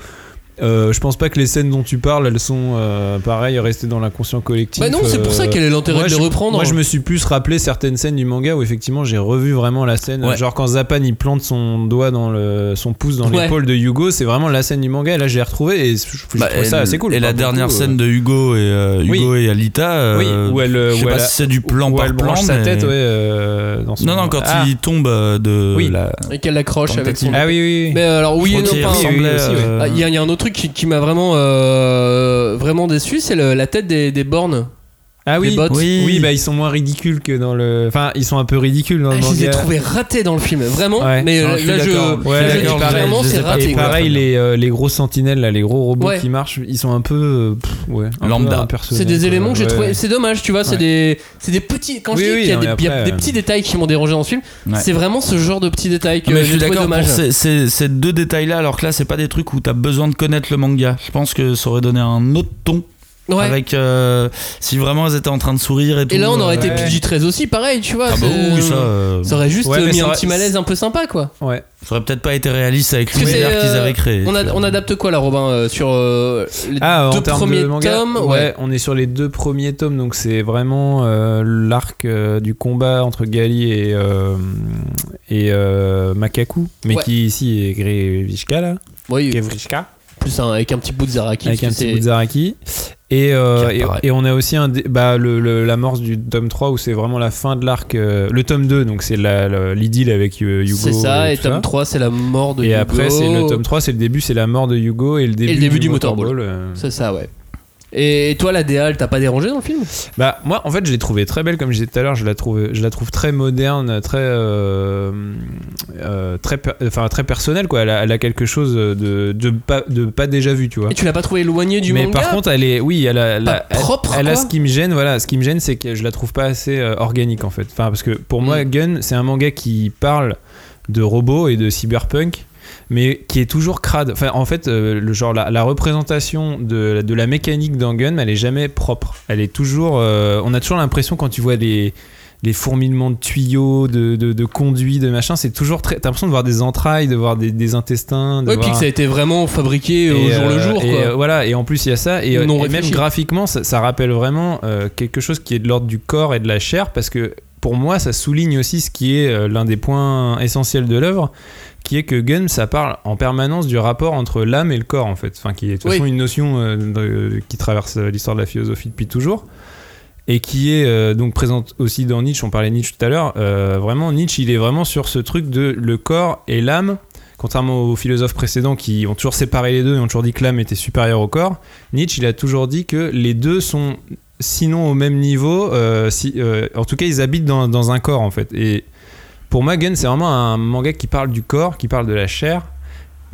Euh, je pense pas que les scènes dont tu parles, elles sont euh, pareil restées dans l'inconscient collectif. Bah non, c'est pour ça Euh, quel est l'intérêt de les reprendre. Moi, je me suis plus rappelé certaines scènes du manga où effectivement j'ai revu vraiment la scène. Ouais. Genre quand Zapan il plante son doigt dans le, son pouce dans Ouais. l'épaule de Hugo, c'est vraiment la scène du manga. Et là, j'ai retrouvé et je, je Bah, trouve ça assez cool. Et la dernière coup, scène de Hugo et euh, Oui. Hugo et Alita, euh, Oui, où elle, je sais où pas elle a- si c'est du plan où par elle plan, sa mais- tête, ouais. euh, dans son- Non, non, quand Ah. il tombe de Oui. la. Et qu'elle l'accroche avec son. Ah oui, oui, oui. Mais alors, oui et non, il y a un autre truc qui, m'a vraiment, euh, vraiment déçu, c'est la tête des bornes. Ah oui, oui, Oui. bah ils sont moins ridicules que dans le. Enfin, ils sont un peu ridicules dans Ah, le je les ai manga. trouvés ratés dans le film, vraiment. Ouais. Mais Non, euh, je là, je. Ouais, là, je dis clairement, c'est raté. Et quoi. pareil, les, euh, les gros sentinelles, là, les gros robots Ouais. qui marchent, ils sont un peu. euh, pff, ouais, un Lambda. C'est des éléments que j'ai trouvé. C'est dommage, tu vois. C'est Ouais. des, c'est des petits. Quand Oui, je dis oui, qu'il y a, non, des, y a petits détails qui m'ont dérangé dans ce film, Ouais. c'est vraiment ce genre de petits détails que Ah, j'ai trouvé dommage. ces deux détails-là, alors que là, c'est pas des trucs où t'as besoin de connaître le manga. Je pense que ça aurait donné un autre ton. Ouais. Avec euh, si vraiment elles étaient en train de sourire et tout. Et là, on aurait euh, été ouais. PG-13 aussi, pareil, tu vois. Ah bah oui, ça. euh, Ça aurait juste Ouais, euh, mis un aurait- petit malaise un peu sympa, quoi. Ouais. ça aurait peut-être pas été réaliste avec l'univers c'est, qu'ils euh, avaient créé. On, a- adapte quoi là, Robin, euh, sur euh, les Ah, deux premiers de manga, tomes ouais. on est sur les deux premiers tomes, donc c'est vraiment euh, l'arc euh, du combat entre Gali et, euh, et euh, Makaku, mais Ouais. qui ici est Grevishka là. Oui, Grevishka. plus un- avec un petit bout de Zaraki. Avec un petit bout de Zaraki. Et, euh, et, et on a aussi un, bah, le, le- l'amorce du tome 3 où c'est vraiment la fin de l'arc. euh, le tome 2, donc c'est l'idylle avec Hugo. C'est ça, et tout tome 3, c'est la mort de Et Hugo. après, c'est le tome 3, c'est le début, c'est la mort de Hugo et le début, le début du Motorball. Motorball. euh. C'est ça, ouais. Et, toi, la DA, elle t'a pas dérangé dans le film? Bah moi en fait je l'ai trouvée très belle comme je disais tout à l'heure. Je la trouve je la trouve très moderne très euh, euh, très per- enfin très personnelle quoi. Elle a, elle a quelque chose de, de pas de pas déjà vu tu vois. Et tu l'as pas trouvé éloigné du mais manga? par contre elle est oui elle a, propre, elle, elle a ce qui me gêne voilà. Ce qui me gêne c'est que je la trouve pas assez euh, organique en fait. Enfin parce que pour moi Mm. Gun c'est un manga qui parle de robots et de cyberpunk mais qui est toujours crade. Enfin, en fait, euh, le genre la, la représentation de, de la mécanique dans Gun, elle est jamais propre. Elle est toujours. euh, on a toujours l'impression quand tu vois les les fourmillements de tuyaux, de, de, de conduits, de machin, c'est toujours très. T'as l'impression de voir des entrailles, de voir des, des intestins. De Ouais, voir... puis que ça a été vraiment fabriqué au jour le euh, jour, et, quoi. euh, voilà, et en plus il y a ça, et, Non et même graphiquement, ça, ça rappelle vraiment euh, quelque chose qui est de l'ordre du corps et de la chair, parce que pour moi, ça souligne aussi ce qui est l'un des points essentiels de l'œuvre, qui est que Gun, ça parle en permanence du rapport entre l'âme et le corps, en fait. Enfin, qui est de toute Oui. façon une notion euh, de- qui traverse euh, l'histoire de la philosophie depuis toujours. Et qui est euh, donc présente aussi dans Nietzsche, on parlait de Nietzsche tout à l'heure. euh, vraiment, Nietzsche, il est vraiment sur ce truc de le corps et l'âme. Contrairement aux philosophes précédents qui ont toujours séparé les deux et ont toujours dit que l'âme était supérieure au corps, Nietzsche, il a toujours dit que les deux sont sinon au même niveau, si, en tout cas ils habitent dans, dans un corps en fait. Et pour moi, Gun, c'est vraiment un manga qui parle du corps, qui parle de la chair,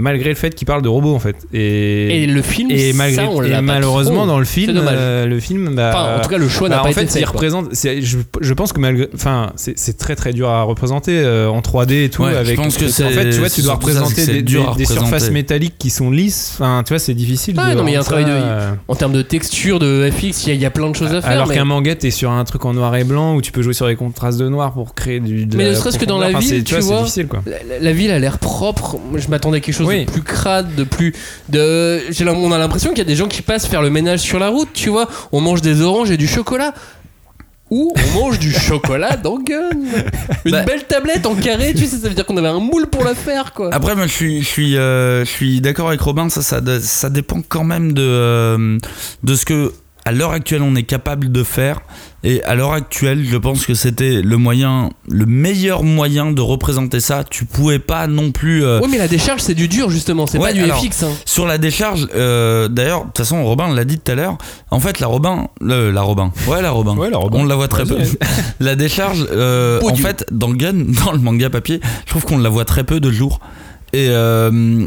malgré le fait qu'il parle de robots en fait. Et, Et le film, et, malgré, ça, on et malheureusement trop. dans le film, euh, le film, bah, Enfin, en tout cas, le choix n'a bah, pas en été fait, fait, il représente. Je, je pense que malgré, enfin, c'est très très dur à représenter euh, en 3D et tout. Ouais, je avec, pense que en c'est- fait, tu vois, tu dois représenter des, surfaces métalliques qui sont lisses. Enfin, tu vois, c'est difficile. De non, mais il y a un travail de- euh, En termes de texture, de FX, il y, a- il y a plein de choses à faire. alors mais... qu'un manga, t'es sur un truc en noir et blanc où tu peux jouer sur les contrastes de noir pour créer du. Mais ne serait-ce que dans la ville, tu vois, vois, c'est difficile quoi. La, ville a l'air propre. Je m'attendais à quelque chose Oui. de plus crade, de plus. De... On a l'impression qu'il y a des gens qui passent faire le ménage sur la route, tu vois. On mange des oranges et du chocolat. Ou on mange du chocolat dans Gun. Une Bah. belle tablette en carré, tu sais, ça veut dire qu'on avait un moule pour la faire, quoi. Après, moi, je suis, je suis, euh, je suis d'accord avec Robin. Ça, ça, ça dépend quand même de, euh, de ce que. À l'heure actuelle on est capable de faire. Et à l'heure actuelle, je pense que c'était le moyen, le meilleur moyen de représenter ça. Tu pouvais pas non plus. euh, Ouais, mais la décharge, c'est du dur justement, c'est Ouais, pas du alors, FX. Hein. Sur la décharge, euh, d'ailleurs, de toute façon, Robin l'a dit tout à l'heure. En fait, la Robin, le- la Robin, ouais, la Robin, Ouais, la Robin. on la voit très peu. La décharge, euh, en fait, dans Gun, dans le manga papier, je trouve qu'on la voit très peu de jour. Et euh,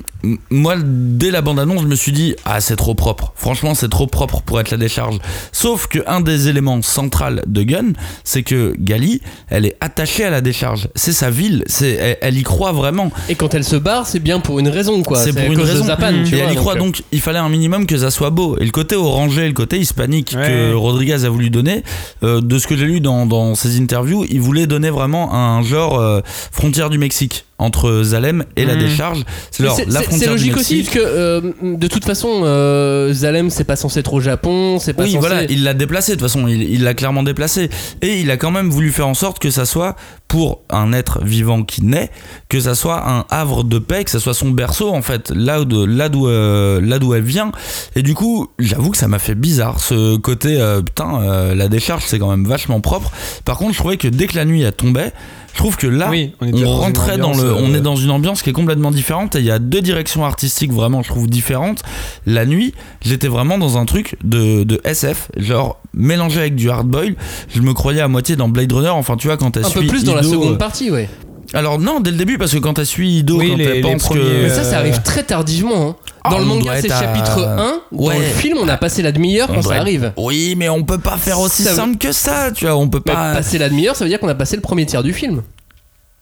moi, dès la bande-annonce, je me suis dit, ah, c'est trop propre. Franchement, c'est trop propre pour être la décharge. Sauf que un des éléments centraux de Gun, c'est que Gali, elle est attachée à la décharge. C'est sa ville, c'est, elle, elle y croit vraiment. Et quand elle se barre, c'est bien pour une raison quoi. C'est pour une cause raison. de Zapan, tu et vois, elle y croit euh, donc il fallait un minimum que ça soit beau. Et le côté orangé, le côté hispanique Ouais. que Rodriguez a voulu donner, euh, de ce que j'ai lu dans, dans ses interviews, il voulait donner vraiment un genre euh, frontière du Mexique entre Zalem et la Mhm. décharge. C'est logique aussi, parce que euh, de toute façon, euh, Zalem, c'est pas censé être au Japon, c'est pas Oui, censé. voilà, il l'a déplacé de toute façon, il l'a clairement déplacé. Et il a quand même voulu faire en sorte que ça soit pour un être vivant qui naît, que ça soit un havre de paix, que ça soit son berceau en fait, là où, de- là d'où euh, là d'où elle vient. Et du coup, j'avoue que ça m'a fait bizarre ce côté, euh, putain, la décharge c'est quand même vachement propre. Par contre, je trouvais que dès que la nuit elle tombait, je trouve que là, Oui, on rentrait dans le, on euh, est dans une ambiance qui est complètement différente et il y a deux directions artistiques vraiment, je trouve différentes. La nuit, j'étais vraiment dans un truc de, de SF, genre mélangé avec du hardboil. Je me croyais à moitié dans Blade Runner. Enfin, tu vois, quand elle Un suit peu plus dans la seconde euh, partie, ouais. Alors non, dès le début, parce que quand elle suit Ido, Oui, quand les- elle les pense premiers, que Mais ça, ça Euh, arrive très tardivement. hein. Ah, Dans le manga, c'est à- chapitre 1. Dans Ouais. le film, on a passé la demi-heure On quand doit ça arrive. Oui, mais on peut pas faire aussi Ça- simple que ça, tu vois. On peut Mais pas. passer la demi-heure, ça veut dire qu'on a passé le premier tiers du film.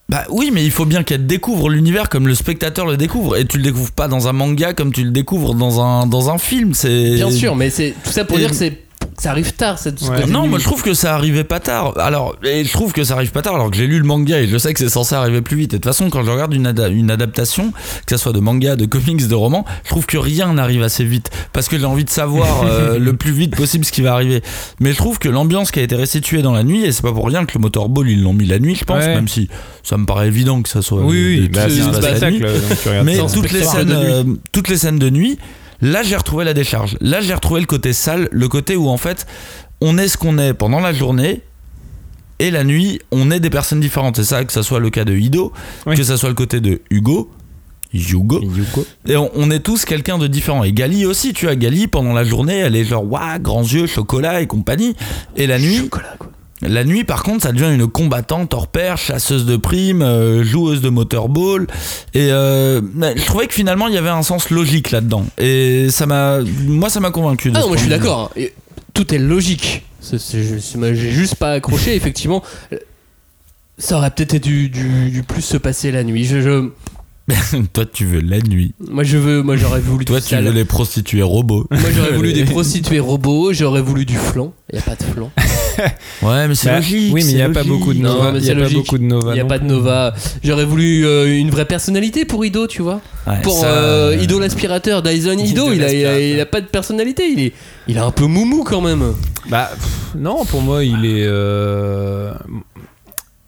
Bah oui, mais il faut bien qu'elle découvre l'univers comme le spectateur le découvre. Et tu le découvres pas dans un manga comme tu le découvres dans un, dans un film. C'est Bien sûr, mais c'est tout ça pour Et- dire que c'est ça arrive tard cette ce Ouais. Non, moi je trouve que ça arrivait pas tard. Alors, et je trouve que ça arrive pas tard alors que j'ai lu le manga et je sais que c'est censé arriver plus vite. Et de toute façon, quand je regarde une, ada- une adaptation, que ça soit de manga, de comics, de romans, je trouve que rien n'arrive assez vite parce que j'ai envie de savoir euh, le plus vite possible ce qui va arriver. Mais je trouve que l'ambiance qui a été restituée dans la nuit, et c'est pas pour rien que le motorball ils l'ont mis la nuit, je pense, Ouais. même si ça me paraît évident que ça soit. Oui, oui, bah, c'est un spectacle. Mais toutes les, scènes, de nuit. euh, toutes les scènes de nuit, là j'ai retrouvé la décharge. Là j'ai retrouvé le côté sale, le côté où en fait on est ce qu'on est pendant la journée. Et la nuit, on est des personnes différentes. C'est ça, que ça soit le cas de Ido, Oui. que ça soit le côté de Hugo, Hugo. Yuko. Et on, on est tous quelqu'un de différent. Et Gali aussi, tu vois, Gali, pendant la journée, elle est genre, waouh, grands yeux, chocolat et compagnie. Et la nuit, Chocolat, quoi. La nuit, par contre, ça devient une combattante hors pair, chasseuse de primes, euh, joueuse de motorball. Et euh, mais je trouvais que finalement, il y avait un sens logique là-dedans. Et ça m'a, moi, ça m'a convaincu. de Ah non, moi je suis d'accord. hein. Tout est logique. J'ai juste pas accroché, effectivement. Ça aurait peut-être dû, dû plus se passer la nuit. Je, je- Toi, tu veux la nuit. moi, je veux, moi, j'aurais voulu Toi, du tu veux les prostituées robots. Moi, j'aurais voulu des prostituées robots. J'aurais voulu du flan. Il y a pas de flan. Ouais, mais c'est Bah, logique. Oui, mais il n'y a pas beaucoup de Nova. Il y c'est a pas beaucoup de Nova. Il y a non pas de plus. Nova. J'aurais voulu euh, une vraie personnalité pour Ido, tu vois. Ouais, Pour ça, euh, euh, Ido l'aspirateur, Dyson Ido, il a, il, a, l'aspirateur. il a pas de personnalité. Il est, il est un peu moumou quand même. Bah pff, non, pour moi, il est. euh,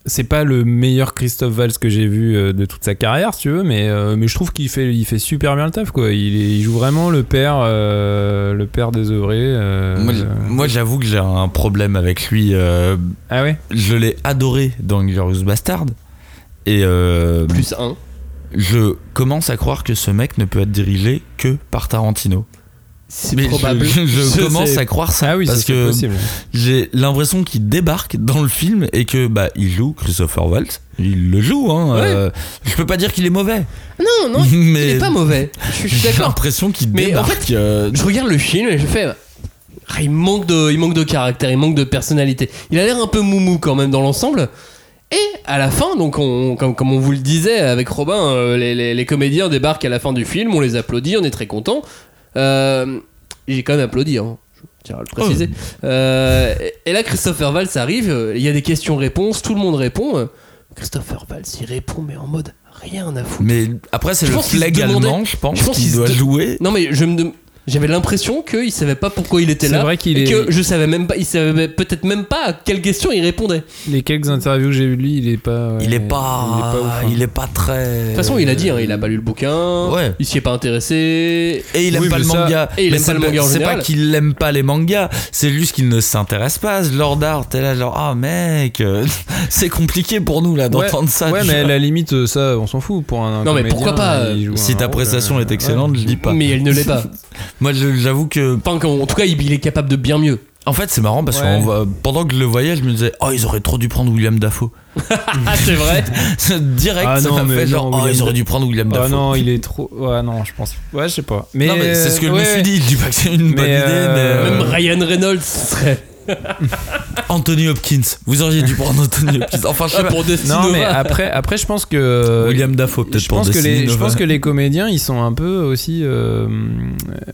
C'est pas le meilleur Christophe Valls que j'ai vu euh, de toute sa carrière, si tu veux, mais, euh, mais je trouve qu'il fait, il fait super bien le taf, quoi. Il, est- il joue vraiment le père, euh, le père désœuvré. euh, Moi, moi, j'avoue que j'ai un problème avec lui. euh, Ah ouais? je l'ai adoré dans Glorious Bastard. Et euh, Plus un. je commence à croire que ce mec ne peut être dirigé que par Tarantino. C'est probable. Je, je Je commence sais. à croire ça. Ah oui, parce que j'ai l'impression qu'il débarque dans le film et que bah il joue Christopher Waltz. Il le joue. Hein, Ouais. euh, je peux pas dire qu'il est mauvais. Non, non, il est pas mauvais. Je suis- je suis j'ai l'impression qu'il Mais en débarque. euh, Je regarde le film et je fais. ah, il, manque de, il manque de caractère, il manque de personnalité. Il a l'air un peu moumou quand même dans l'ensemble. Et à la fin, donc on, comme, comme on vous le disait avec Robin, euh, les, les- les comédiens débarquent à la fin du film, on les applaudit, on est très contents. Euh, J'ai quand même applaudi, hein, je tiens à le préciser. Euh, et- là, Christopher Valls arrive, euh, il y a des questions-réponses, tout le monde répond. Christopher Valls, il répond, mais en mode rien à foutre. Mais après c'est Je le flag allemand, je pense, qu'il doit de- jouer. Non mais je me J'avais l'impression qu'il savait pas pourquoi il était C'est là. vrai qu'il et est- que je savais même pas, il savait peut-être même pas à quelle question il répondait. Les quelques interviews que j'ai eues de lui, il est pas. Il est pas, il est pas ouf, hein. il est pas très. De toute façon, il a dit, hein, il a pas lu le bouquin, Ouais. il s'y est pas intéressé. Et il aime Oui, pas le ça- manga. Et il Mais aime c'est pas le manga en C'est pas qu'il aime pas les mangas, c'est juste qu'il ne s'intéresse pas à ce lore d'art. T'es là genre, ah mec, c'est compliqué pour nous là d'entendre ouais, ça. Ouais, mais à la limite, ça, on s'en fout. Pour un, Non, mais pourquoi pas, Si ta prestation euh, est excellente, je dis pas. Mais elle ne l'est pas. Moi, j'avoue que. En tout cas, il, il est capable de bien mieux. En fait, c'est marrant parce Ouais. que pendant que je le voyais, je me disais, oh, ils auraient trop dû prendre William Dafoe. Ah, c'est vrai. Direct, Ah ça non, m'a mais fait genre, oh, ils auraient dû prendre William Ah Dafoe. non, il est trop. Ouais, non, je pense. Ouais, je sais pas. Mais, Non, mais c'est ce que je me suis dit. Je dis pas que c'est une bonne idée, euh, mais. Même euh, Ryan Reynolds serait. Anthony Hopkins. Vous auriez dû prendre Anthony Hopkins. Enfin, je sais Ah, pas. pour Destiny Non, mais après, après, je pense que. William Dafoe, peut-être pour que les, je pense que les comédiens ils sont un peu aussi euh,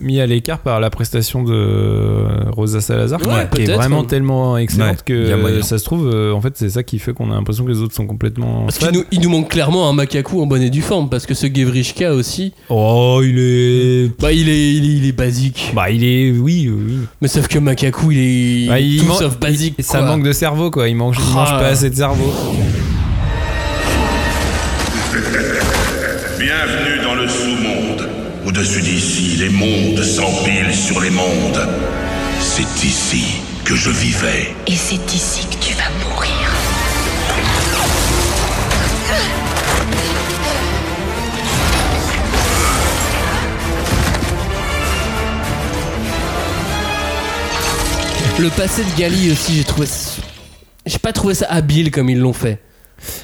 mis à l'écart par la prestation de Rosa Salazar Ouais, qui est vraiment tellement excellente Ouais, que ça se trouve euh, en fait c'est ça qui fait qu'on a l'impression que les autres sont complètement Parce qu'il nous, il nous manque clairement un macaco en bonne et due forme. Parce que ce Gevrishka aussi, oh il est bah, il est, il est, il est basique. bah il est oui oui Mais sauf que Makaku, il est Bah, il tout man- sauf basique. Ça manque de cerveau quoi il mange, il Ah. mange pas assez de cerveau Bienvenue dans le sous-monde. Au-dessus d'ici, les mondes s'empilent sur les mondes. C'est ici que je vivais. Et c'est ici que Le passé de Gali aussi, j'ai trouvé. J'ai pas trouvé ça habile comme ils l'ont fait.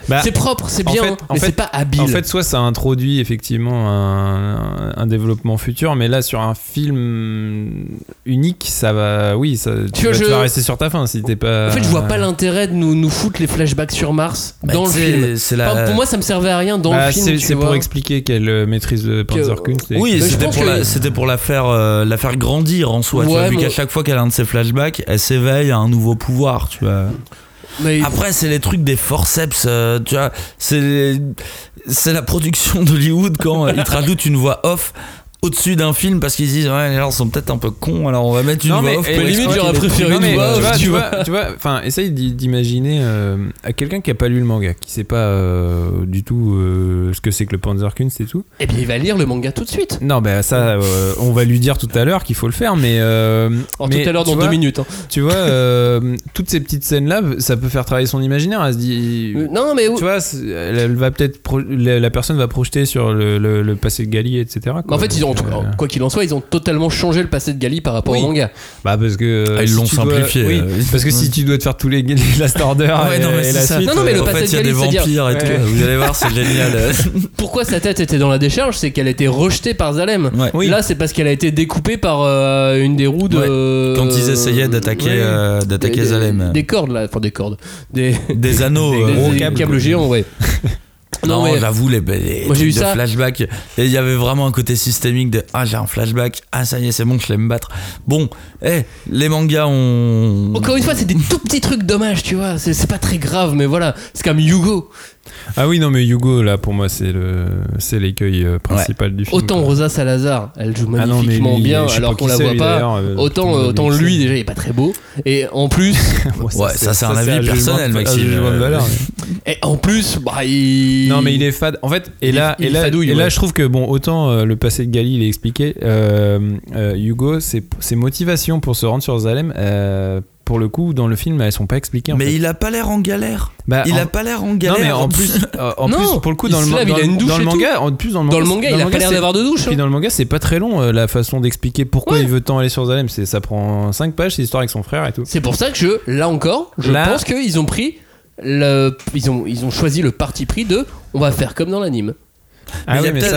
Bah, c'est propre, c'est en bien, fait- hein, en mais fait- c'est pas habile. En fait, soit ça introduit effectivement un, un développement futur, mais là sur un film unique, ça va, oui, ça, tu, vas, tu je- vas rester sur ta fin si t'es pas. En fait, je vois pas l'intérêt de nous, nous foutre les flashbacks sur Mars Bah, dans le film. c'est la- Enfin, pour moi, ça me servait à rien dans Bah, le film. c'est pour expliquer qu'elle euh, maîtrise le Panzerkunst. et- Oui, c'était pour, que- la, c'était pour la faire, euh, la faire grandir en soi. tu vois, vu qu'à chaque fois qu'elle a un de ses flashbacks, elle s'éveille à un nouveau pouvoir, tu vois. Après, c'est les trucs des forceps, euh, tu vois. C'est, c'est la production d'Hollywood quand euh, ils te une voix off au-dessus d'un film parce qu'ils disent, ouais, les gens sont peut-être un peu cons, alors on va mettre une Non, voix mais off. et- pour limite, j'aurais préféré mais voix tu off, vois, tu vois. tu vois, enfin, essaye d'i- d'imaginer euh, à quelqu'un qui a pas lu le manga, qui sait pas euh, du tout euh, ce que c'est que le Panzerkunst et tout. Eh bien, il va lire le manga tout de suite. Non, bah ça, euh, on va lui dire tout à l'heure qu'il faut le faire, mais. euh, Alors, mais tout à l'heure, dans vois, deux minutes. hein. Tu vois, euh, toutes ces petites scènes-là, ça peut faire travailler son imaginaire. Elle se dit. Non, mais Tu vois, c'est- elle, elle va peut-être. la, la personne va projeter sur le, le- le passé de Gali, etc. quoi. Mais en fait, ils ont, en quoi qu'il en soit, ils ont totalement changé le passé de Gali par rapport Oui. au manga. Bah, parce que. Ah, ils si l'ont dois- simplifié, oui, euh, parce que si tu dois te faire tous les, Last Order Ouais, et, non, mais et la ça. suite. Non, non, mais le euh, En passé fait, de il y a des vampires et tout. Vous allez voir, c'est génial. Pourquoi sa tête était dans la décharge? C'est qu'elle a été rejetée par Zalem. Ouais. Oui. Là, c'est parce qu'elle a été découpée par euh, une des roues de. Quand ils essayaient d'attaquer, Ouais. euh, d'attaquer Des- Zalem. Des cordes, là. Enfin, des cordes. Des, Des anneaux. des- gros câbles, câbles géants, ouais. Non, Non, mais- j'avoue, les, les Moi, j'ai eu de ça. flashback. Et il y avait vraiment un côté systémique de Ah, j'ai un flashback. Ah, ça y est, c'est bon, je l'aime battre. Bon, eh, les mangas ont. Encore une fois, c'est des tout petits trucs dommages, tu vois. C'est c'est pas très grave, mais voilà. C'est comme Yugo. Ah oui, non, mais Hugo, là, pour moi, c'est le, c'est l'écueil euh, principal du film. Autant quoi. Rosa Salazar, elle joue Ah non, magnifiquement lui, bien, alors qu'on la voit pas. euh, Autant, autant lui, déjà, il est pas très beau. Et en plus, Ouais, ça, c'est un avis personnel, Maxime. Un jugement de valeur. et en plus, bah, il. Non mais il est fade. En fait, et là, il et est là, fadouille, et là, ouais. je trouve que bon, autant euh, le passé de Gali, il est expliqué. euh, euh, Hugo, ses, ses motivations pour se rendre sur Zalem, euh, pour le coup, dans le film, elles sont pas expliquées. En Mais fait. il a pas l'air en galère. Bah, il en- a pas l'air en Non galère. mais en plus, euh, en Non, plus, pour le coup, il dans le, lave, il dans, a une douche dans le et manga, en plus dans le Dans manga, le manga, il a pas l'air d'avoir de douche. hein. Puis dans le manga, c'est pas très long euh, la façon d'expliquer pourquoi Ouais. il veut tant aller sur Zalem. C'est ça prend 5 pages, c'est l'histoire avec son frère et tout. C'est pour ça que je, là encore, je Là- pense qu'ils ont pris. Le, ils, ont, ils ont choisi le parti pris de on va faire comme dans l'anime. Ah il il y a- peut-être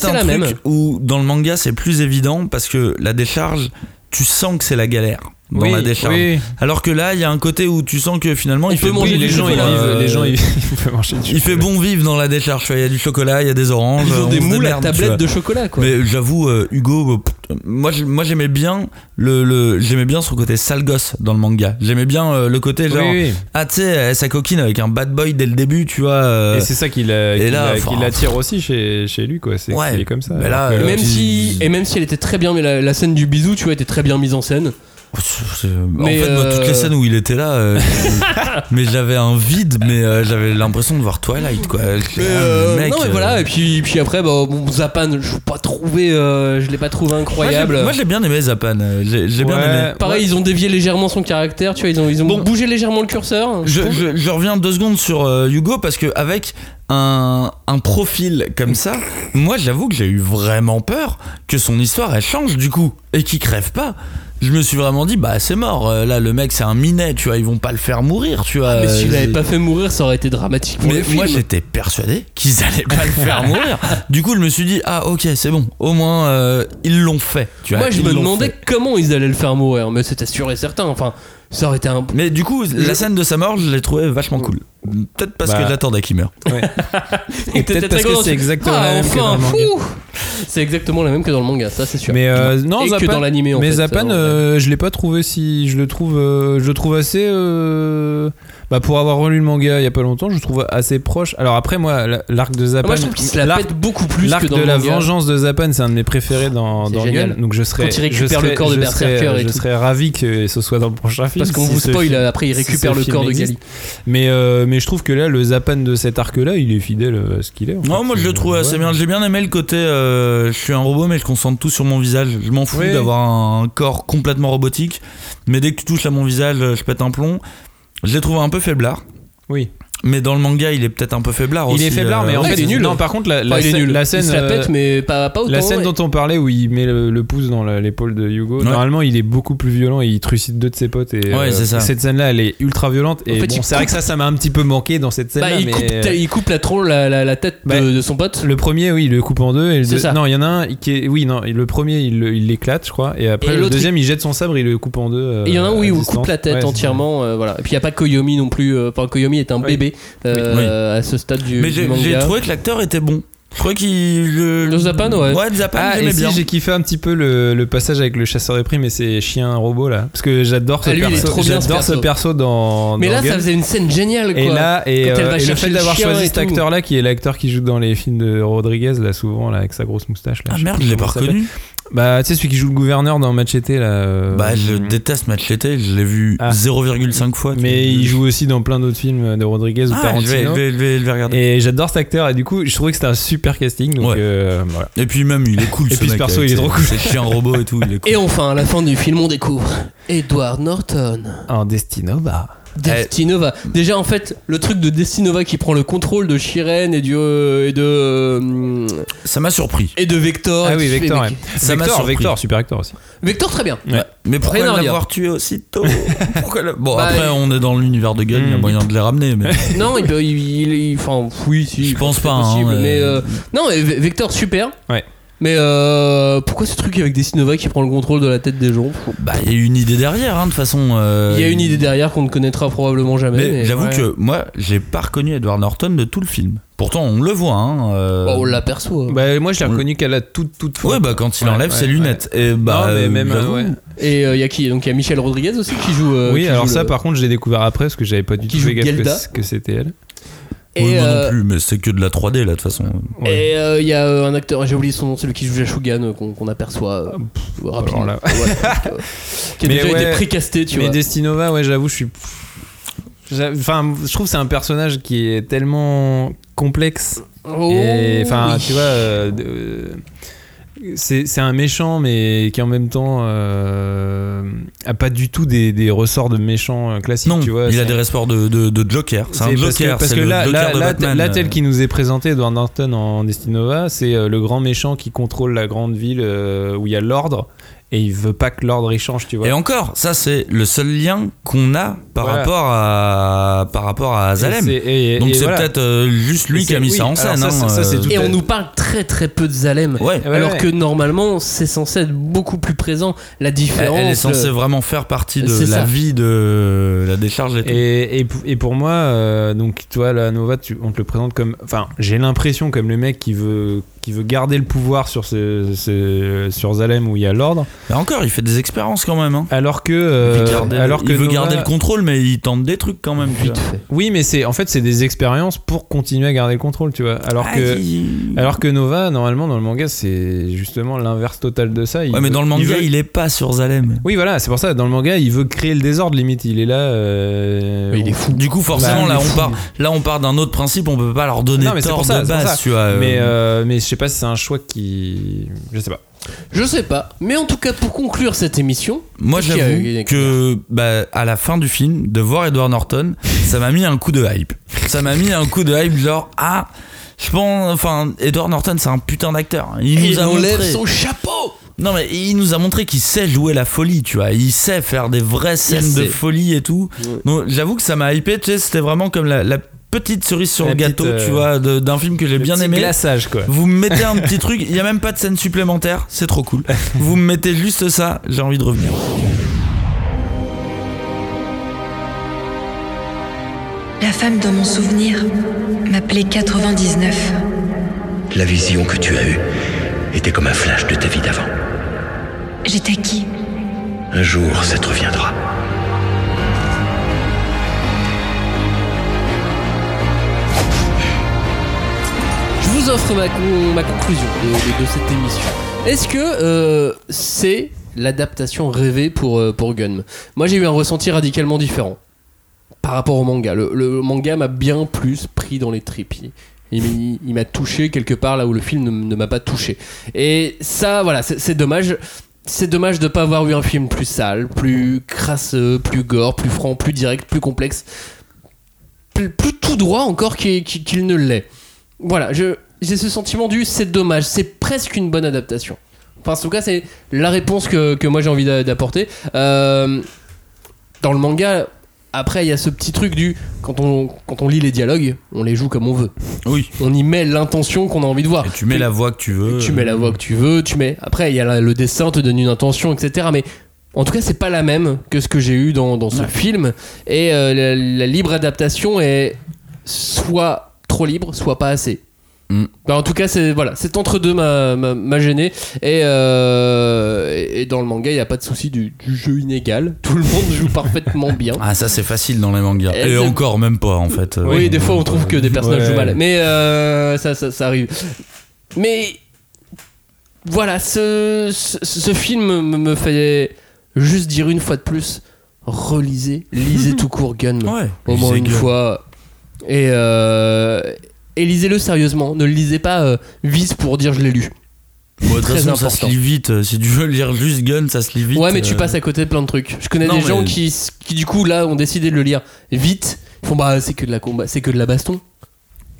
c'est un la truc même. où dans le manga c'est plus évident parce que la décharge, tu sens que c'est la galère. Dans Oui, la décharge. oui. Alors que là, il y a un côté où tu sens que finalement, il peut fait bon les du gens, ils chocolat. vivent, les gens, Euh, ils, ils peuvent manger du Il fait bon vivre dans la décharge. Il y a du chocolat, il y a des oranges. Ils ont on des moules à démerde, tu vois. tablette de chocolat, quoi. Mais j'avoue, euh, Hugo, euh, moi, j'ai- moi j'aimais bien le, le- j'aimais bien son côté sale gosse dans le manga. J'aimais bien euh, le côté genre, Oui, oui. ah tu sais, sa coquine avec un bad boy dès le début, tu vois. euh, Et c'est ça qui l'attire aussi chez, chez lui, quoi. C'est Ouais. est comme ça. Mais là, euh, même si et même si elle était très bien mais la, la scène du bisou tu vois était très bien mise en scène Mais, en fait, moi, toutes euh, les scènes où il était là, euh, mais j'avais un vide, mais euh, j'avais l'impression de voir Twilight, quoi. Mais, ah, euh, mec, non mais euh, voilà et puis puis après bah, bon, Zapan je l'ai pas trouvé euh, je l'ai pas trouvé incroyable Moi, j'ai bien aimé Zapan. euh, bien aimé. pareil ils ont dévié légèrement son caractère tu vois ils ont ils ont Bon. bougé légèrement le curseur Je, je- je reviens deux secondes sur euh, Hugo parce que avec un, un profil comme ça, moi j'avoue que j'ai eu vraiment peur que son histoire elle change du coup et qu'il crève pas. Je me suis vraiment dit bah c'est mort euh, là le mec c'est un minet tu vois ils vont pas le faire mourir tu vois. mais s'il Euh, l'avait pas fait mourir ça aurait été dramatique pour mais le moi j'étais persuadé qu'ils allaient pas le faire mourir. Du coup je me suis dit ah ok c'est bon au moins euh, ils l'ont fait. Tu vois, moi je me demandais fait. comment ils allaient le faire mourir mais c'était sûr et certain enfin ça aurait été un Mais du coup la scène de sa mort je l'ai trouvé vachement cool. Peut-être parce Bah. que j'attendais qu'il meure. Et peut-être parce que c'est exactement la ah, même que dans enfin, le manga. fou c'est exactement la même que dans le manga ça c'est sûr Mais euh, non, et que Zapan, dans l'animé en mais fait, Zapan, euh, je l'ai pas trouvé si. Je le trouve, euh, je le trouve assez. euh, bah, pour avoir relu le manga il y a pas longtemps, je le trouve assez proche. Alors après, moi, la- l'arc de Zapan. moi je trouve qu'il se la l'arc- pète beaucoup plus L'arc que dans de le la manga. vengeance de Zapan, c'est un de mes préférés dans, C'est dans. Gun. Donc je serais. Quand il récupère je serais- le corps de Berserker Je serais ravi que ce soit dans le prochain film. parce qu'on vous spoil après il récupère le corps de. Gali Mais, mais je trouve que là, le Zapan de cet arc-là, il est fidèle à ce qu'il est. Non, fait. moi je le trouve assez ouais. bien. J'ai bien aimé le côté euh, je suis un robot mais je concentre tout sur mon visage. Je m'en fous Oui. d'avoir un corps complètement robotique. Mais dès que tu touches à mon visage, je pète un plomb. Je l'ai trouvé un peu faiblard. Oui. Mais dans le manga, il est peut-être un peu faiblard Il aussi. est faiblard, euh, mais en ouais, fait, il est nul. Non, par contre, la, la Enfin, il est scène, nul la scène, il se la pète euh, mais pas, pas autant La scène ouais. dont on parlait où il met le, le pouce dans l'épaule de Hugo, Ouais. normalement il est beaucoup plus violent et il trucide deux de ses potes. Et, Ouais, c'est ça. Cette scène-là, elle est ultra violente. Et En fait, bon, il c'est vrai que ça, ça m'a un petit peu manqué dans cette Bah, scène-là. il, mais coupe, euh, il coupe la, tronc- la, la, la tête de, Bah, de son pote le premier, oui, il le coupe en deux. Et le C'est deux- ça. Non, il y en a un qui est. Oui, non, le premier, il il l'éclate, je crois. Et après, Et le deuxième, il... jette son sabre, il le coupe en deux. euh, Et il y en a un où il coupe la tête entièrement euh, voilà. et puis il n'y a pas Koyomi non plus euh, enfin Koyomi est un Oui. Euh, à ce stade du, Mais du j'ai trouvé que l'acteur était bon. Je crois qu'il. Le, Le Zapan, ouais. Ouais, le Zapan, Ah, j'aimais et si bien. j'ai kiffé un petit peu le, le passage avec le chasseur de primes et ses chiens robots là. Parce que j'adore ce Ah, lui, il est perso. trop bien, ce J'adore ce perso. perso dans. mais dans là ça faisait une scène géniale quoi Et là, et, Quand elle euh, va et le fait d'avoir chien choisi et cet tout. acteur-là, qui est l'acteur qui joue dans les films de Rodriguez, là, souvent, là, avec sa grosse moustache. Là, Ah merde, je l'ai pas reconnu. Bah, tu sais, celui qui joue le gouverneur dans Machete, là. euh, Bah, je déteste Machete, je l'ai vu Ah. 0,5 fois. tu Mais il joue aussi dans plein d'autres films de Rodriguez ou Ah, je vais, je Tarantino. vais, je vais- je vais regarder. Et j'adore cet acteur, et du coup, je trouvais que c'était un super casting. Donc, Ouais. euh, voilà. Et puis même, il est cool. Et ce puis ce mec, perso, avec il est trop cool. Ses chiens robots et tout, il est cool. et enfin à la fin du film on découvre Edward Norton En Destinova. Destinova déjà en fait le truc de Destinova qui prend le contrôle de Shiren et, du, euh, et de euh, Ça m'a surpris. et de Vector Ah oui, tu fais, Vector, mec, ouais. Ça m'a Vector, surpris. Vector, super acteur aussi. Vector très bien Ouais. Mais pourquoi Rien à redire. l'avoir tué aussitôt Pourquoi le- Bon, Bah, après, on est dans l'univers de Gun, il y a Mm. moyen de les ramener. Mais... non il peut il, il- il- enfin oui si Je pense c'est pas, hein, possible, mais- mais euh, non mais Ve- Vector super Ouais. Mais euh, pourquoi ce truc avec Destinova qui prend le contrôle de la tête des gens Bah, il y a eu une idée derrière, hein, de toute façon. euh, il y a une idée derrière qu'on ne connaîtra probablement jamais Mais, mais- j'avoue ouais. que moi, j'ai pas reconnu Edward Norton de tout le film. Pourtant, on le voit. Hein, euh, Bon, on l'aperçoit Bah, moi, je l'ai on- reconnu qu'à la toute, toute fin. Ouais, bah quand il Ouais, enlève ouais, ses lunettes. Et bah, Non, mais euh, même, euh, j'avoue. ouais. Et il y a qui? Donc il y a Michel Rodriguez aussi qui joue. euh, oui, qui alors joue ça, le- par contre, je l'ai découvert après parce que j'avais pas du Qui tout joue fait gaffe Gelda. que, que c'était elle. Et Oui, moi euh, non plus, mais c'est que de la 3D là, de toute façon. Ouais. et, euh, il y a euh, un acteur, j'ai oublié son nom, celui qui joue Jashugan euh, qu'on aperçoit euh, pff, rapidement. là. Donc, euh, qui a Mais déjà ouais, été précasté, tu mais vois. Destinova, ouais, j'avoue, je suis. Enfin, je trouve que c'est un personnage qui est tellement complexe. Oh, et enfin, oui. tu vois, euh, c'est un méchant, mais qui en même temps euh, a pas du tout des, des ressorts de méchant euh, classiques. Non, tu vois, il a des ressorts de, de, de Joker. C'est un C'est parce que, Joker. parce que là, là, tel qu'il nous est présenté, Edward Norton en Destinova, c'est euh, le grand méchant qui contrôle la grande ville où il y a l'ordre et il veut pas que l'ordre il change, tu vois. Et encore, ça c'est le seul lien qu'on a par Voilà. rapport à par rapport à Zalem. Et c'est- et- Donc c'est voilà. peut-être euh, juste lui qui a mis oui, ça en alors scène. ça, hein, ça, ça, c'est euh, Et on nous parle très très peu de Zalem. Ouais. Ouais, alors ouais. que normalement, c'est censé être beaucoup plus présent. La différence. elle est censée le- vraiment faire partie de la ça. vie de la décharge et tout. Et, et, et pour moi, euh, donc toi, la Nova, tu- on te le présente comme. Enfin, j'ai l'impression comme le mec qui veut, qui veut garder le pouvoir sur, ce, ce- sur Zalem où il y a l'ordre. Mais encore, il fait des expériences quand même. hein. Alors que. il euh, veut garder, alors il que veut Nova- garder le contrôle, mais il tente des trucs quand même. tu vois. Oui, mais c'est en fait c'est des expériences pour continuer à garder le contrôle, tu vois. Alors Ah, que il- alors que Nova, normalement dans le manga, c'est justement l'inverse total de ça. Il Ouais, mais veut- dans le manga, veut- il, est pas sur Zalem. Oui, voilà, c'est pour ça. Dans le manga, il veut créer le désordre limite. Il est là. euh, Mais il est fou. Du coup, forcément, Bah, là, on fou. part, là, on part d'un autre principe. On peut pas leur donner Non, mais tort pour ça, de base, ça. tu vois. euh. Mais euh, mais je sais pas si c'est un choix qui, je sais pas. Je sais pas. Mais en tout cas, pour conclure cette émission. Moi, a, j'avoue que bah, à la fin du film, de voir Edward Norton, ça m'a mis un coup de hype. Ça m'a mis un coup de hype, genre ah, je pense, enfin, Edward Norton, c'est un putain d'acteur. Il nous Il a enlève montré. son chapeau Non mais il nous a montré qu'il sait jouer la folie, tu vois. Il sait faire des vraies scènes de folie et tout. Ouais. Donc j'avoue que ça m'a hypé. Tu sais, c'était vraiment comme la, la petite cerise sur La le gâteau, petite, euh, tu vois, de- d'un film que j'ai bien aimé. glaçage quoi. Vous me mettez un petit truc, il y a même pas de scène supplémentaire, c'est trop cool. Vous me mettez juste ça, j'ai envie de revenir. La femme dans mon souvenir m'appelait 99. La vision que tu as eue était comme un flash de ta vie d'avant. J'étais qui? Un jour, ça te reviendra. Vous offre ma, con- ma conclusion de, cette émission. Est-ce que euh, c'est l'adaptation rêvée pour, euh, pour Gun Moi, j'ai eu un ressenti radicalement différent par rapport au manga. Le, manga m'a bien plus pris dans les tripes. Il- m'a- touché quelque part là où le film ne, m'a pas touché. Et ça, voilà, c'est dommage. C'est dommage de ne pas avoir eu un film plus sale, plus crasseux, plus gore, plus franc, plus direct, plus complexe, plus, tout droit encore qu'il ne l'est. Voilà, je- j'ai ce sentiment du c'est dommage, c'est presque une bonne adaptation. Enfin, en tout cas, c'est la réponse que, que moi j'ai envie d'a- d'apporter. Euh, dans le manga, après, il y a ce petit truc du quand on, quand on lit les dialogues, on les joue comme on veut. Oui. On y met l'intention qu'on a envie de voir. Et tu mets la voix que tu veux. Tu mets la voix que tu veux, tu mets. Après, il y a la- le dessin te donne une intention, etc. Mais en tout cas, c'est pas la même que ce que j'ai eu dans, dans ce Ouais. film. Et euh, la, la libre adaptation est soit trop libre, soit pas assez. Mm. Bah, en tout cas, c'est voilà, c'est entre deux m'a, m'a, m'a gêné. Et, euh, et- et dans le manga, il n'y a pas de souci du, du jeu inégal. Tout le monde joue parfaitement bien. Ah, ça c'est facile dans les mangas. Et encore, même pas en fait. Oui, des fois on trouve que des personnages Ouais. jouent mal, mais euh, ça, ça, ça arrive. Mais voilà, ce, ce, ce film me, me fait juste dire une fois de plus relisez, lisez tout court Gun Ouais, au moins une Gun. fois et, euh, et lisez-le sérieusement. Ne le lisez pas euh, vise pour dire je l'ai lu. Bon, de toute Très façon, ça se lit vite. Euh, Si tu veux lire juste Gun, ça se lit vite. Ouais, mais tu euh. passes à côté de plein de trucs. Je connais Non, des mais- gens qui, qui du coup là ont décidé de le lire vite. Ils font bah c'est que de la combat, c'est que de la baston.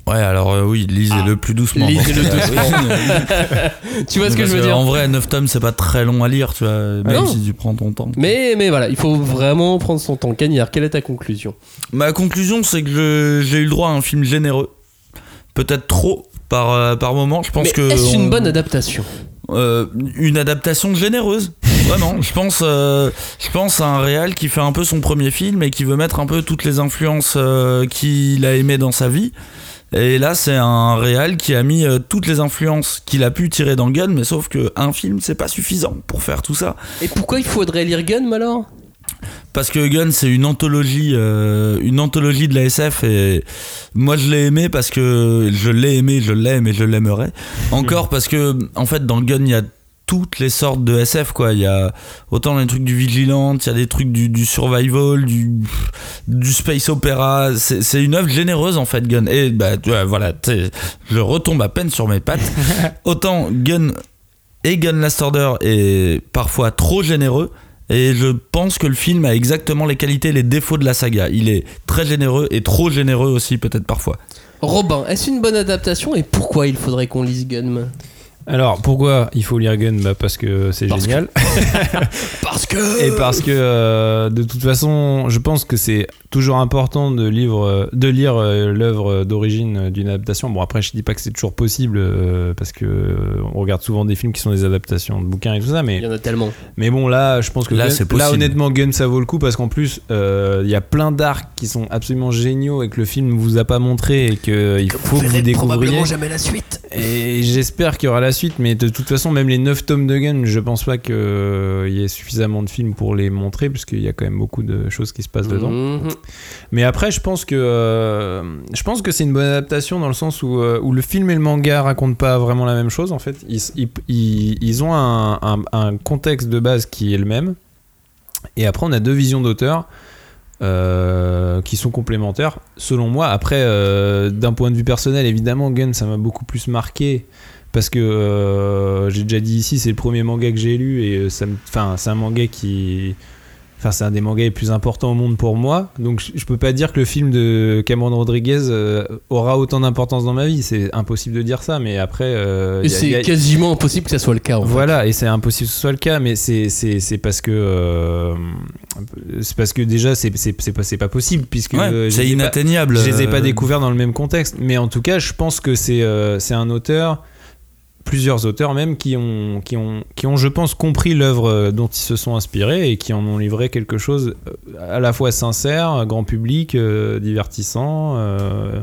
Ouais, alors euh, oui, lisez-le plus doucement. Lisez-le doucement. tu vois ce que Parce je veux dire En vrai, 9 tomes, c'est pas très long à lire, tu vois, même non. si tu prends ton temps. Mais, mais voilà, il faut vraiment prendre son temps. Cagnard, quelle est ta conclusion? Ma conclusion, c'est que j'ai eu le droit à un film généreux. Peut-être trop par, euh, par moment. Je pense Mais que. est-ce on- une bonne adaptation Euh, une adaptation généreuse. Vraiment, je pense, euh, je pense à un réal qui fait un peu son premier film et qui veut mettre un peu toutes les influences euh, qu'il a aimées dans sa vie. Et là, c'est un réal qui a mis toutes les influences qu'il a pu tirer dans Gun, mais sauf que un film, c'est pas suffisant pour faire tout ça. Et pourquoi il faudrait lire Gun alors Parce que Gun, c'est une anthologie, euh, une anthologie de la SF et moi je l'ai aimé parce que je l'ai aimé, je l'aime et je l'aimerai. Encore parce que en fait dans Gun il y a toutes les sortes de SF quoi. Il y a autant des trucs du vigilante, il y a des trucs du, du survival, du, du space opéra. C'est une œuvre généreuse en fait Gun. Et bah voilà, je retombe à peine sur mes pattes. autant Gun et Gun Last Order est parfois trop généreux. Et je pense que le film a exactement les qualités et les défauts de la saga. Il est très généreux et trop généreux aussi peut-être parfois. Robin, est-ce une bonne adaptation et pourquoi il faudrait qu'on lise Gun Alors pourquoi il faut lire Gun bah Parce que c'est Parce génial. Parce que. Et parce que euh, de toute façon, je pense que c'est toujours important de, livre, euh, de lire euh, l'œuvre d'origine d'une adaptation. Bon, après, je dis pas que c'est toujours possible euh, parce que on regarde souvent des films qui sont des adaptations de bouquins et tout ça, mais Il y en a tellement. mais bon, là, je pense que Là, Gun- c'est possible. là, honnêtement, Gun, ça vaut le coup parce qu'en plus, euh, il y a plein d'arcs qui sont absolument géniaux et que le film vous a pas montré et que il faut que vous découvriez. probablement jamais la suite. Et j'espère qu'il y aura la suite, mais de toute façon, même les 9 tomes de Gun, je pense pas qu'il y ait suffisamment de films pour les montrer, puisqu'il y a quand même beaucoup de choses qui se passent dedans. Mhm. Mais après, je pense que euh, je pense que c'est une bonne adaptation dans le sens où, euh, où le film et le manga racontent pas vraiment la même chose en fait. Ils, ils, ils- ils ont un, un- un contexte de base qui est le même. Et après, on a deux visions d'auteur euh, qui sont complémentaires, selon moi. Après, euh, d'un point de vue personnel, évidemment, Gun, ça m'a beaucoup plus marqué. Parce que euh, j'ai déjà dit ici, c'est le premier manga que j'ai lu et ça me- c'est un manga qui, Enfin, c'est un des mangas les plus importants au monde pour moi. Donc, je, je peux pas dire que le film de Cameron Rodriguez euh, aura autant d'importance dans ma vie. C'est impossible de dire ça, mais après. euh, Et y a- c'est y a- quasiment impossible que ça soit le cas. En fait. voilà, et c'est impossible que ce soit le cas, mais c'est c'est- c'est parce que euh, c'est parce que déjà c'est c'est c'est pas c'est pas possible puisque Ouais, c'est ai pas- inatteignable. je les ai pas découverts dans le même contexte, mais en tout cas, je pense que c'est euh, c'est un auteur, plusieurs auteurs même qui ont qui ont qui ont je pense compris l'œuvre euh, dont ils se sont inspirés et qui en ont livré quelque chose euh, à la fois sincère, grand public, euh, divertissant. euh,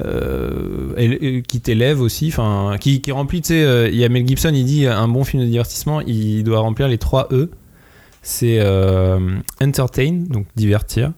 euh, et- et qui t'élève aussi, enfin, qui, qui remplit, tu sais, euh, il y a Mel Gibson, il dit un bon film de divertissement, il doit remplir les trois E. C'est euh, entertain, donc divertir,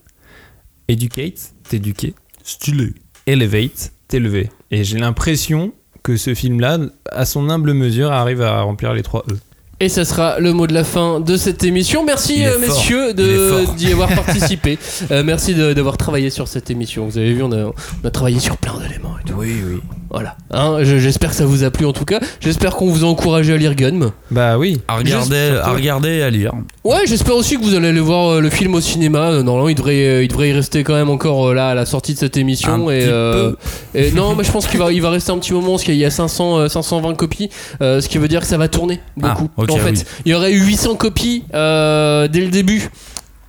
educate, t'éduquer, Stylé. elevate, t'élever. Et j'ai l'impression que ce film-là, à son humble mesure, arrive à remplir les trois E. Et ça sera le mot de la fin de cette émission. Merci euh, messieurs d'y avoir participé. Euh, merci d'avoir travaillé sur cette émission. Vous avez vu, on a, on a travaillé sur plein d'éléments et tout. Oui, oui. Voilà. Hein, je- J'espère que ça vous a plu en tout cas. J'espère qu'on vous a encouragé à lire Gun. Bah oui. À regarder, à regarder et à lire. Ouais, j'espère aussi que vous allez aller voir euh, le film au cinéma. Euh, Normalement, il devrait, euh, il devrait y rester quand même encore là à la sortie de cette émission. Un et, petit euh, et non, mais je pense qu'il va, il va rester un petit moment parce qu'il y a 500, euh, 520 copies, euh, ce qui veut dire que ça va tourner beaucoup. Ah, en fait, oui. il y aurait eu 800 copies euh, dès le début.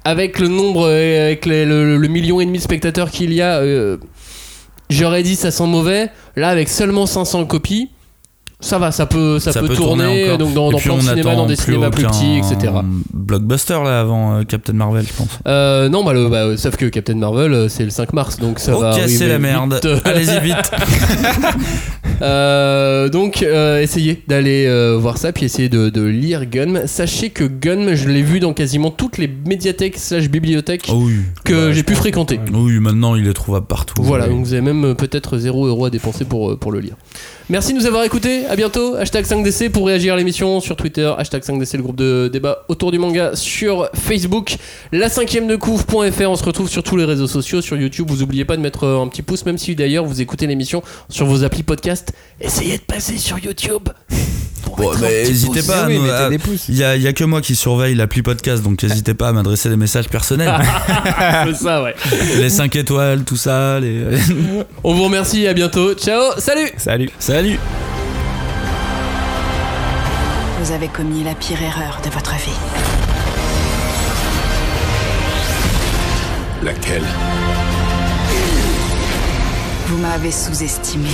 Avec le nombre, avec les- le, le million et demi de spectateurs qu'il y a, euh, j'aurais dit ça sent mauvais. Là, avec seulement 500 copies, ça va, ça peut, ça, peut, tourner, donc dans, plein de cinémas, dans des cinémas plus petits, etc. Blockbuster là avant euh, Captain Marvel, je pense. Euh, non, bah, le, bah, euh, sauf que Captain Marvel, c'est le 5 mars, donc ça va ok, c'est la merde. Allez-y vite. Euh, donc, essayez d'aller voir ça, puis essayez de, de lire Gun. Sachez que Gun, je l'ai vu dans quasiment toutes les médiathèques slash bibliothèques Oh oui. que j'ai pu fréquenter. Oui, maintenant il est trouvable partout. Voilà, Oui. donc vous avez même peut-être 0 euro à dépenser pour, pour le lire. Merci de nous avoir écoutés, à bientôt. Hashtag 5DC pour réagir à l'émission sur Twitter. Hashtag 5DC, le groupe de débat autour du manga sur Facebook. La cinquième de couvre.fr, on se retrouve sur tous les réseaux sociaux, sur YouTube. Vous oubliez pas de mettre euh, un petit pouce, même si d'ailleurs vous écoutez l'émission sur vos applis podcast. Essayez de passer sur YouTube. Bon, mais n'hésitez pas à oui, à- des pouces. Il y a, il y a que moi qui surveille l'appli podcast, donc n'hésitez pas à m'adresser des messages personnels. C'est ça, ouais. les 5 étoiles, tout ça. Les... On vous remercie, à bientôt. Ciao, salut Salut. Salut Vous avez commis la pire erreur de votre vie. Laquelle? Vous m'avez sous-estimé.